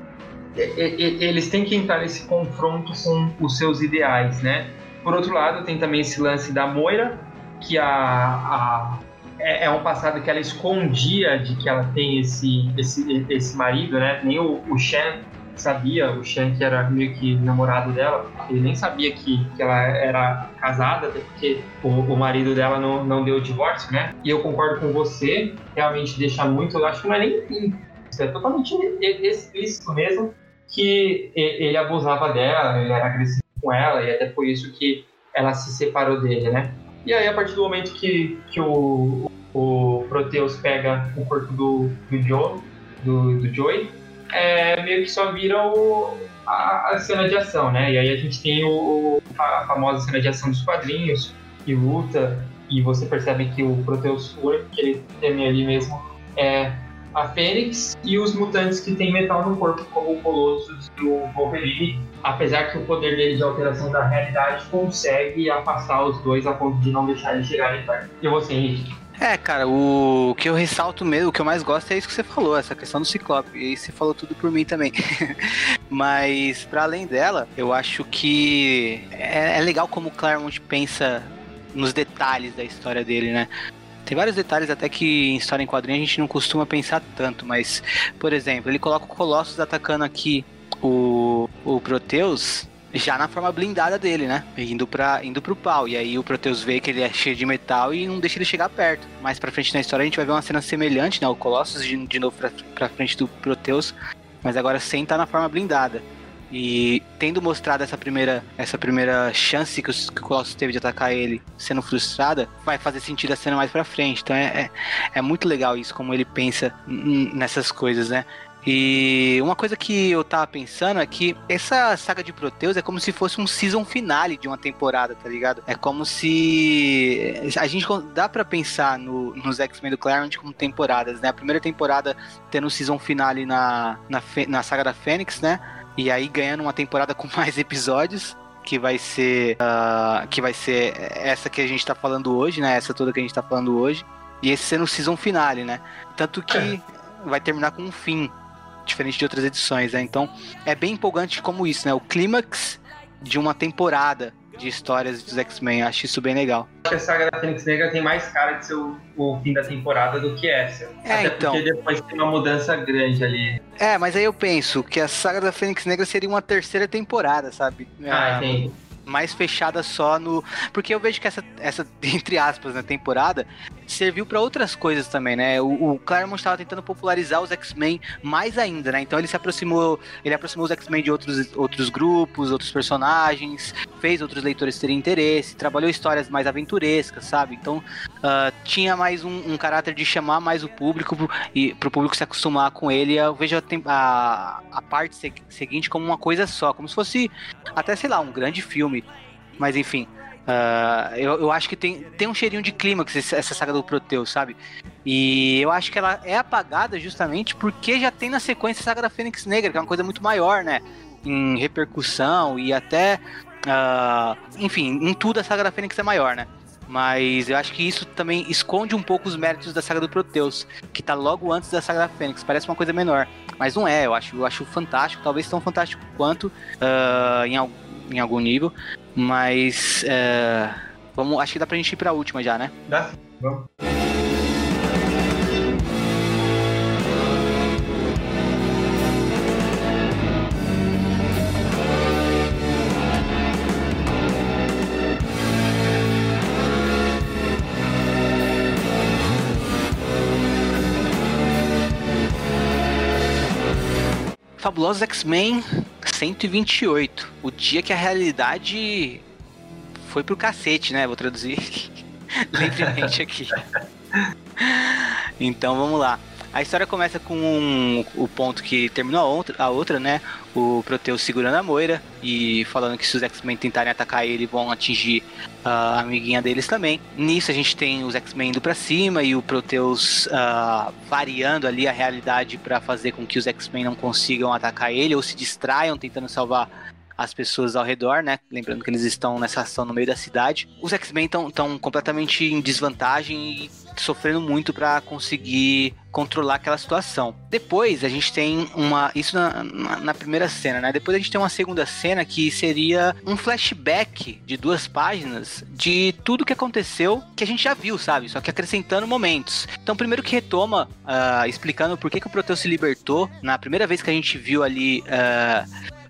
Eles têm que entrar nesse confronto com os seus ideais, né? Por outro lado, tem também esse lance da Moira, que a, a é, é, um passado que ela escondia de que ela tem esse, esse, esse marido, né? Nem o, o Shan sabia, o Shan, que era meio que namorado dela, ele nem sabia que, que ela era casada, até porque o, o marido dela não, não deu o divórcio, né? E eu concordo com você, realmente deixa muito, eu acho que não é nem isso é totalmente explícito mesmo, que ele abusava dela, ele era agressivo com ela, e até por isso que ela se separou dele, né? E aí, a partir do momento que, que o, o Proteus pega o corpo do, do Joe, do, do Joey, é, meio que só vira o, a, a, cena de ação, né? E aí a gente tem o, a famosa cena de ação dos quadrinhos, que luta, e você percebe que o Proteus Fúria, que ele tem ali mesmo, é a Fênix e os mutantes que têm metal no corpo, como o Colossus e o Wolverine, apesar que o poder dele de alteração da realidade consegue afastar os dois a ponto de não deixar eles chegarem perto. E você, Henrique? É, cara, o que eu ressalto mesmo, o que eu mais gosto é isso que você falou, essa questão do Ciclope. E você falou tudo por mim também. Mas, para além dela, eu acho que é, é legal como o Claremont pensa nos detalhes da história dele, né? Tem vários detalhes até que em história em quadrinho a gente não costuma pensar tanto, mas, por exemplo, ele coloca o Colossus atacando aqui o, o Proteus já na forma blindada dele, né? Indo, pra, indo pro pau. E aí o Proteus vê que ele é cheio de metal e não deixa ele chegar perto. Mais pra frente na história a gente vai ver uma cena semelhante, né? O Colossus de, de novo pra frente do Proteus, mas agora sem estar tá na forma blindada. E tendo mostrado essa primeira, essa primeira chance que o, que o Colossus teve de atacar ele sendo frustrada, vai fazer sentido a cena mais pra frente. Então é, é, é muito legal isso, como ele pensa nessas coisas, né? E uma coisa que eu tava pensando é que essa saga de Proteus é como se fosse um season finale de uma temporada, tá ligado? É como se a gente dá para pensar no, nos X-Men do Claremont como temporadas, né? A primeira temporada tendo o season finale na, na, na saga da Fênix, né? E aí ganhando uma temporada com mais episódios que vai ser uh, que vai ser essa que a gente tá falando hoje, né? Essa toda que a gente tá falando hoje. E esse sendo o season finale, né? Tanto que é. vai terminar com um fim diferente de outras edições, né? Então é bem empolgante como isso, né? O clímax de uma temporada de histórias dos X-Men. Acho isso bem legal. Acho que a saga da Fênix Negra tem mais cara de ser o, o fim da temporada do que essa. É, Até então. porque depois tem uma mudança grande ali. É, mas aí eu penso que a saga da Fênix Negra seria uma terceira temporada, sabe? Ah, entendi. mais fechada só no. Porque eu vejo que essa, essa entre aspas, na temporada, serviu pra outras coisas também, né? O, o Claremont estava tentando popularizar os X-Men mais ainda, né? Então ele se aproximou, ele aproximou os X-Men de outros, outros grupos, outros personagens, fez outros leitores terem interesse, trabalhou histórias mais aventurescas, sabe? Então ah, tinha mais um, um caráter de chamar mais o público e pro público se acostumar com ele. Eu vejo a, a, a parte se- seguinte como uma coisa só, como se fosse até, sei lá, um grande filme. Mas enfim, ah, eu, eu acho que tem, tem um cheirinho de clímax essa saga do Proteus, sabe? E eu acho que ela é apagada justamente porque já tem na sequência a saga da Fênix Negra, que é uma coisa muito maior, né? Em repercussão e até. ah, enfim, em tudo a saga da Fênix é maior, né? Mas eu acho que isso também esconde um pouco os méritos da saga do Proteus, que tá logo antes da saga da Fênix. Parece uma coisa menor, mas não é. Eu acho, eu acho fantástico, talvez tão fantástico quanto ah, em, em algum nível. Mas é, vamos, acho que dá pra gente ir pra última já, né? Dá sim, vamos. Fabulosos X-Men 128. O dia que a realidade foi pro cacete, né? Vou traduzir livremente aqui. Então vamos lá. A história começa com um- o ponto que terminou a outra, a outra, né? O Proteus segurando a Moira e falando que se os X-Men tentarem atacar ele, vão atingir a amiguinha deles também. Nisso a gente tem os X-Men indo pra cima e o Proteus ah, variando ali a realidade pra fazer com que os X-Men não consigam atacar ele ou se distraiam tentando salvar as pessoas ao redor, né? Lembrando que eles estão nessa ação no meio da cidade. Os X-Men estão completamente em desvantagem e sofrendo muito pra conseguir controlar aquela situação. Depois a gente tem uma. Isso na, na- na primeira cena, né? Depois a gente tem uma segunda cena que seria um flashback de duas páginas de tudo que aconteceu que a gente já viu, sabe? Só que acrescentando momentos. Então, primeiro que retoma, ah, explicando por que, que o Proteus se libertou. Na primeira vez que a gente viu ali. ah,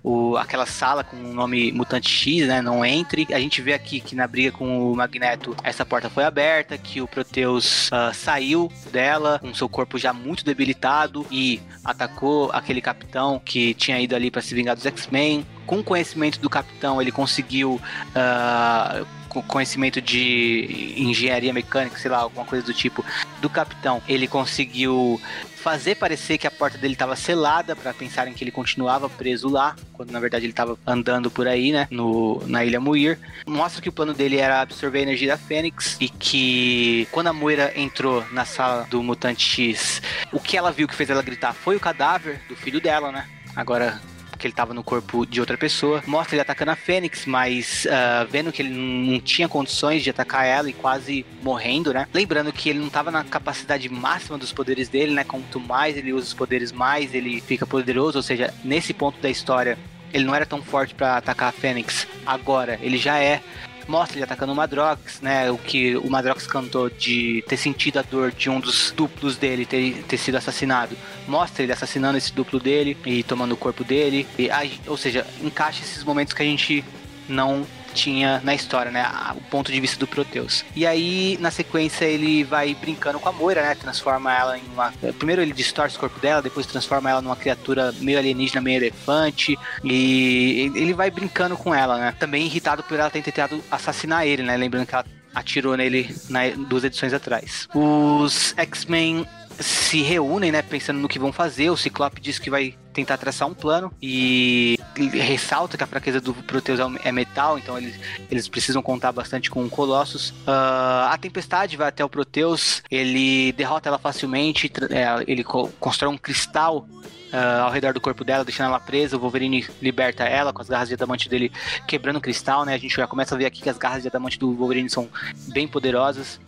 o, aquela sala com o nome Mutante X, né? Não entre. A gente vê aqui que na briga com o Magneto essa porta foi aberta, que o Proteus ah, saiu dela com seu corpo já muito debilitado e atacou aquele capitão que tinha ido ali para se vingar dos X-Men. Com o conhecimento do capitão, ele conseguiu. com conhecimento de engenharia mecânica, sei lá, alguma coisa do tipo, do capitão, ele conseguiu fazer parecer que a porta dele estava selada para pensarem que ele continuava preso lá, quando na verdade ele estava andando por aí, né, no, na ilha Muir. Mostra que o plano dele era absorver a energia da Fênix e que quando a Moira entrou na sala do Mutante X, o que ela viu que fez ela gritar foi o cadáver do filho dela, né? Agora que ele estava no corpo de outra pessoa. Mostra ele atacando a Fênix, mas ah, vendo que ele não tinha condições de atacar ela e quase morrendo, né? Lembrando que ele não estava na capacidade máxima dos poderes dele, né? Quanto mais ele usa os poderes, mais ele fica poderoso. Ou seja, nesse ponto da história, ele não era tão forte para atacar a Fênix. Agora, ele já é. Mostra ele atacando o Madrox, né? O que o Madrox cantou de ter sentido a dor de um dos duplos dele ter, ter sido assassinado. Mostra ele assassinando esse duplo dele e tomando o corpo dele. E, ou seja, encaixa esses momentos que a gente não tinha na história, né? O ponto de vista do Proteus. E aí, na sequência, ele vai brincando com a Moira, né? Transforma ela em uma. Primeiro ele distorce o corpo dela, depois transforma ela numa criatura meio alienígena, meio elefante. E ele vai brincando com ela, né? Também irritado por ela ter tentado assassinar ele, né? Lembrando que ela atirou nele na, duas edições atrás. Os X-Men se reúnem, né, pensando no que vão fazer. O Ciclope diz que vai tentar traçar um plano e ressalta que a fraqueza do Proteus é é metal, então eles, eles precisam contar bastante com o Colossus. Ah, a Tempestade vai até o Proteus, ele derrota ela facilmente, é, ele co- constrói um cristal ah, ao redor do corpo dela, deixando ela presa. O Wolverine liberta ela com as garras de adamante dele quebrando o cristal, né? A gente já começa a ver aqui que as garras de adamante do Wolverine são bem poderosas.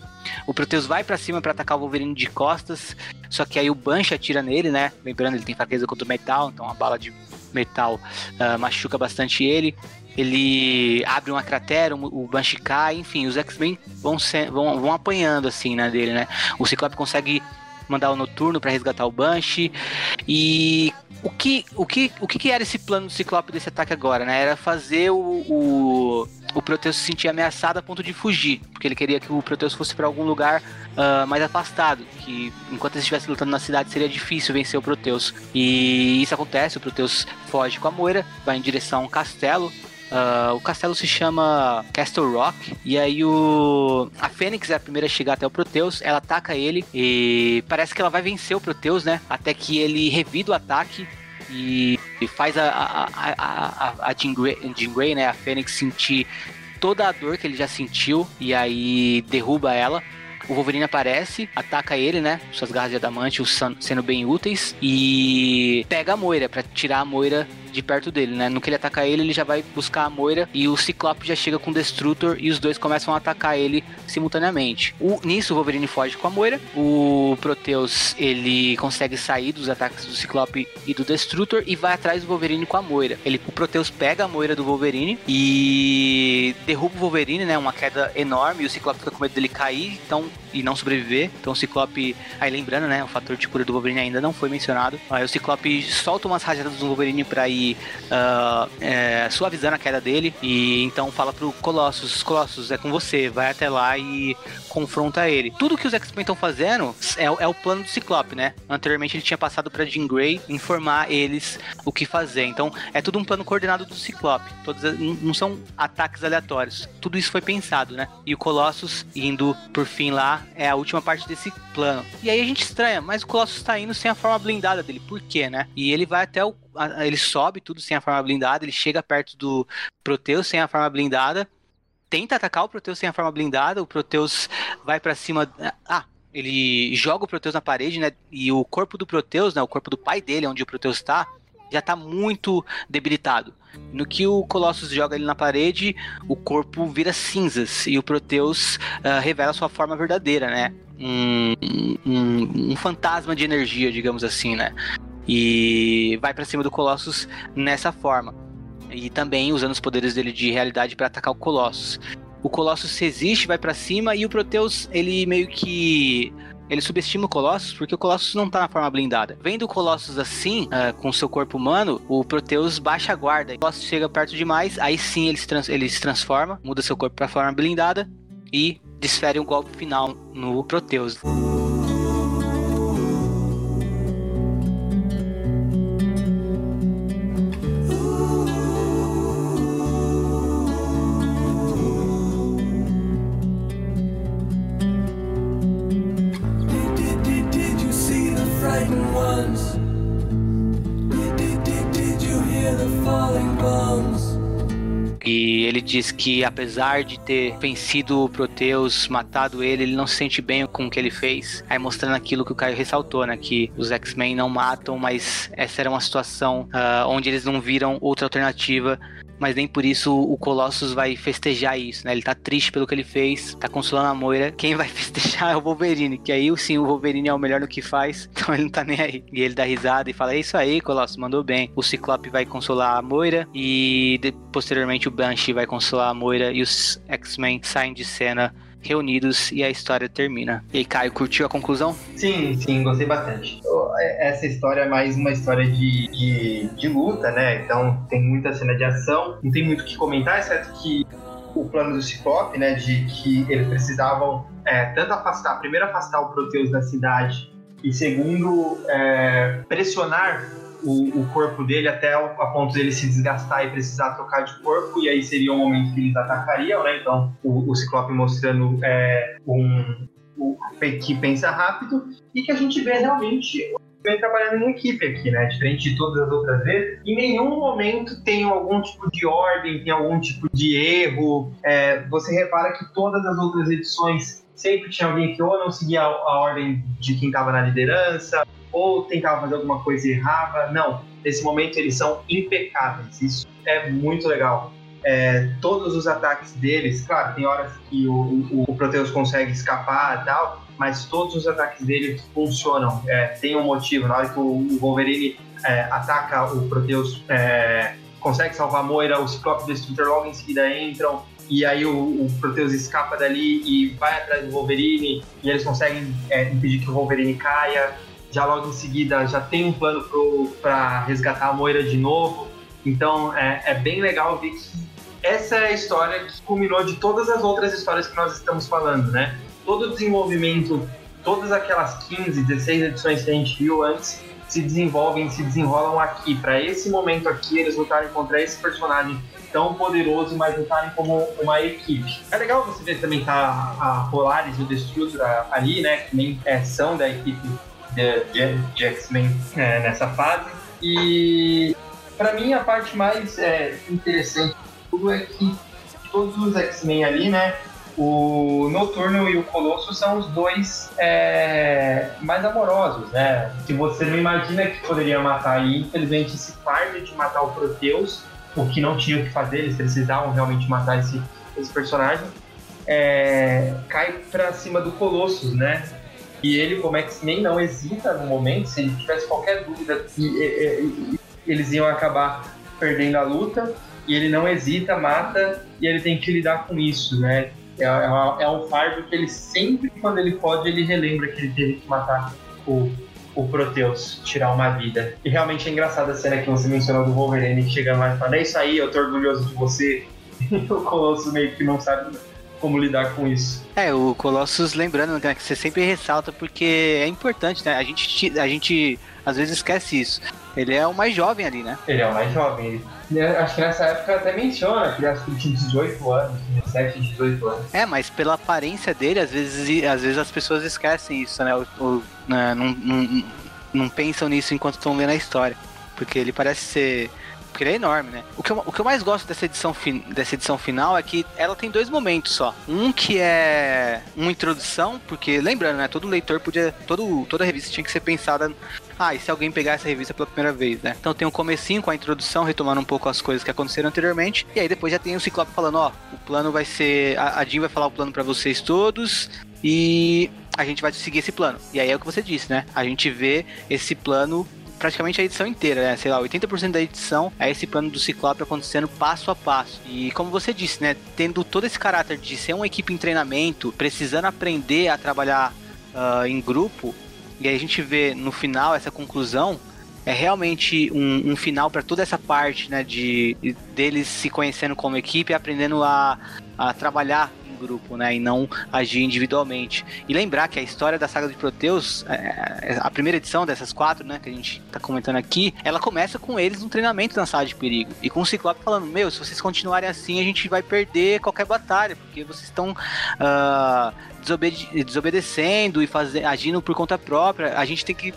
O Proteus vai pra cima pra atacar o Wolverine de costas, só que aí o Banshee atira nele, né? Lembrando, ele tem fraqueza contra o metal, então a bala de metal ah, machuca bastante ele. ele abre uma cratera, o Banshee cai, enfim, os X-Men vão, vão, vão apanhando assim, né, dele, né? O Ciclope consegue mandar o Noturno para resgatar o Banshee e o que, o, que, o que era esse plano do Ciclope desse ataque agora, né? Era fazer o, o, o Proteus se sentir ameaçado a ponto de fugir, porque ele queria que o Proteus fosse para algum lugar uh, mais afastado, que enquanto ele estivesse lutando na cidade seria difícil vencer o Proteus. E isso acontece, o Proteus foge com a Moira, vai em direção a um castelo, Uh, o castelo se chama Castle Rock. E aí o. A Fênix é a primeira a chegar até o Proteus. Ela ataca ele. E parece que ela vai vencer o Proteus, né? Até que ele revida o ataque. E, e faz a, a, a, a, a Jean, Grey, Jean Grey, né? A Fênix sentir toda a dor que ele já sentiu. E aí derruba ela. O Wolverine aparece, ataca ele, né? Suas garras de adamante, sendo bem úteis. E pega a Moira para tirar a Moira de perto dele, né? No que ele atacar ele, ele já vai buscar a Moira e o Ciclope já chega com o Destrutor e os dois começam a atacar ele simultaneamente. O, nisso, o Wolverine foge com a Moira, o Proteus ele consegue sair dos ataques do Ciclope e do Destrutor e vai atrás do Wolverine com a Moira. Ele, o Proteus pega a Moira do Wolverine e derruba o Wolverine, né? Uma queda enorme e o Ciclope fica com medo dele cair então, e não sobreviver. Então o Ciclope, aí lembrando, né? O fator de cura do Wolverine ainda não foi mencionado. Aí o Ciclope solta umas rajadas do Wolverine pra ir uh, é, suavizando a queda dele. E então fala pro Colossus: Colossus, é com você, vai até lá e confronta ele. Tudo que os X-Men estão fazendo é, é, o plano do Ciclope, né? Anteriormente ele tinha passado pra Jean Grey informar eles o que fazer. Então é tudo um plano coordenado do Ciclope. Todos, não são ataques aleatórios. Tudo isso foi pensado, né? E o Colossus indo por fim lá é a última parte desse plano. E aí a gente estranha, mas o Colossus tá indo sem a forma blindada dele. Por quê, né? E ele vai até o ele sobe tudo sem a forma blindada, ele chega perto do Proteus sem a forma blindada, tenta atacar o Proteus sem a forma blindada, o Proteus vai para cima. Ah, ele joga o Proteus na parede, né? E o corpo do Proteus, né? O corpo do pai dele, onde o Proteus está, já tá muito debilitado. No que o Colossus joga ele na parede, o corpo vira cinzas e o Proteus uh, revela sua forma verdadeira, né? Um, um, um, fantasma de energia, digamos assim, né? e vai para cima do Colossus nessa forma. E também usando os poderes dele de realidade para atacar o Colossus. O Colossus resiste, vai para cima e o Proteus, ele meio que ele subestima o Colossus porque o Colossus não tá na forma blindada. Vendo o Colossus assim, uh, com seu corpo humano, o Proteus baixa a guarda. O Colossus chega perto demais, aí sim ele se, trans ele se transforma, muda seu corpo para forma blindada e desfere um golpe final no Proteus. Diz que apesar de ter vencido o Proteus, matado ele, ele não se sente bem com o que ele fez. Aí mostrando aquilo que o Caio ressaltou, né? Que os X-Men não matam, mas essa era uma situação uh, onde eles não viram outra alternativa mas nem por isso o Colossus vai festejar isso, né? Ele tá triste pelo que ele fez, tá consolando a Moira. Quem vai festejar é o Wolverine, que aí sim o Wolverine é o melhor no que faz, então ele não tá nem aí. E ele dá risada e fala: É isso aí, Colossus, mandou bem. O Ciclope vai consolar a Moira e posteriormente o Banshee vai consolar a Moira e os X-Men saem de cena reunidos e a história termina. E aí, Caio, curtiu a conclusão? Sim, sim, gostei bastante. É, essa história é mais uma história de, de, de luta, né? Então tem muita cena de ação, não tem muito o que comentar, exceto que o plano do Ciclope, né, de que eles precisavam é, tanto afastar, primeiro afastar o Proteus da cidade e segundo é, pressionar o, o, corpo dele até a ponto dele se desgastar e precisar trocar de corpo, e aí seria o momento que eles atacariam, né? Então, o, o Ciclope mostrando é, um, um, que pensa rápido e que a gente vê realmente vem trabalhando em equipe aqui, né? Diferente de todas as outras vezes. Em nenhum momento tem algum tipo de ordem, tem algum tipo de erro. É, você repara que todas as outras edições sempre tinha alguém que ou não seguia a, a ordem de quem estava na liderança, ou tentava fazer alguma coisa e errava. Não, nesse momento eles são impecáveis. Isso é muito legal. É, todos os ataques deles, claro, tem horas que o, o, o Proteus consegue escapar e tal, mas todos os ataques dele funcionam. É, tem um motivo. Na hora que o, o Wolverine é, ataca o Proteus é, consegue salvar Moira, o Ciclope e o Destrutor logo em seguida entram, e aí o, o Proteus escapa dali e vai atrás do Wolverine, e eles conseguem é, impedir que o Wolverine caia. Já logo em seguida já tem um plano para resgatar a Moira de novo. Então é, é bem legal ver que essa é a história que culminou de todas as outras histórias que nós estamos falando, né? Todo o desenvolvimento, todas aquelas 15, 16 edições que a gente viu antes, se desenvolvem, se desenrolam aqui. Para esse momento aqui, eles lutarem contra esse personagem tão poderoso, mas lutarem como uma equipe. É legal você ver também tá a Polaris e o Destrutor ali, né? Que nem é, são da equipe de, de, X-Men é, nessa fase. E para mim a parte mais é, interessante de tudo é que todos os X-Men ali, né? O Noturno e o Colosso são os dois é, mais amorosos, né? Se você não imagina que poderia matar aí, infelizmente esse fardo de matar o Proteus, o que não tinha o que fazer, eles precisavam realmente matar esse, esse personagem, é, cai pra cima do Colossus, né? E ele, como X-Men, não hesita no momento, se ele tivesse qualquer dúvida que eles iam acabar perdendo a luta, e ele não hesita, mata, e ele tem que lidar com isso, né? É, é, é um fardo que ele sempre, quando ele pode, ele relembra que ele teve que matar o, o Proteus, tirar uma vida. E realmente é engraçada a cena que você mencionou do Wolverine chegando lá e falando: É isso aí, eu tô orgulhoso de você. E o Colossus meio que não sabe como lidar com isso. É, o Colossus, lembrando né, que você sempre ressalta porque é importante, né? A gente, a gente às vezes esquece isso. Ele é o mais jovem ali, né? Ele é o mais jovem. acho que nessa época até menciona que ele tinha 18 anos, 17, 18 anos. É, mas pela aparência dele, às vezes, às vezes as pessoas esquecem isso, né? O, o, né? Não, não, não pensam nisso enquanto estão lendo a história. Porque ele parece ser porque ele é enorme, né? O que eu, o que eu mais gosto dessa edição, dessa edição final é que ela tem dois momentos só. Um que é uma introdução, porque lembrando, né? Todo leitor podia. Todo, toda revista tinha que ser pensada. Ah, e se alguém pegar essa revista pela primeira vez, né? Então tem um comecinho com a introdução, retomando um pouco as coisas que aconteceram anteriormente. E aí depois já tem o Ciclope falando, ó, o plano vai ser. A, a Jean vai falar o plano para vocês todos. E a gente vai seguir esse plano. E aí é o que você disse, né? A gente vê esse plano praticamente a edição inteira, né? Sei lá, 80% da edição é esse plano do Ciclope acontecendo passo a passo. E como você disse, né? Tendo todo esse caráter de ser uma equipe em treinamento, precisando aprender a trabalhar uh, em grupo, e aí a gente vê no final essa conclusão. É realmente um, um final para toda essa parte, né? De, de deles se conhecendo como equipe e aprendendo a, a trabalhar grupo, né? E não agir individualmente. E lembrar que a história da saga de Proteus, é, é, a primeira edição dessas quatro, né? Que a gente tá comentando aqui, ela começa com eles no treinamento na sala de perigo. E com o Ciclope falando: Meu, se vocês continuarem assim, a gente vai perder qualquer batalha, porque vocês estão. Uh, desobede desobedecendo e fazer, agindo por conta própria, a gente tem que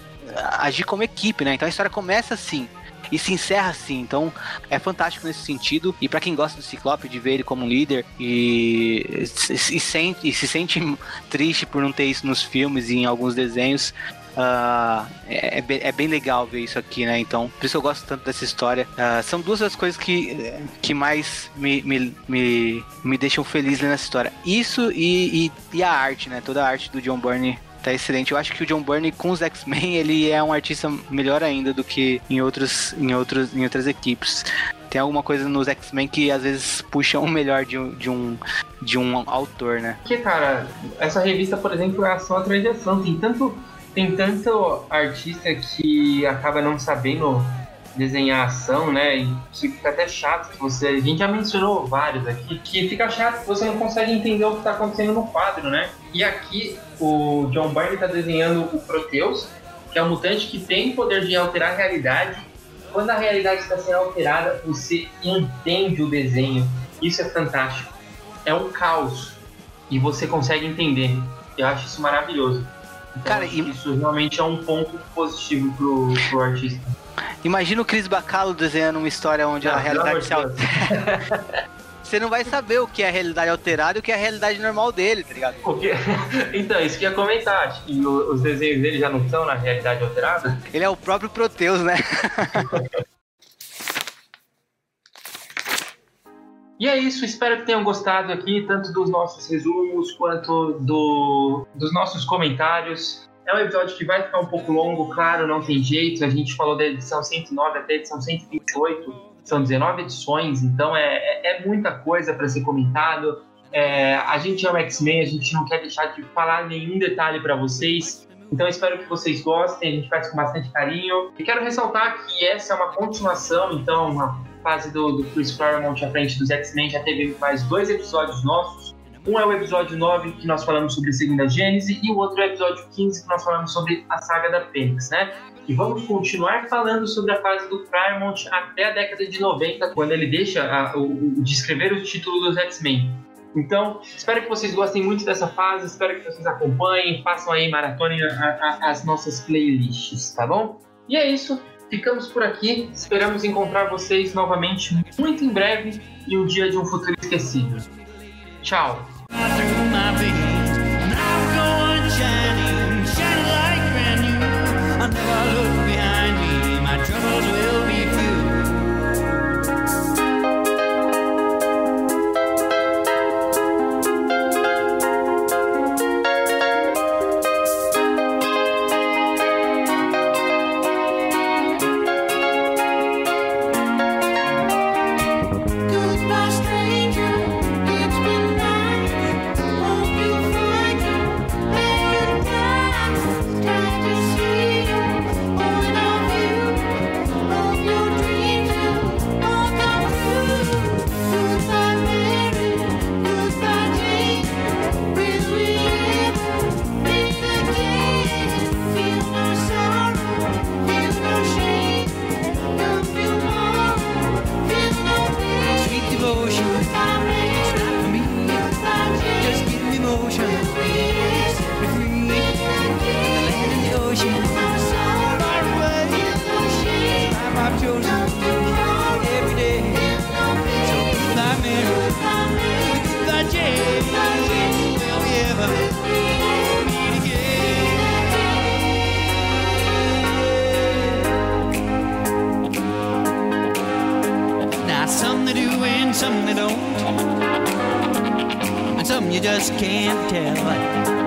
agir como equipe, né? Então a história começa assim e se encerra assim. Então é fantástico nesse sentido. E para quem gosta do Ciclope, de ver ele como líder e, e, e, sente, e se sente triste por não ter isso nos filmes e em alguns desenhos, Uh, é, é, bem, é, bem legal ver isso aqui, né? Então, por isso eu gosto tanto dessa história. Uh, são duas das coisas que, que mais me, me, me, me deixam feliz nessa história. Isso e, e, e, a arte, né? Toda a arte do John Byrne tá excelente. Eu acho que o John Byrne com os X-Men, ele é um artista melhor ainda do que em outros em outros em outras equipes. Tem alguma coisa nos X-Men que às vezes puxa o melhor de um, de um de um autor, né? Porque, cara, essa revista, por exemplo, é só atrás de ação. Tem tanto tem tanto artista que acaba não sabendo desenhar ação, né? E fica até chato que você. A gente já mencionou vários aqui, que fica chato que você não consegue entender o que está acontecendo no quadro, né? E aqui o John Byrne está desenhando o Proteus, que é um mutante que tem o poder de alterar a realidade. Quando a realidade está sendo alterada, você entende o desenho. Isso é fantástico. É um caos. E você consegue entender. Eu acho isso maravilhoso. Então, Cara, isso realmente é um ponto positivo pro, pro artista. Imagina o Chris Bacalo desenhando uma história onde ah, a realidade se altera. Você não vai saber o que é a realidade alterada e o que é a realidade normal dele, tá ligado? Porque... Então, isso que ia comentar. Acho que os desenhos dele já não estão na realidade alterada. Ele é o próprio Proteus, né? E é isso, espero que tenham gostado aqui, tanto dos nossos resumos quanto do, dos nossos comentários. É um episódio que vai ficar um pouco longo, claro, não tem jeito. A gente falou da edição 109 até a edição 128. São 19 edições, então é, é, é muita coisa para ser comentado. É, a gente ama X-Men, a gente não quer deixar de falar nenhum detalhe para vocês. Então espero que vocês gostem, a gente faz com bastante carinho. E quero ressaltar que essa é uma continuação, então a fase do, do Chris Claremont à frente dos X-Men já teve mais dois episódios nossos. Um é o episódio 9, que nós falamos sobre a Segunda Gênese, e o outro é o episódio 15, que nós falamos sobre a saga da Fênix, né? E vamos continuar falando sobre a fase do Claremont até a década de 90, quando ele deixa a, o, de escrever o título dos X-Men. Então, espero que vocês gostem muito dessa fase, espero que vocês acompanhem, façam aí maratona as nossas playlists, tá bom? E é isso, ficamos por aqui, esperamos encontrar vocês novamente muito em breve em um dia de um futuro esquecido. Tchau! Just can't tell.